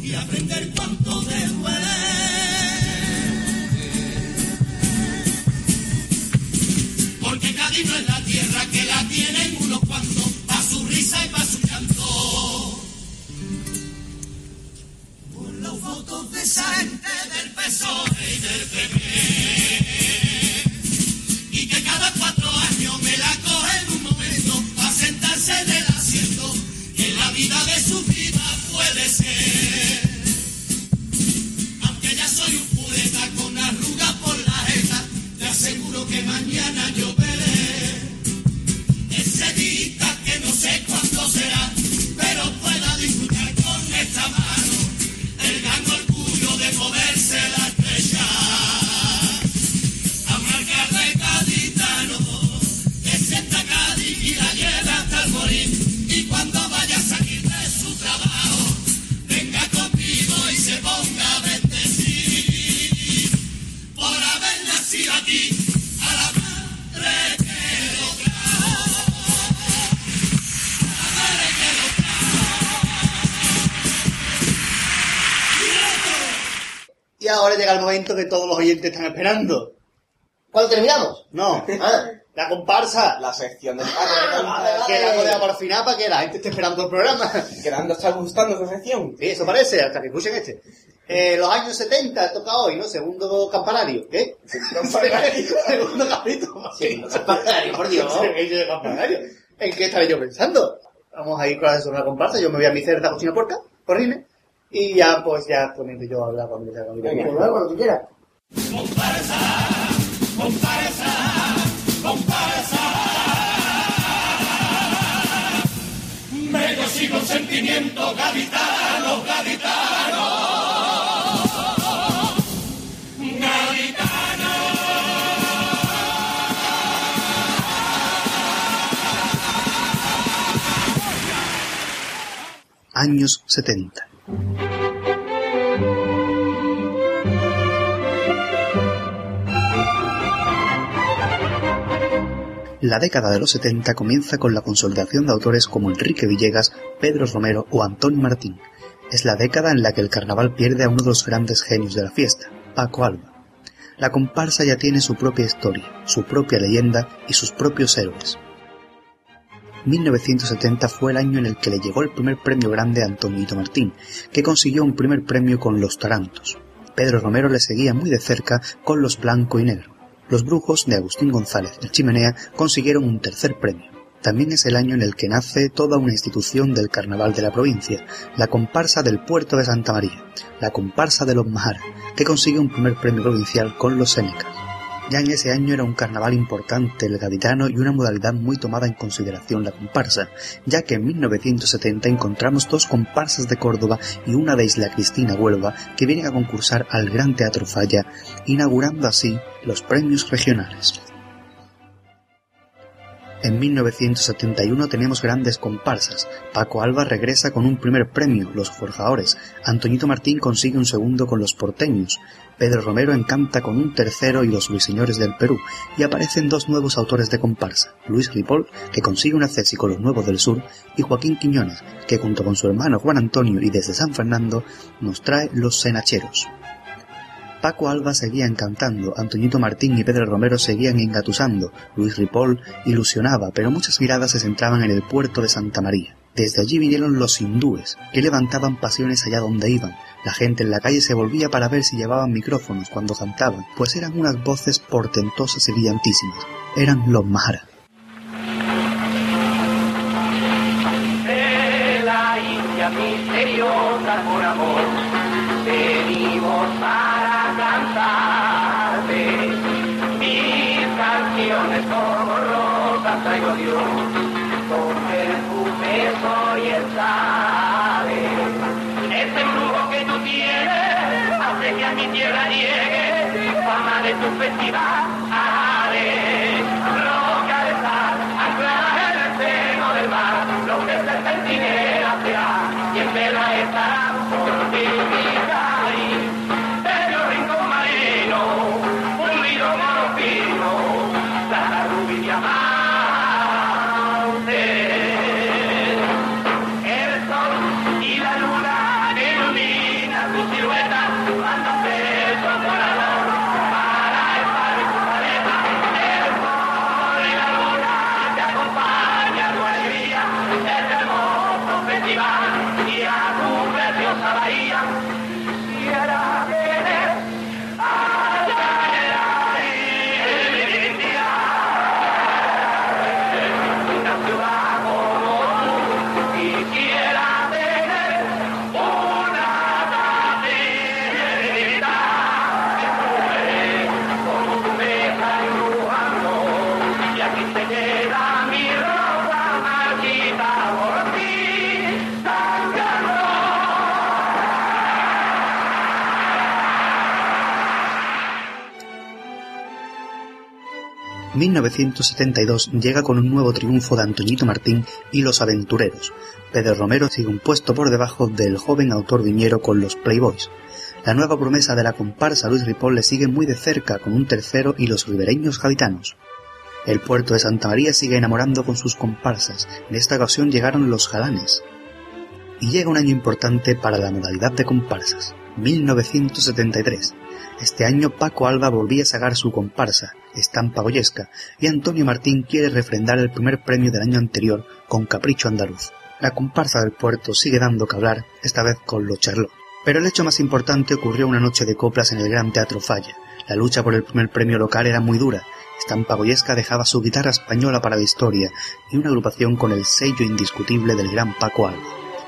y aprender cuánto te duele. Porque Cádiz no es la tierra que la tienen unos cuantos, pa' su risa y pa' su llanto. Por las fotos de esa gente del PSOE y del PP. Y que cada cuatro años me la coge en un momento pa' sentarse que la vida de su vida puede ser. Aunque ya soy un pureta con arrugas por la jeta, te aseguro que mañana yo llega el momento que todos los oyentes están esperando. ¿Cuándo terminamos? No, Ah, la comparsa. La sección del vale, Que la podemos para el final para que la gente esté esperando el programa. Quedando está gustando esa sección. Sí, eso parece, hasta que escuchen este. Eh, los años 70 toca hoy, ¿no? Segundo campanario. ¿Qué? Segundo capítulo. sí, campanario, por Dios. De campanario. ¿En qué estaba yo pensando? Vamos a ir con la segunda comparsa. Yo me voy a mi cerda cocina porca, corrine. Y ya, pues, ya comienzo yo a hablar cuando me tiempo. nada, cuando tú quieras. Medio siglo sentimiento gaditano, gaditano. Gaditano. Años 70. La década de los 70 comienza con la consolidación de autores como Enrique Villegas, Pedro Romero o Antonio Martín. Es la década en la que el carnaval pierde a uno de los grandes genios de la fiesta, Paco Alba. La comparsa ya tiene su propia historia, su propia leyenda y sus propios héroes. 1970 fue el año en el que le llegó el primer premio grande a Antonito Martín, que consiguió un primer premio con Los Tarantos. Pedro Romero le seguía muy de cerca con Los Blanco y Negro. Los Brujos de Agustín González de Chimenea consiguieron un tercer premio. También es el año en el que nace toda una institución del carnaval de la provincia, la comparsa del puerto de Santa María, la comparsa de los Mahara, que consigue un primer premio provincial con los Senecas. Ya en ese año era un carnaval importante el gaditano y una modalidad muy tomada en consideración la comparsa, ya que en 1970 encontramos dos comparsas de Córdoba y una de Isla Cristina Huelva que vienen a concursar al Gran Teatro Falla, inaugurando así los premios regionales. En 1971 tenemos grandes comparsas. Paco Alba regresa con un primer premio, Los Forjadores. Antoñito Martín consigue un segundo con Los Porteños. Pedro Romero encanta con un tercero y Los Ruiseñores del Perú. Y aparecen dos nuevos autores de comparsa. Luis Ripoll, que consigue una cesi con Los Nuevos del Sur, y Joaquín Quiñones, que junto con su hermano Juan Antonio y desde San Fernando, nos trae Los Senacheros. Paco Alba seguía encantando, Antoñito Martín y Pedro Romero seguían engatusando, Luis Ripoll ilusionaba, pero muchas miradas se centraban en el puerto de Santa María. Desde allí vinieron los hindúes, que levantaban pasiones allá donde iban. La gente en la calle se volvía para ver si llevaban micrófonos cuando cantaban, pues eran unas voces portentosas y brillantísimas. Eran los Mahara. Dios. Con perfume soy el sabe. Ese embrujo que tú tienes hace que a mi tierra llegue fama de tu festival. 1972 llega con un nuevo triunfo de Antoñito Martín y los aventureros. Pedro Romero sigue un puesto por debajo del joven autor viñero con los Playboys. La nueva promesa de la comparsa Luis Ripoll le sigue muy de cerca con un tercero y los ribereños gaditanos. El puerto de Santa María sigue enamorando con sus comparsas. En esta ocasión llegaron los jalanes. Y llega un año importante para la modalidad de comparsas. 1973. Este año Paco Alba volvía a sacar su comparsa, Estampa Goyesca, y Antonio Martín quiere refrendar el primer premio del año anterior con Capricho Andaluz. La comparsa del puerto sigue dando que hablar, esta vez con los Charlot. Pero el hecho más importante ocurrió una noche de coplas en el Gran Teatro Falla. La lucha por el primer premio local era muy dura. Estampa Goyesca dejaba su guitarra española para la historia y una agrupación con el sello indiscutible del gran Paco Alba.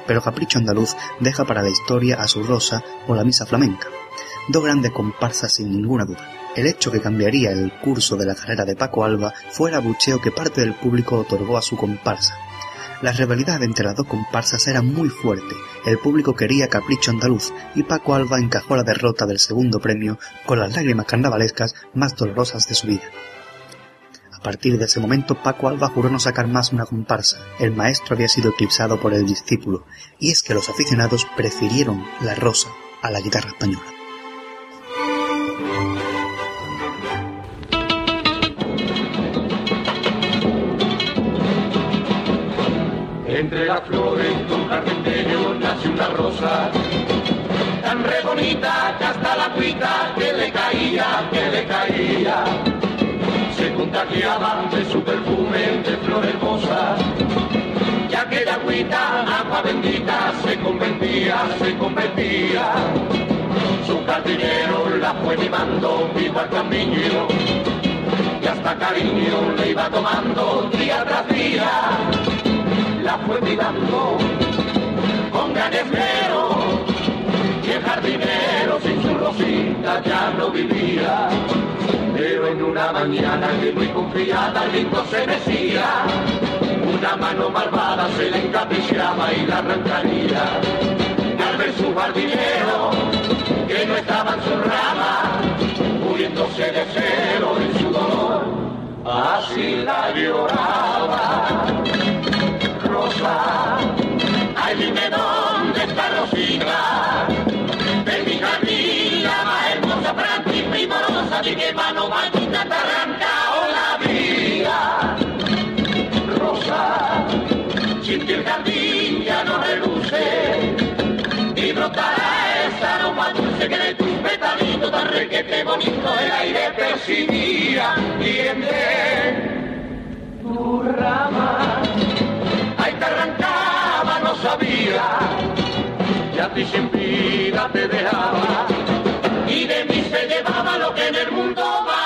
Pero Capricho Andaluz deja para la historia a su Rosa o la Misa Flamenca. Dos grandes comparsas sin ninguna duda. El hecho que cambiaría el curso de la carrera de Paco Alba fue el abucheo que parte del público otorgó a su comparsa. La rivalidad entre las dos comparsas era muy fuerte. El público quería Capricho Andaluz y Paco Alba encajó la derrota del segundo premio con las lágrimas carnavalescas más dolorosas de su vida. A partir de ese momento Paco Alba juró no sacar más una comparsa. El maestro había sido eclipsado por el discípulo, y es que los aficionados prefirieron la rosa a la guitarra española. Entre las flores de un bello nace una rosa. Tan re bonita que hasta la cuita que le caía, que le caía. Se contagiaban de su perfume de flor hermosa y aquella agüita, agua bendita se convertía, se convertía. Su jardinero la fue mimando igual que a un niño y hasta cariño le iba tomando día tras día la fue mirando con gran esmero y el jardinero sin su rosita ya no vivía. Pero en una mañana que muy confiada el lindo se decía, una mano malvada se le encaprichaba y la arrancaría. Al ver su jardinero, que no estaba en su rama, muriéndose de celo en su dolor, así la lloraba. Rosa, ay dime dónde está Rosita, de mi jardín la más hermosa, práctica y primorosa, de qué mano maldita te arrancado la vida. Rosa, sin que el jardín ya no reluce, y brotará esa aroma dulce que de tus petalitos tan requete bonito el aire percibía, y en de tu rama te arrancaba, no sabía, y a ti sin vida te dejaba, y de mí se llevaba lo que en el mundo más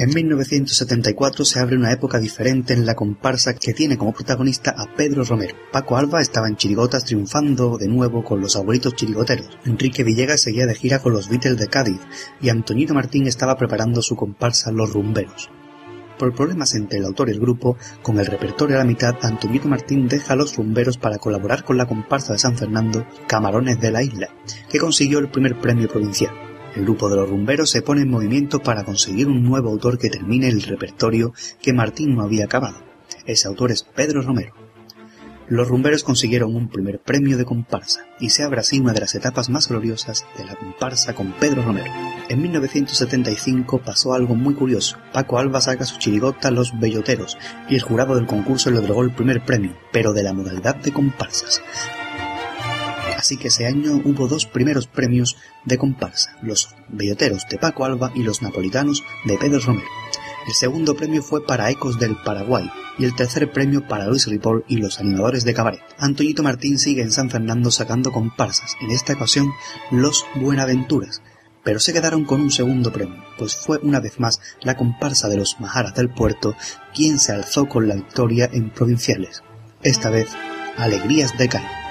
En 1974 se abre una época diferente en la comparsa que tiene como protagonista a Pedro Romero. Paco Alba estaba en Chirigotas triunfando de nuevo con los abuelitos chirigoteros. Enrique Villegas seguía de gira con los Beatles de Cádiz y Antonito Martín estaba preparando su comparsa Los Rumberos. Por problemas entre el autor y el grupo, con el repertorio a la mitad, Antonito Martín deja los rumberos para colaborar con la comparsa de San Fernando, Camarones de la Isla, que consiguió el primer premio provincial. El grupo de los rumberos se pone en movimiento para conseguir un nuevo autor que termine el repertorio que Martín no había acabado. Ese autor es Pedro Romero. Los rumberos consiguieron un primer premio de comparsa y se abre así una de las etapas más gloriosas de la comparsa con Pedro Romero. En 1975 pasó algo muy curioso. Paco Alba saca su chirigota Los Belloteros y el jurado del concurso le otorgó el primer premio, pero de la modalidad de comparsas. Así que ese año hubo dos primeros premios de comparsa, los belloteros de Paco Alba y los napolitanos de Pedro Romero. El segundo premio fue para Ecos del Paraguay y el tercer premio para Luis Ripoll y los animadores de cabaret. Antoñito Martín sigue en San Fernando sacando comparsas, en esta ocasión los Buenaventuras, pero se quedaron con un segundo premio, pues fue una vez más la comparsa de los Majaras del Puerto quien se alzó con la victoria en provinciales. Esta vez, Alegrías de Cádiz.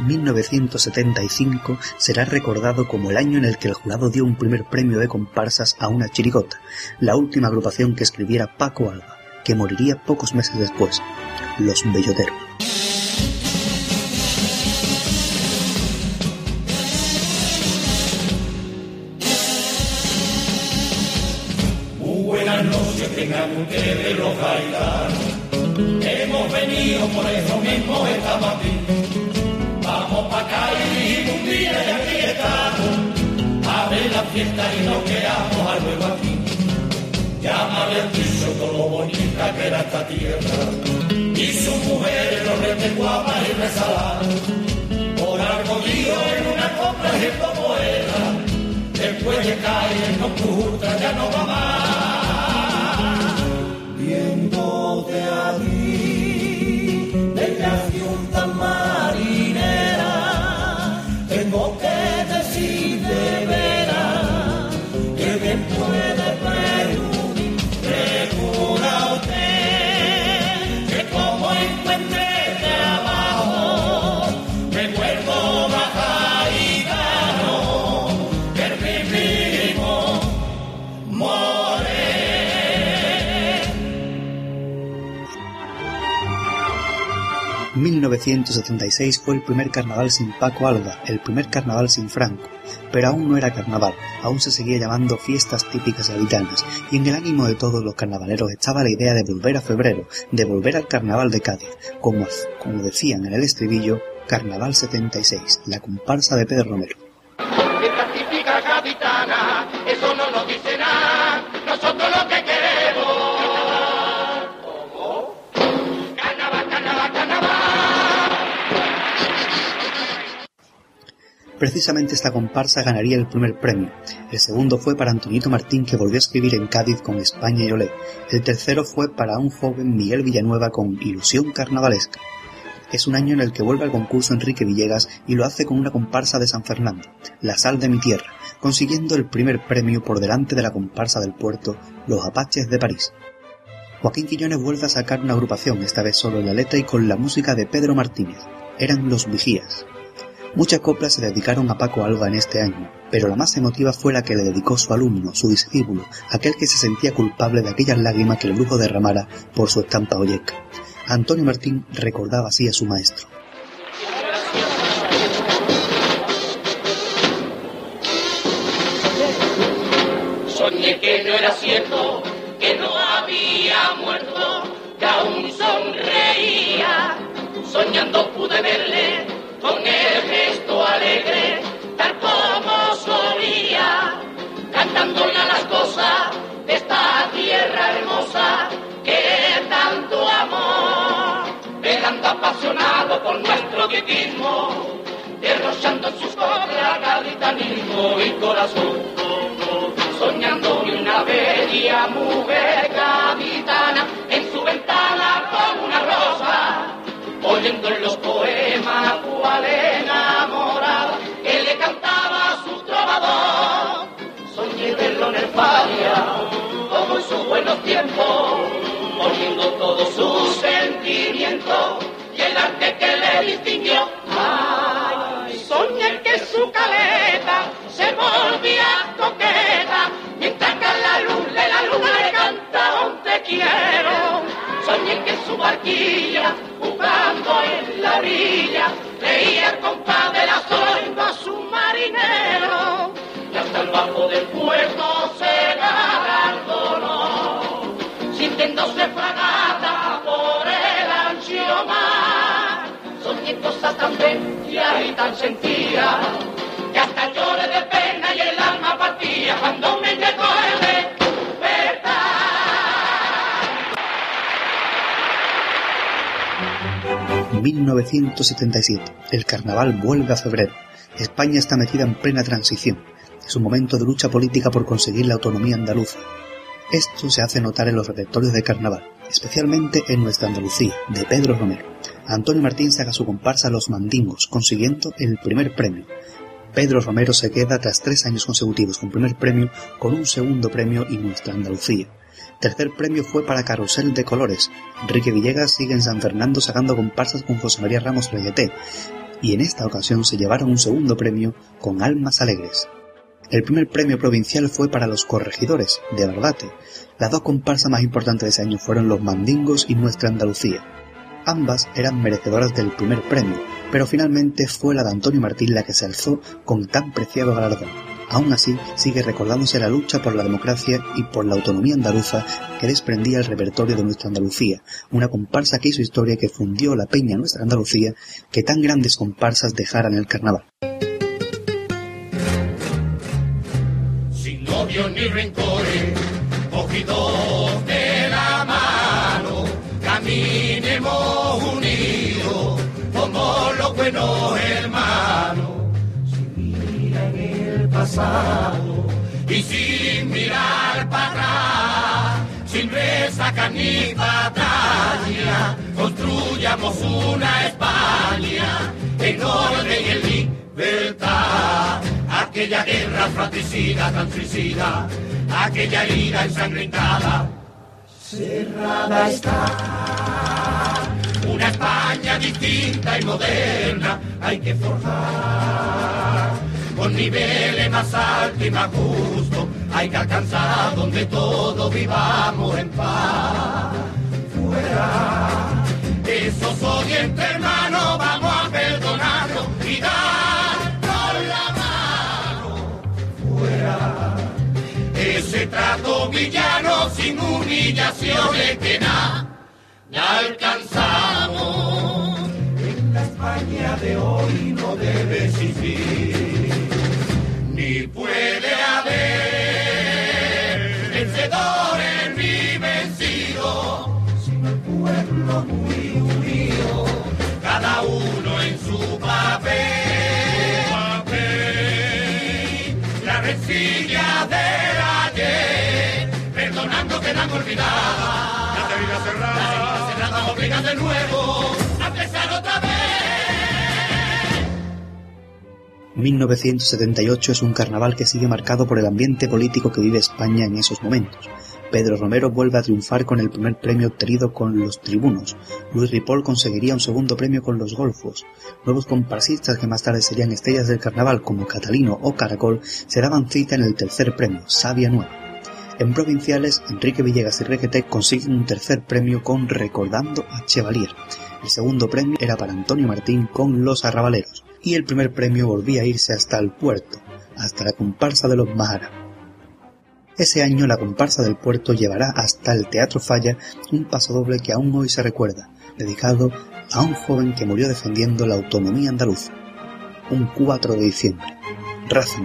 1975 será recordado como el año en el que el jurado dio un primer premio de comparsas a una chirigota, la última agrupación que escribiera Paco Alba, que moriría pocos meses después, Los Belloteros. Guapas y. Por algo digo en una compra y como era. Después de caer no puta ya no va más. 1976 fue el primer carnaval sin Paco Alba, el primer carnaval sin Franco, pero aún no era carnaval, aún se seguía llamando fiestas típicas gaditanas, y en el ánimo de todos los carnavaleros estaba la idea de volver a febrero, de volver al carnaval de Cádiz, como, como decían en el estribillo, Carnaval 76, la comparsa de Pedro Romero. Precisamente esta comparsa ganaría el primer premio. El segundo fue para Antonito Martín, que volvió a escribir en Cádiz con España y Olé. El tercero fue para un joven Miguel Villanueva con Ilusión Carnavalesca. Es un año en el que vuelve al concurso Enrique Villegas y lo hace con una comparsa de San Fernando, La Sal de mi Tierra, consiguiendo el primer premio por delante de la comparsa del puerto, Los Apaches de París. Joaquín Quiñones vuelve a sacar una agrupación, esta vez solo en la letra y con la música de Pedro Martínez. Eran Los Vigías. Muchas coplas se dedicaron a Paco Alba en este año, pero la más emotiva fue la que le dedicó su alumno, su discípulo, aquel que se sentía culpable de aquellas lágrimas que el brujo derramara por su estampa olleca. Antonio Martín recordaba así a su maestro. Soñé que no era cierto, que no había muerto, que aún sonreía. Soñando pude verle apasionado por nuestro vitismo, derrochando en sus coplas gaditanismo y corazón soñando de una bella mujer gaditana en su ventana como una rosa, oyendo en los poemas cual enamorada que le cantaba a su trovador. Soñé verlo en el como en sus buenos tiempos, poniendo todos sus sentimientos y el arte que le distinguió. Ay, soñé que su caleta se volvía coqueta, mientras que a la luz de la luna le cantaba un te quiero. Soñé que su barquilla, jugando en la orilla, leía el compás de la a su marinero, y hasta el bajo del puerto se sintiéndose fragata por el ancho mar. Soñé cosas tan bellas y tan sentidas, que hasta lloré de pena y el alma partía cuando me llegó el despertar. 1977. El carnaval vuelve a febrero. España está metida en plena transición. Es un momento de lucha política por conseguir la autonomía andaluza. Esto se hace notar en los repertorios de carnaval, especialmente en nuestra Andalucía, de Pedro Romero. Antonio Martín saca su comparsa Los Mandingos, consiguiendo el primer premio. Pedro Romero se queda tras tres años consecutivos con primer premio, con un segundo premio y nuestra Andalucía. Tercer premio fue para Carrusel de Colores. Enrique Villegas sigue en San Fernando sacando comparsas con José María Ramos Regueté, y en esta ocasión se llevaron un segundo premio con Almas Alegres. El primer premio provincial fue para los corregidores, de Barbate. Las dos comparsas más importantes de ese año fueron los Mandingos y Nuestra Andalucía. Ambas eran merecedoras del primer premio, pero finalmente fue la de Antonio Martín la que se alzó con tan preciado galardón. Aún así, sigue recordándose la lucha por la democracia y por la autonomía andaluza que desprendía el repertorio de nuestra Andalucía, una comparsa que hizo historia que fundió la peña Nuestra Andalucía que tan grandes comparsas dejaran el carnaval. y de la mano, caminemos unidos como los buenos hermanos. Sin mirar en el pasado y sin mirar para atrás, sin resaca ni batalla, construyamos una España en orden y en libertad. Aquella guerra fratricida, tan suicida, aquella herida ensangrentada, cerrada está. Una España distinta y moderna hay que forjar. Con niveles más altos y más justos hay que alcanzar donde todos vivamos en paz. Fuera esos odios entre trato villano sin humillaciones que nada alcanzamos. En la España de hoy no debe existir, ni puede haber vencedores ni vencidos, sino el pueblo obligan de nuevo a empezar otra vez. 1978 es un carnaval que sigue marcado por el ambiente político que vive España en esos momentos. Pedro Romero vuelve a triunfar con el primer premio obtenido con Los Tribunos. Luis Ripoll conseguiría un segundo premio con Los Golfos. Nuevos comparsistas que más tarde serían estrellas del carnaval como Catalino o Caracol se daban cita en el tercer premio, Sabia Nueva. En provinciales, Enrique Villegas y Requete consiguen un tercer premio con Recordando a Chevalier. El segundo premio era para Antonio Martín con Los Arrabaleros. Y el primer premio volvía a irse hasta el puerto, hasta la comparsa de los Mahara. Ese año la comparsa del puerto llevará hasta el Teatro Falla un pasodoble que aún hoy se recuerda, dedicado a un joven que murió defendiendo la autonomía andaluza. Un 4 de diciembre. Raza.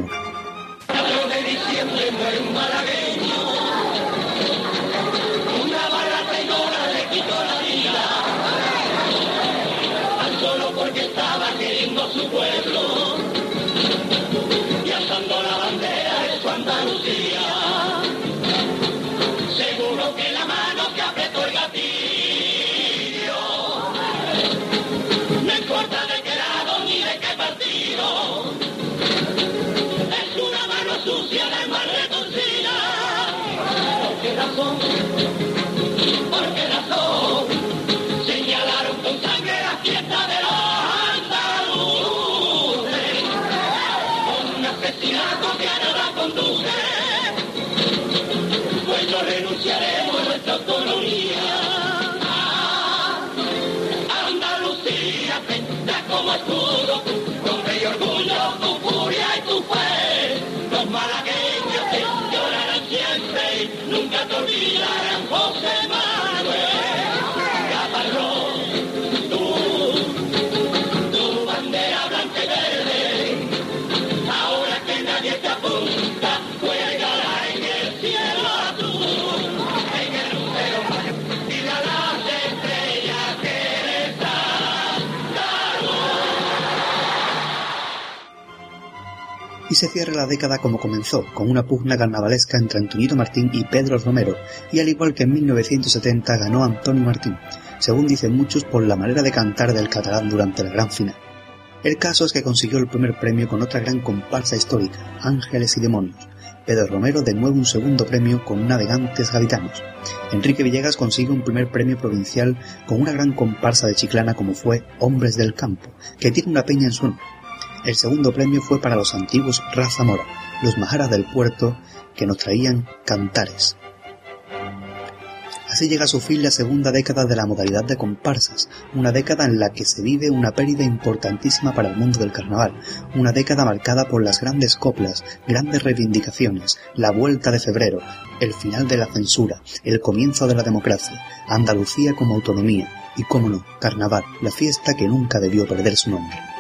Se cierra la década como comenzó, con una pugna carnavalesca entre Antonito Martín y Pedro Romero, y al igual que en 1970 ganó Antonio Martín, según dicen muchos por la manera de cantar del catalán durante la gran final. El caso es que consiguió el primer premio con otra gran comparsa histórica, Ángeles y Demonios. Pedro Romero de nuevo un segundo premio con Navegantes Gaditanos. Enrique Villegas consigue un primer premio provincial con una gran comparsa de Chiclana como fue Hombres del Campo, que tiene una peña en su honor. El segundo premio fue para los antiguos Raza Mora, los majaras del puerto que nos traían cantares. Así llega a su fin la segunda década de la modalidad de comparsas, una década en la que se vive una pérdida importantísima para el mundo del carnaval, una década marcada por las grandes coplas, grandes reivindicaciones, la vuelta de febrero, el final de la censura, el comienzo de la democracia, Andalucía como autonomía y, cómo no, carnaval, la fiesta que nunca debió perder su nombre.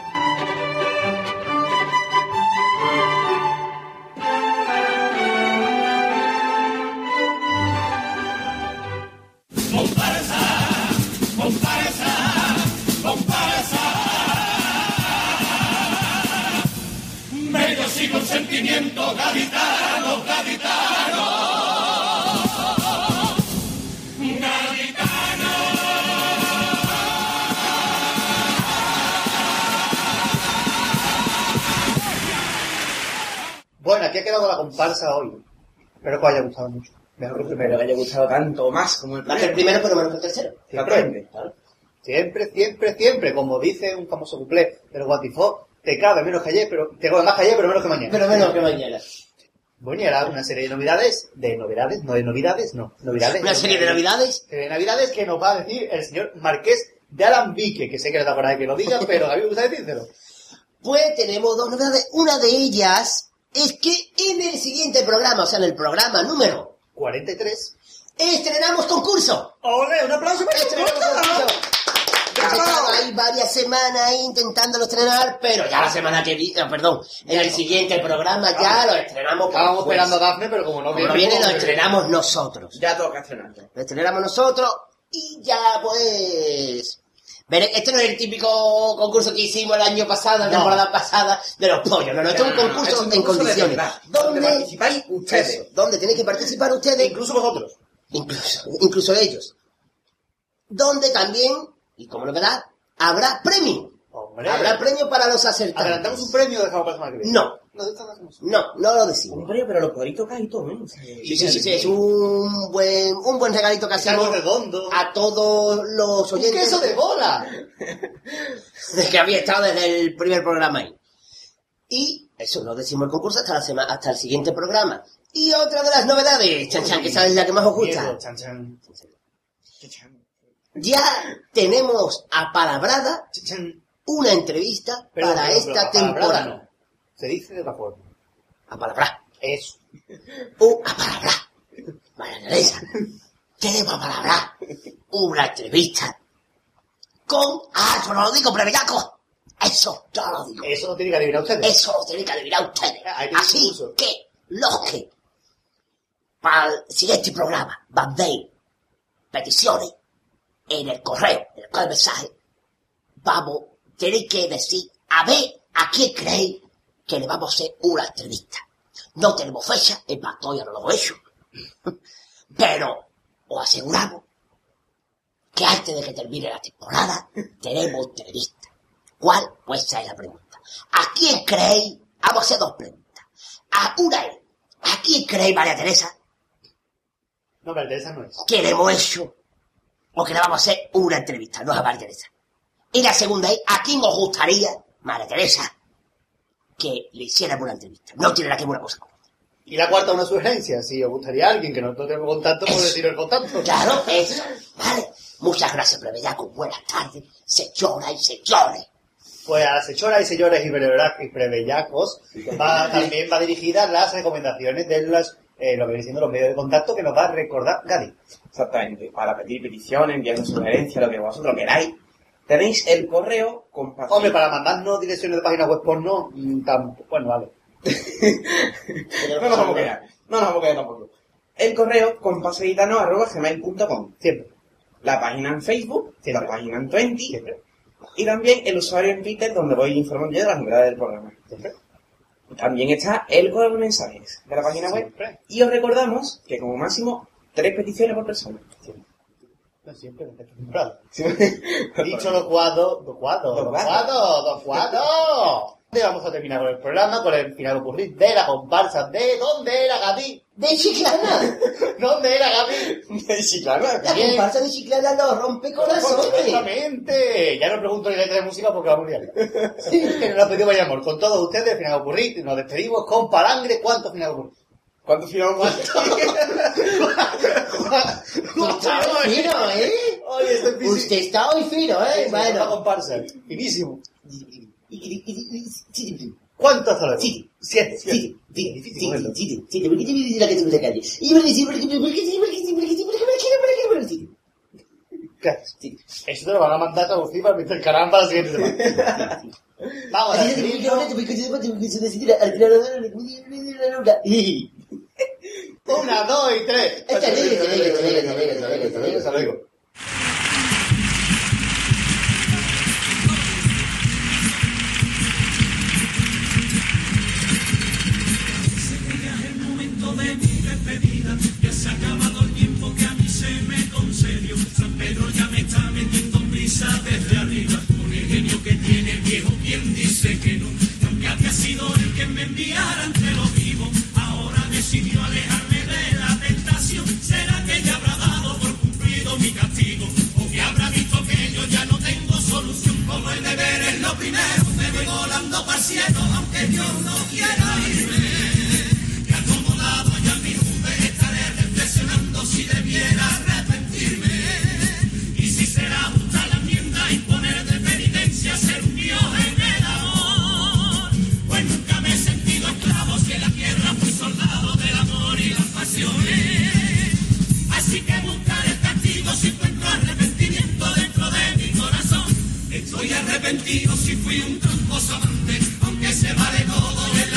Hoy. Espero que os haya gustado mucho. Mejor que el primero. que haya gustado tanto más como el que el primero. primero, pero menos que el tercero. Claro. Siempre, siempre, siempre, como dice un famoso cuplé del Guatifó, te cabe menos que ayer, pero te cabe más que ayer, pero menos que mañana. Pero menos que mañana. Bueno, y ahora una serie de novedades, de novedades, no de novedades, no, novedades. Una serie de navidades. Serie de navidades que nos va a decir el señor Marqués de Alambique, que sé que no te acuerdas de que lo diga, pero a mí me gusta decírselo. Pues tenemos dos novedades. Una de ellas es que en el siguiente programa, o sea, en el programa número, 43. estrenamos concurso. ¡Ole! ¡Un aplauso para el Estrenamos concurso. Estado ahí varias semanas intentándolo estrenar, pero ya la semana que viene, perdón, en el siguiente programa ya lo estrenamos. Estábamos esperando a Dafne, pero como no Como viene... no viene, lo pues- estrenamos nosotros. Ya toca estrenarlo. Lo estrenamos nosotros y ya pues... Este no es el típico concurso que hicimos el año pasado, la No. temporada pasada, de los pollos. No, no, esto es un concurso es un en concurso condiciones. ¿Dónde participáis ustedes. Eso, donde tenéis que participar ustedes, Incluso vosotros. incluso, incluso ellos. Donde también, y como novedad, habrá premio. Hombre. Habrá premio para los acertantes. ¿Adelantamos un premio o dejamos para la semana que viene? No, No, no, no lo decimos. Hombre, pero lo podréis tocar y todo, ¿eh? O sea, Sí, sí, sí, sí, es un buen, un buen regalito que hacemos Algo redondo. a todos los ¡Un oyentes. queso de bola! de que había estado desde el primer programa ahí. Y eso, no decimos el concurso hasta, la semana, hasta el siguiente programa. Y otra de las novedades, Chan Chan, que esa es la que más os gusta. Diego, chan, chan. Ya tenemos apalabrada Chan, chan. Una entrevista para esta pero temporada. no. Se dice de otra forma. Apalabrada. Eso. Un apalabrada. María Teresa, tenemos apalabrada una entrevista con... Ah, eso no lo digo, plebeyaco. Eso, yo lo digo. Eso lo tiene que adivinar ustedes. Eso lo tienen que adivinar ustedes. Tiene Así que los que para el siguiente programa mandéis peticiones en el correo, en el correo de mensaje, vamos, tenéis que decir a ver a quién creéis que le vamos a hacer una entrevista. No tenemos fecha, es más, todavía no lo hemos hecho. Pero os aseguramos que antes de que termine la temporada tenemos entrevista. ¿Cuál? Pues esa es la pregunta. ¿A quién creéis? Vamos a hacer dos preguntas. A una es, ¿a quién creéis, María Teresa, No, pero esa no es. que le hemos hecho o que le vamos a hacer una entrevista? No es a María Teresa. Y la segunda es, ¿a quién os gustaría, María Teresa, que le hiciéramos una entrevista? No tiene nada que ver una cosa con otra. Y la cuarta, una sugerencia. Si os gustaría alguien que no tenga contacto, pues Eso. deciros el contacto. Claro, eso. Vale. Muchas gracias, plebeyaco. Buenas tardes, señoras y señores. Pues a las señoras y señores y plebeyacos va, también va dirigida las recomendaciones de las, eh, lo que viene siendo los medios de contacto que nos va a recordar Gadi. Exactamente. Para pedir peticiones, enviarnos sugerencias, lo que vosotros queráis. Tenéis el correo con Hombre, para mandarnos direcciones de páginas web porno, mm, tampoco, bueno, vale. No nos vamos a quedar. No nos vamos a quedar tampoco. El correo compaseguitano.gmail.com Siempre. La página en Facebook, Siempre. la página en Twenty Siempre. y también el usuario en Twitter donde voy informando yo de las novedades del programa. Siempre. También está el correo de mensajes de la página web. Siempre. Y os recordamos que como máximo tres peticiones por persona. No, siempre, en esta temporada. Dicho lo cuado, do cuado, Do do cuado. do cuado. Vamos a terminar con el programa, con el final ocurrir de la comparsa de ¿Dónde era Gadi? De Chiclana. ¿Dónde era Gadi? sí, claro. La Bien. comparsa de Chiclana nos rompe corazones. Exactamente. Ya no pregunto ni letra de música porque vamos a liar. que nos la pedido vaya amor. Con todos ustedes, final ocurrir, nos despedimos con palangre. ¿Cuánto final ocurrir? ¿Cuántos finales Está hoy fino, ¿eh? Oye, estoy físico. Usted está hoy fino, ¿eh? Bueno. comparsa. Finísimo. ¿Cuánto luego? Sí. Siete. Difícil, sí, sí, bueno. sí, sí, sí, porque tiene la que te gusta calle. Y sí, porque sí, porque sí, porque sí. ¿Qué? Eso te lo van a mandar a traducir para meter caramba la siguiente semana. Vamos a una, dos y tres. Hasta luego. Ya se ha acabado el tiempo que a mí se. San Pedro ya me está metiendo desde arriba. Con genio que tiene viejo, quien dice que no. Nunca había sido el que me enviaran Como el deber es lo primero, me voy volando para el cielo, aunque Dios no quiera irme. Y acomodado ya mi nube estaré reflexionando si debiera. Muy arrepentido si fui un tramposo amante, aunque se vale todo el